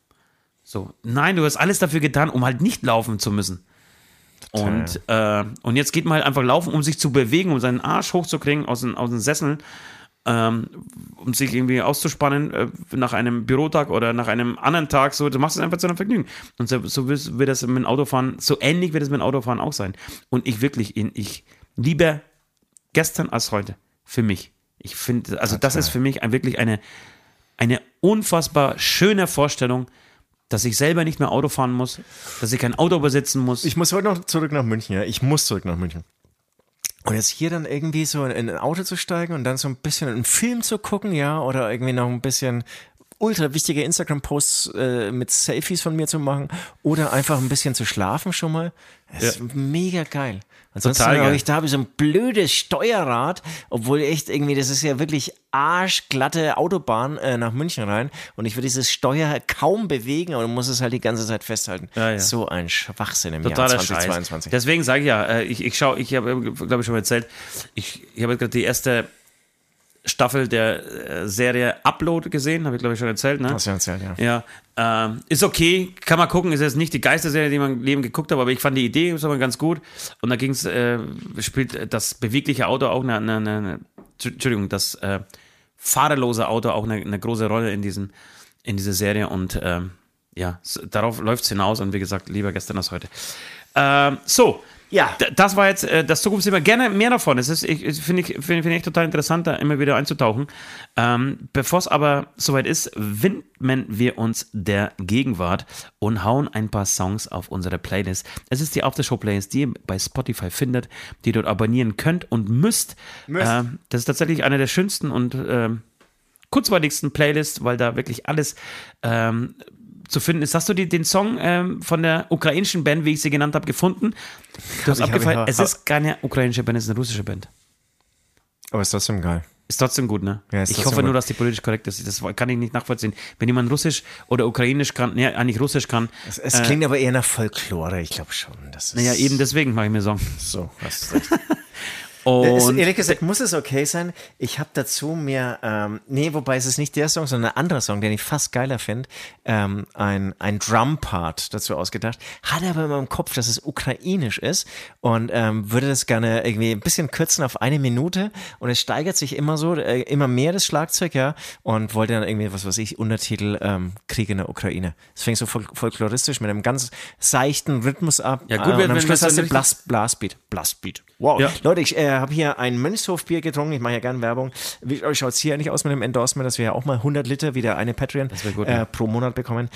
So, nein, du hast alles dafür getan, um halt nicht laufen zu müssen. Und, äh, und jetzt geht man halt einfach laufen, um sich zu bewegen, um seinen Arsch hochzukriegen aus den, aus den Sesseln, ähm, um sich irgendwie auszuspannen äh, nach einem Bürotag oder nach einem anderen Tag. So, du machst es einfach zu einem Vergnügen. Und so, so wird das mit dem Autofahren, so ähnlich wird es mit dem Autofahren auch sein. Und ich wirklich, ich lieber gestern als heute. Für mich. Ich finde, also das ist für mich ein, wirklich eine, eine unfassbar schöne Vorstellung, dass ich selber nicht mehr Auto fahren muss, dass ich kein Auto besitzen muss. Ich muss heute noch zurück nach München, ja. Ich muss zurück nach München. Und jetzt hier dann irgendwie so in in ein Auto zu steigen und dann so ein bisschen einen Film zu gucken, ja, oder irgendwie noch ein bisschen ultra wichtige Instagram-Posts äh, mit Selfies von mir zu machen oder einfach ein bisschen zu schlafen schon mal. Das ist mega geil. Ansonsten habe ich da habe ich so ein blödes Steuerrad, obwohl echt irgendwie, das ist ja wirklich arschglatte Autobahn äh, nach München rein und ich würde dieses Steuer kaum bewegen, aber du musst es halt die ganze Zeit festhalten. Ja, ja. So ein Schwachsinn im Totaler Jahr Scheiß. 2022. Deswegen sage ich ja, äh, ich, ich schaue, ich habe, glaube ich, schon mal erzählt, ich, ich habe gerade die erste Staffel der äh, Serie Upload gesehen, habe ich, glaube ich, schon erzählt, ne? Hast du erzählt, ja. Ja, ähm, ist okay, kann man gucken, ist jetzt nicht die Geisterserie, die man im Leben geguckt hat, aber ich fand die Idee ist aber ganz gut. Und da ging es, äh, spielt das bewegliche Auto auch eine, eine, eine Entschuldigung, das äh, fahrerlose Auto auch eine, eine große Rolle in diesen, in dieser Serie und ähm, ja, darauf läuft es hinaus und wie gesagt, lieber gestern als heute. Ähm, so, Ja. Das war jetzt äh, das Zukunftsthema. Gerne mehr davon. Es ist, ich, finde ich, finde finde ich total interessant, da immer wieder einzutauchen. Ähm, Bevor es aber soweit ist, widmen wir uns der Gegenwart und hauen ein paar Songs auf unsere Playlist. Es ist die Aftershow-Playlist, die ihr bei Spotify findet, die ihr dort abonnieren könnt und müsst. Ähm, das ist tatsächlich eine der schönsten und ähm, kurzweiligsten Playlists, weil da wirklich alles ähm, zu finden ist. Hast du die, den Song ähm, von der ukrainischen Band, wie ich sie genannt habe, gefunden? Du hast abgefallen. es ist keine ukrainische Band, es ist eine russische Band. Aber ist trotzdem geil. Ist trotzdem gut, ne? Ja, ich hoffe nur, gut. dass die politisch korrekt ist. Das kann ich nicht nachvollziehen. Wenn jemand Russisch oder Ukrainisch kann, ne, eigentlich Russisch kann, Es, es klingt aber eher nach Folklore, ich glaube schon. Das ist naja, eben deswegen mache ich mir Song. so. Hast recht. Und Es, ehrlich gesagt, muss es okay sein. Ich habe dazu mir, ähm, nee, wobei es ist nicht der Song, sondern ein anderer Song, den ich fast geiler finde, ähm, ein, ein Drum-Part dazu ausgedacht. Hatte aber immer im Kopf, dass es ukrainisch ist und ähm, würde das gerne irgendwie ein bisschen kürzen auf eine Minute und es steigert sich immer so, äh, immer mehr das Schlagzeug, ja, und wollte dann irgendwie, was weiß ich, Untertitel ähm, Krieg in der Ukraine. Es fängt so fol folkloristisch mit einem ganz seichten Rhythmus ab. Ja, gut, äh, wenn- und am wenn Schluss das hast du Blas, Blasbeat. Blasbeat. Wow. Ja. Leute, ich äh, habe hier ein Mönchshofbier getrunken. Ich mache ja gerne Werbung. Wie schaut es hier eigentlich aus mit dem Endorsement, dass wir ja auch mal 100 Liter wie der eine Patreon gut, äh, pro Monat bekommen?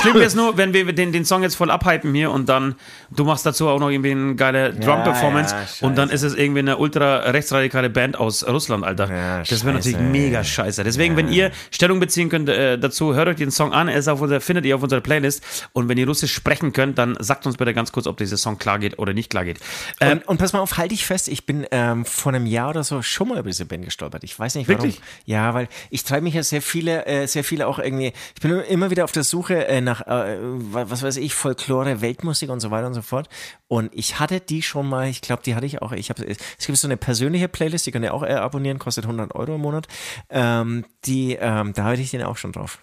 Schlimm es nur, wenn wir den, den Song jetzt voll abhypen hier und dann, du machst dazu auch noch irgendwie eine geile Drum-Performance ja, und dann ist es irgendwie eine ultra rechtsradikale Band aus Russland, Alter. Das wäre natürlich mega scheiße. Deswegen, wenn ihr Stellung beziehen könnt äh, dazu, hört euch den Song an, er ist auf unserer, findet ihr auf unserer Playlist und wenn ihr Russisch sprechen könnt, dann sagt uns bitte ganz kurz, ob dieser Song klar geht oder nicht klar geht. Ähm, Und, und pass mal auf, halte ich fest, ich bin ähm, vor einem Jahr oder so schon mal über diese Band gestolpert. Ich weiß nicht warum. Wirklich? Ja, weil ich treibe mich ja sehr viele, äh, sehr viele auch irgendwie, ich bin immer wieder auf der Suche äh, nach, äh, wa- was weiß ich, Folklore, Weltmusik und so weiter und so fort. Und ich hatte die schon mal, ich glaube, die hatte ich auch, ich habe, es gibt so eine persönliche Playlist, die könnt ihr auch äh, abonnieren, kostet 100 Euro im Monat. Ähm, die, ähm, da hatte ich den auch schon drauf.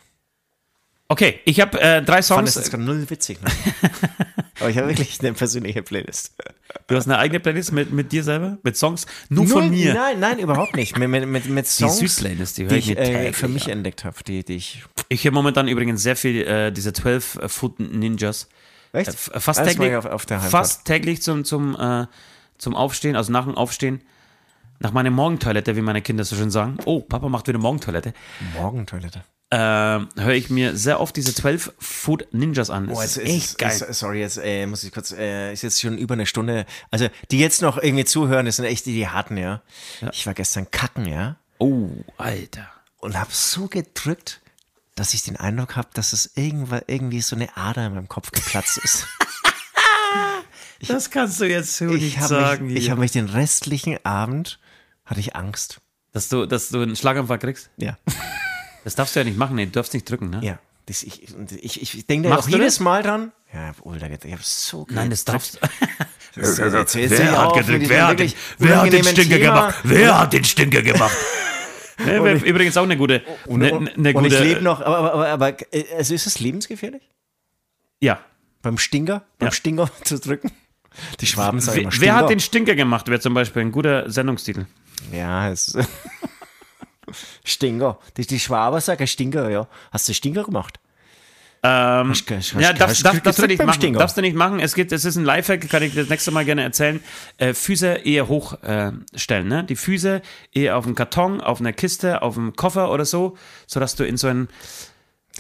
Okay, ich habe äh, drei Ich fand das Songs. jetzt gerade null witzig. Ne? Aber ich habe wirklich eine persönliche Playlist. Du hast eine eigene Playlist mit, mit dir selber? Mit Songs? Nur Null- von mir. Nein, nein, überhaupt nicht. Mit, mit, mit, Songs, Süd-Playlist, die die, ich äh, für mich an. entdeckt habe, die, die ich. Ich höre momentan übrigens sehr viel äh, diese 12 äh, Foot Ninjas. Echt? Äh, f- fast täglich, auf- auf fast täglich zum, zum, äh, zum Aufstehen, also nach dem Aufstehen, nach meiner Morgentoilette, wie meine Kinder so schön sagen. Oh, Papa macht wieder Morgentoilette. Morgentoilette. Ähm, höre ich mir sehr oft diese 12 Foot Ninjas an. Das Oh, ist jetzt echt ist, geil. Ist, sorry, jetzt äh, muss ich kurz, äh, ist jetzt schon über eine Stunde. Also, die jetzt noch irgendwie zuhören, das sind echt die, die harten, ja. Ich war gestern kacken, ja. oh, Alter. Und habe so gedrückt, dass ich den Eindruck habe, dass es irgendwann irgendwie so eine Ader in meinem Kopf geplatzt ist. Das kannst du jetzt so ich nicht habe sagen. mich, ich hier. hab mich den restlichen Abend, hatte ich Angst. dass, du, dass du einen Schlaganfall kriegst? Ja. Das darfst du ja nicht machen. Nee, du darfst nicht drücken, ne? Ja. Das, ich, ich, ich denke da auch du jedes das? Mal dran. Ja, Alter, ich habe so Nein, das darfst das- jetzt- jetzt hör Wer hat gedrückt? Wer hat, den, wer hat den Stinker Thema. gemacht? Wer hat den Stinker gemacht? Ja, wär übrigens auch eine gute. Und, Eine, eine und gute ich lebe noch, aber, aber, aber, aber also ist es lebensgefährlich? Ja. Beim Stinger? Beim Ja. Stinger zu drücken? Die Schwaben sagen Wer, immer wer hat den Stinker gemacht? Wäre zum Beispiel ein guter Sendungstitel. Ja, es Stinger. Die, die Schwaber sagen Stinger, ja. Hast du Stinger gemacht? Ähm, Hast hast- ja, darfst, hast darf, du nicht machen. Stinger? Darfst du nicht machen. Es, gibt, es ist ein Lifehack, kann ich das nächste Mal gerne erzählen. Äh, Füße eher hochstellen. Äh, stellen, ne? Die Füße eher auf dem Karton, auf einer Kiste, auf dem Koffer oder so, sodass du in so ein.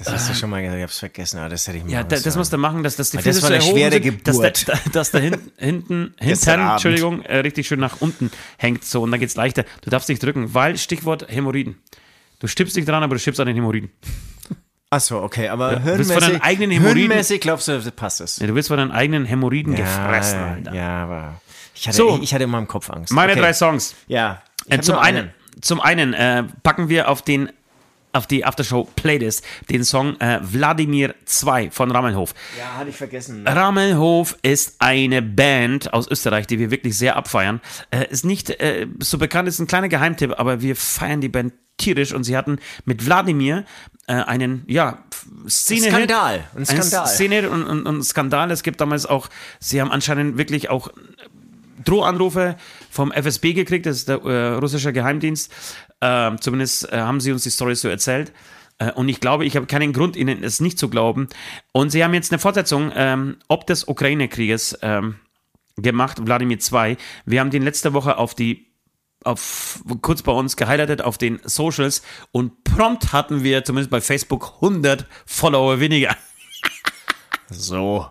Das hast du schon mal gesagt, ich hab's vergessen, aber das hätte ich mal Ja, da, das musst du machen, dass, dass die Weil das Füße war eine schwere sind, dass, Geburt. da, da, dass da hinten, hinten, hinten. Entschuldigung, äh, richtig schön nach unten hängt. So, und dann geht's leichter. Du darfst nicht drücken, weil Stichwort Hämorrhoiden. Du stippst nicht dran, aber du stippst an den Hämorrhoiden. Achso, okay, aber du willst von deinen hirnmäßig, eigenen Hämorrhoiden- hirnmäßig glaubst du, das passt es. Ja, du wirst von deinen eigenen Hämorrhoiden Ja, gefressen, Alter. ja, aber ich hatte, So. ich, ich hatte in meinem Kopf Angst. Meine okay. drei Songs. Ja. Äh, zum, nur einen, zum einen äh, packen wir auf den auf die Aftershow-Playlist den Song äh, Wladimir 2 von Rammelhof. Ja, hatte ich vergessen. Rammelhof ist eine Band aus Österreich, die wir wirklich sehr abfeiern. Äh, ist nicht äh, so bekannt, ist ein kleiner Geheimtipp, aber wir feiern die Band tierisch und sie hatten mit Wladimir äh, einen, ja, Szene Skandal, Ein Skandal. Szene und, und, und Skandal. Es gibt damals auch, sie haben anscheinend wirklich auch Drohanrufe vom FSB gekriegt, das ist der äh, russische Geheimdienst. Ähm, zumindest äh, haben sie uns die Story so erzählt. Äh, und ich glaube, ich habe keinen Grund, ihnen es nicht zu glauben. Und sie haben jetzt eine Fortsetzung ähm, ob des Ukraine-Krieges ähm, gemacht, Wladimir 2. Wir haben den letzte Woche auf die auf, kurz bei uns gehighlightet auf den Socials und prompt hatten wir zumindest bei Facebook 100 Follower weniger. So.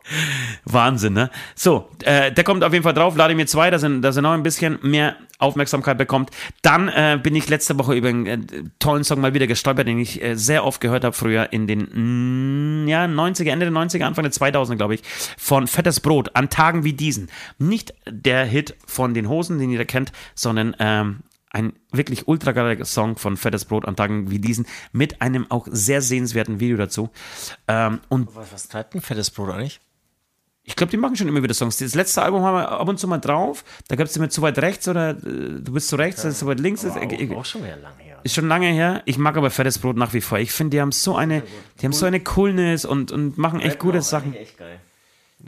Wahnsinn, ne? So, äh, der kommt auf jeden Fall drauf. Lade mir zwei, dass er, dass er noch ein bisschen mehr Aufmerksamkeit bekommt. Dann äh, bin ich letzte Woche über einen äh, tollen Song mal wieder gestolpert, den ich äh, sehr oft gehört habe früher in den mm, ja, 90er, Ende der 90er, Anfang der 2000er, glaube ich, von Fettes Brot an Tagen wie diesen. Nicht der Hit von den Hosen, den jeder kennt, sondern ähm, ein wirklich ultra geiler Song von Fettes Brot an Tagen wie diesen mit einem auch sehr sehenswerten Video dazu. Ähm, und Was, was treibt ein fettes Brot eigentlich? ich glaube, die machen schon immer wieder Songs. Das letzte Album haben wir ab und zu mal drauf. Da gab es immer zu weit rechts oder äh, du bist zu rechts, ist zu weit links. Das, äh, Auch schon wieder lange her. ist schon lange her. Ich mag aber Fettes Brot nach wie vor. Ich finde, die haben so eine, die haben so eine Coolness und, und machen echt gute Sachen. Echt geil.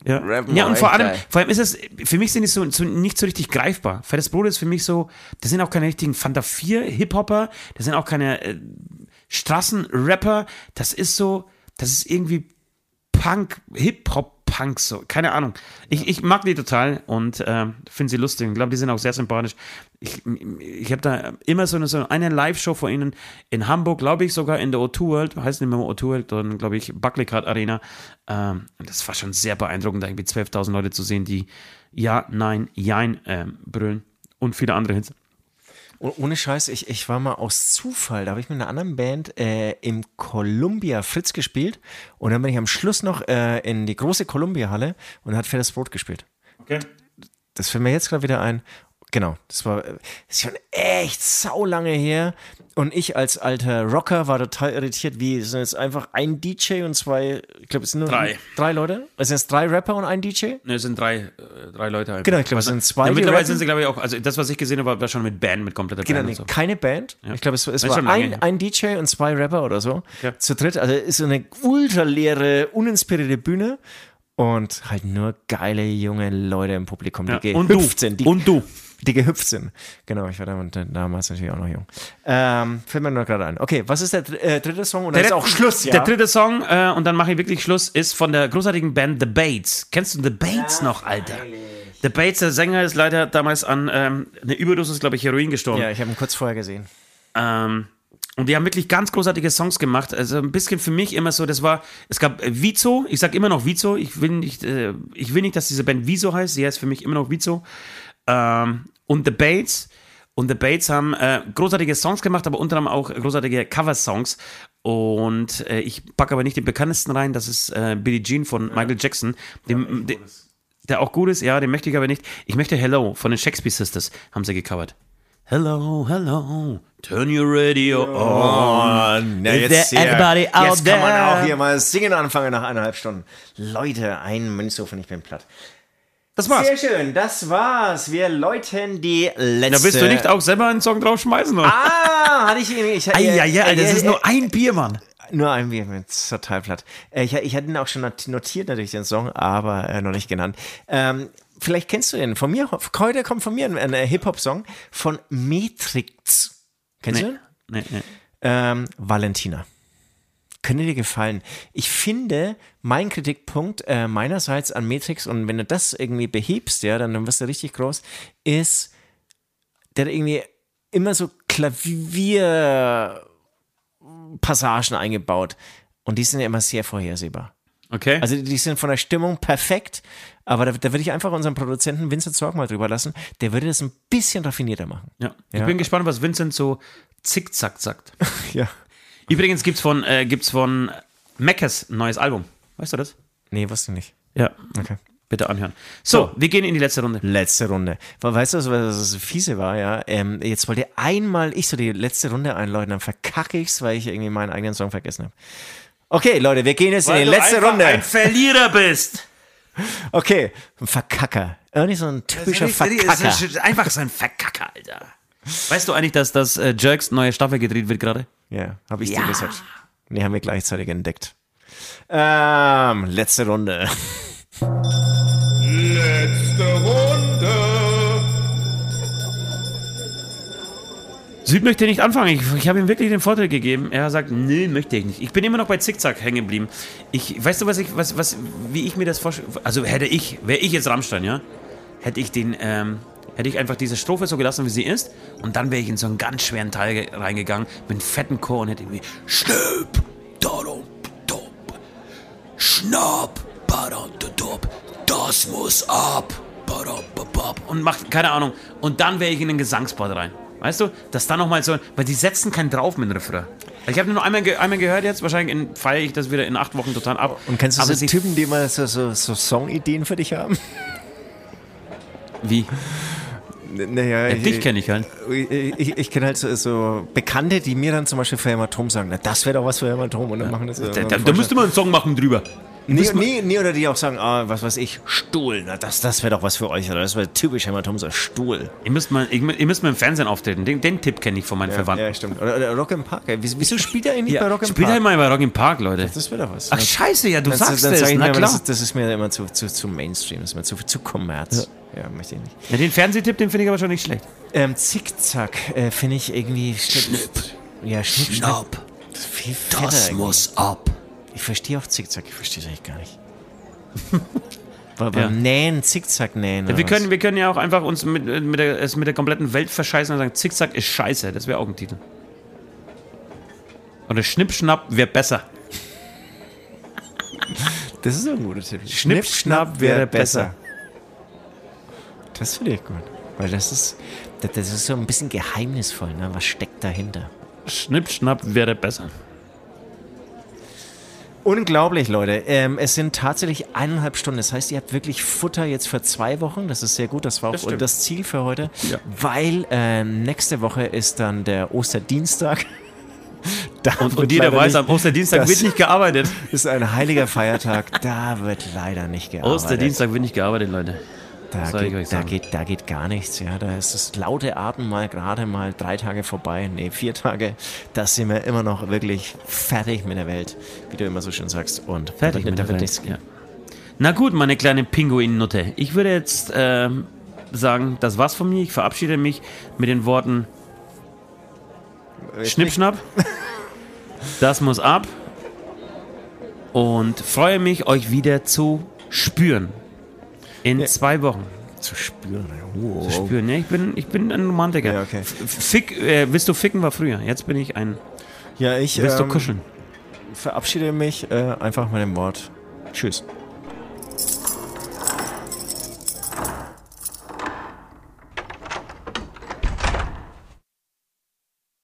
Ja, Rappen ja und vor allem, geil. vor allem ist es, für mich sind die so, so nicht so richtig greifbar. Fettes Brot ist für mich so, das sind auch keine richtigen Fanta 4 Hip-Hopper, das sind auch keine äh, Straßenrapper, das ist so, das ist irgendwie Punk, Hip-Hop-Punk, so, keine Ahnung. Ich, ich mag die total und ähm, finde sie lustig. Ich glaube, die sind auch sehr sympathisch. Ich, ich habe da immer so eine, so eine Live-Show vor ihnen in Hamburg, glaube ich, sogar in der O2 World, heißt nicht mehr O2 World, sondern glaube ich Buckley-Card Arena. Ähm, das war schon sehr beeindruckend, da irgendwie 12.000 Leute zu sehen, die Ja, Nein, Jein ähm, brüllen und viele andere Hits. Oh- Ohne Scheiß, ich, ich war mal aus Zufall, da habe ich mit einer anderen Band äh, im Columbia Fritz gespielt und dann bin ich am Schluss noch äh, in die große Columbia-Halle und hat Fettes Brot gespielt. Okay. Das fällt mir jetzt gerade wieder ein. Genau, das war ist schon echt saulange her. Und ich als alter Rocker war total irritiert, wie es sind jetzt einfach ein DJ und zwei, ich glaube, es sind nur Drei. drei Leute. Es sind jetzt drei Rapper und ein DJ. Ne, es sind drei, äh, drei Leute einfach. Genau, ich glaube, es sind zwei. Ja, mittlerweile sind sie, glaube ich, auch, also das, was ich gesehen habe, war schon mit Band, mit kompletter Genau, Band nee, und so. keine Band. Ich glaube, es, es war lange ein, ein DJ und zwei Rapper oder so. Ja. Zu dritt. Also ist so eine ultra leere, uninspirierte Bühne und halt nur geile junge Leute im Publikum, die Ja, und du. gehüpft sind. Die, Und du. Die gehüpft sind. Genau, ich war damals, damals natürlich auch noch jung. Ähm, fällt mir nur gerade ein. Okay, was ist der äh, dritte Song? Und dann ist auch Schluss, ja? Der dritte Song, äh, und dann mache ich wirklich Schluss, ist von der großartigen Band The Bates. Kennst du The Bates noch, Alter? The Bates, der Sänger, ist leider damals an ähm, eine Überdosis, glaube ich, Heroin gestorben. ja, ich habe ihn kurz vorher gesehen. Ähm, und die haben wirklich ganz großartige Songs gemacht. Also ein bisschen für mich immer so, das war, es gab äh, Vizo, ich sag immer noch Vizo, ich will nicht, äh, ich will nicht, dass diese Band Vizo heißt, sie heißt für mich immer noch Vizo. Ähm, und The Bates. Und The Bates haben äh, großartige Songs gemacht, aber unter anderem auch großartige Cover-Songs. Und äh, ich packe aber nicht den bekanntesten rein, das ist äh, Billie Jean von Michael Jackson. Dem, de, der auch gut ist, ja, den möchte ich aber nicht. Ich möchte Hello von den Shakespeare Sisters, haben sie gecovert. Hello, hello, turn your radio on. na, Is there anybody out jetzt kann man auch hier mal singen anfangen nach eineinhalb Stunden. Leute, ein Münzhof und ich bin platt. Das war's. Sehr schön, das war's. Wir läuten die letzte. Da willst du nicht auch selber einen Song draufschmeißen? Oder? Ah, hatte ich irgendwie. Ich, Ei, ei, ei, das äh, ist äh, nur ein Bier, Mann. Nur ein Bier, total platt. Äh, Ich, ich hatte ihn auch schon not- notiert, natürlich, den Song, aber äh, noch nicht genannt. Ähm, vielleicht kennst du den. Von mir, heute kommt von mir ein, ein Hip-Hop-Song von Matrix. Kennst du Nee, den? nee, nee. Ähm, Valentina. Könnte dir gefallen. Ich finde, mein Kritikpunkt äh, meinerseits an Matrix, und wenn du das irgendwie behebst, ja, dann, dann wirst du richtig groß, ist, der hat irgendwie immer so Klavierpassagen eingebaut. Und die sind ja immer sehr vorhersehbar. Okay. Also die sind von der Stimmung perfekt, aber da, da würde ich einfach unseren Produzenten Vincent Sorg mal drüber lassen. Der würde das ein bisschen raffinierter machen. ja. Ich Ja. bin gespannt, was Vincent so zickzack sagt. Ja. Übrigens gibt's von, äh, gibt's von Meckes ein neues Album. Weißt du das? Nee, wusste ich nicht. Ja. Okay. Bitte anhören. So, wir gehen in die letzte Runde. Letzte Runde. We- Weißt du, was, was das fiese war, ja? Ähm, jetzt wollte einmal ich so die letzte Runde einläuten, dann verkacke ich's, weil ich irgendwie meinen eigenen Song vergessen habe. Okay, Leute, wir gehen jetzt in die letzte Runde. ein Verlierer bist. Okay, ein Verkacker. Irgendwie so ein typischer Verkacker. Das ist einfach so ein Verkacker, Alter. Weißt du eigentlich, dass das äh, Jerks neue Staffel gedreht wird gerade? Ja, habe ich dir gesagt. Nee, haben wir gleichzeitig entdeckt. Ähm, letzte Runde. Letzte Runde. Süd möchte nicht anfangen. Ich, ich habe ihm wirklich den Vorteil gegeben. Er sagt, nee, möchte ich nicht. Ich bin immer noch bei Zickzack hängen geblieben. Ich, weißt du, was ich, was, was, wie ich mir das vorstelle? Also hätte ich, wäre ich jetzt Rammstein, ja? hätte ich den, ähm, hätte ich einfach diese Strophe so gelassen, wie sie ist, und dann wäre ich in so einen ganz schweren Teil ge- reingegangen, mit einem fetten Chor und hätte irgendwie Schnipp, dadum, dup, Schnapp, dup, das muss ab, und macht, keine Ahnung, und dann wäre ich in den Gesangspart rein. Weißt du, dass da nochmal so, weil die setzen keinen drauf mit dem Refrain. Ich habe nur einmal, ge einmal gehört jetzt, wahrscheinlich in- feiere ich das wieder in acht Wochen total ab. Und kennst du Aber so Typen, die mal so, so, so Songideen für dich haben? Wie? Naja, Ja, dich kenne ich halt. Ich, ich, ich kenne halt so, so Bekannte, die mir dann zum Beispiel für Hämatom sagen, na, das wäre doch was für Hämatom und dann machen das. Da, da, da müsste man einen Song machen drüber. Nee, nee, nee, oder die auch sagen, ah, was weiß ich, Stuhl, na, das, das wäre doch was für euch, oder das wäre typisch Hämatom, so Stuhl. Ihr müsst mal, ihr, ihr müsst mal im Fernsehen auftreten. Den, den Tipp kenne ich von meinen Verwandten. Ja, stimmt. Oder, oder Rock im Park, ey. Wieso, spielt er eigentlich bei Rock im spielt Park? halt mal bei Rock im Park, Leute. das wäre doch was. Ach scheiße, ja, du Dann- sagst dann es. sag Na mir, klar. Das, ist- das ist mir immer zu, zu, zu Mainstream, das ist mir zu, zu Kommerz. Ja, möchte ich nicht. Ja, den Fernsehtipp, den finde ich aber schon nicht schlecht. Ähm, Zickzack äh, finde ich irgendwie. Schnipp. Ja, Schnipp, Schnapp. Das ist viel fetter irgendwie. ab. Ich verstehe auch Zickzack, ich verstehe es eigentlich gar nicht. Beim Ja. Nähen, Zickzack nähen. Ja, wir, können, was? wir können ja auch einfach uns mit, mit, der, es mit der kompletten Welt verscheißen und sagen, Zickzack ist scheiße. Das wäre auch ein Titel. Oder Schnippschnapp wäre besser. Das ist ein guter Titel. Schnipp, Schnapp wäre besser. Das finde ich gut. Weil das ist, das, das ist so ein bisschen geheimnisvoll. Ne? Was steckt dahinter? Schnippschnapp wäre besser. Unglaublich, Leute. Ähm, es sind tatsächlich eineinhalb Stunden. Das heißt, ihr habt wirklich Futter jetzt für zwei Wochen. Das ist sehr gut. Das war auch Das das Ziel für heute. Ja. Weil ähm, nächste Woche ist dann der Osterdienstag. Da Und, und jeder weiß, nicht- am Osterdienstag wird nicht gearbeitet. ist ein heiliger Feiertag. Da wird leider nicht gearbeitet. Osterdienstag wird nicht gearbeitet, Leute. Da euch geht, da, geht, da geht gar nichts. Ja, da ist das laute Atmen mal gerade mal drei Tage vorbei. Nee, vier Tage. Da sind wir immer noch wirklich fertig mit der Welt, wie du immer so schön sagst. Und Fertig mit der Welt. Ja. Na gut, meine kleine Pinguin-Nutte. Ich würde jetzt ähm, sagen, das war's von mir. Ich verabschiede mich mit den Worten Schnippschnapp. Das muss ab. Und freue mich, euch wieder zu spüren. In zwei Wochen. zu spüren. Zu spüren. Ja, ich, bin, ich bin ein Romantiker. Ja, okay. Fick, äh, willst du ficken war früher. Jetzt bin ich ein. Ja, ich Willst du ähm, kuscheln? verabschiede mich äh, einfach mit dem Wort Tschüss.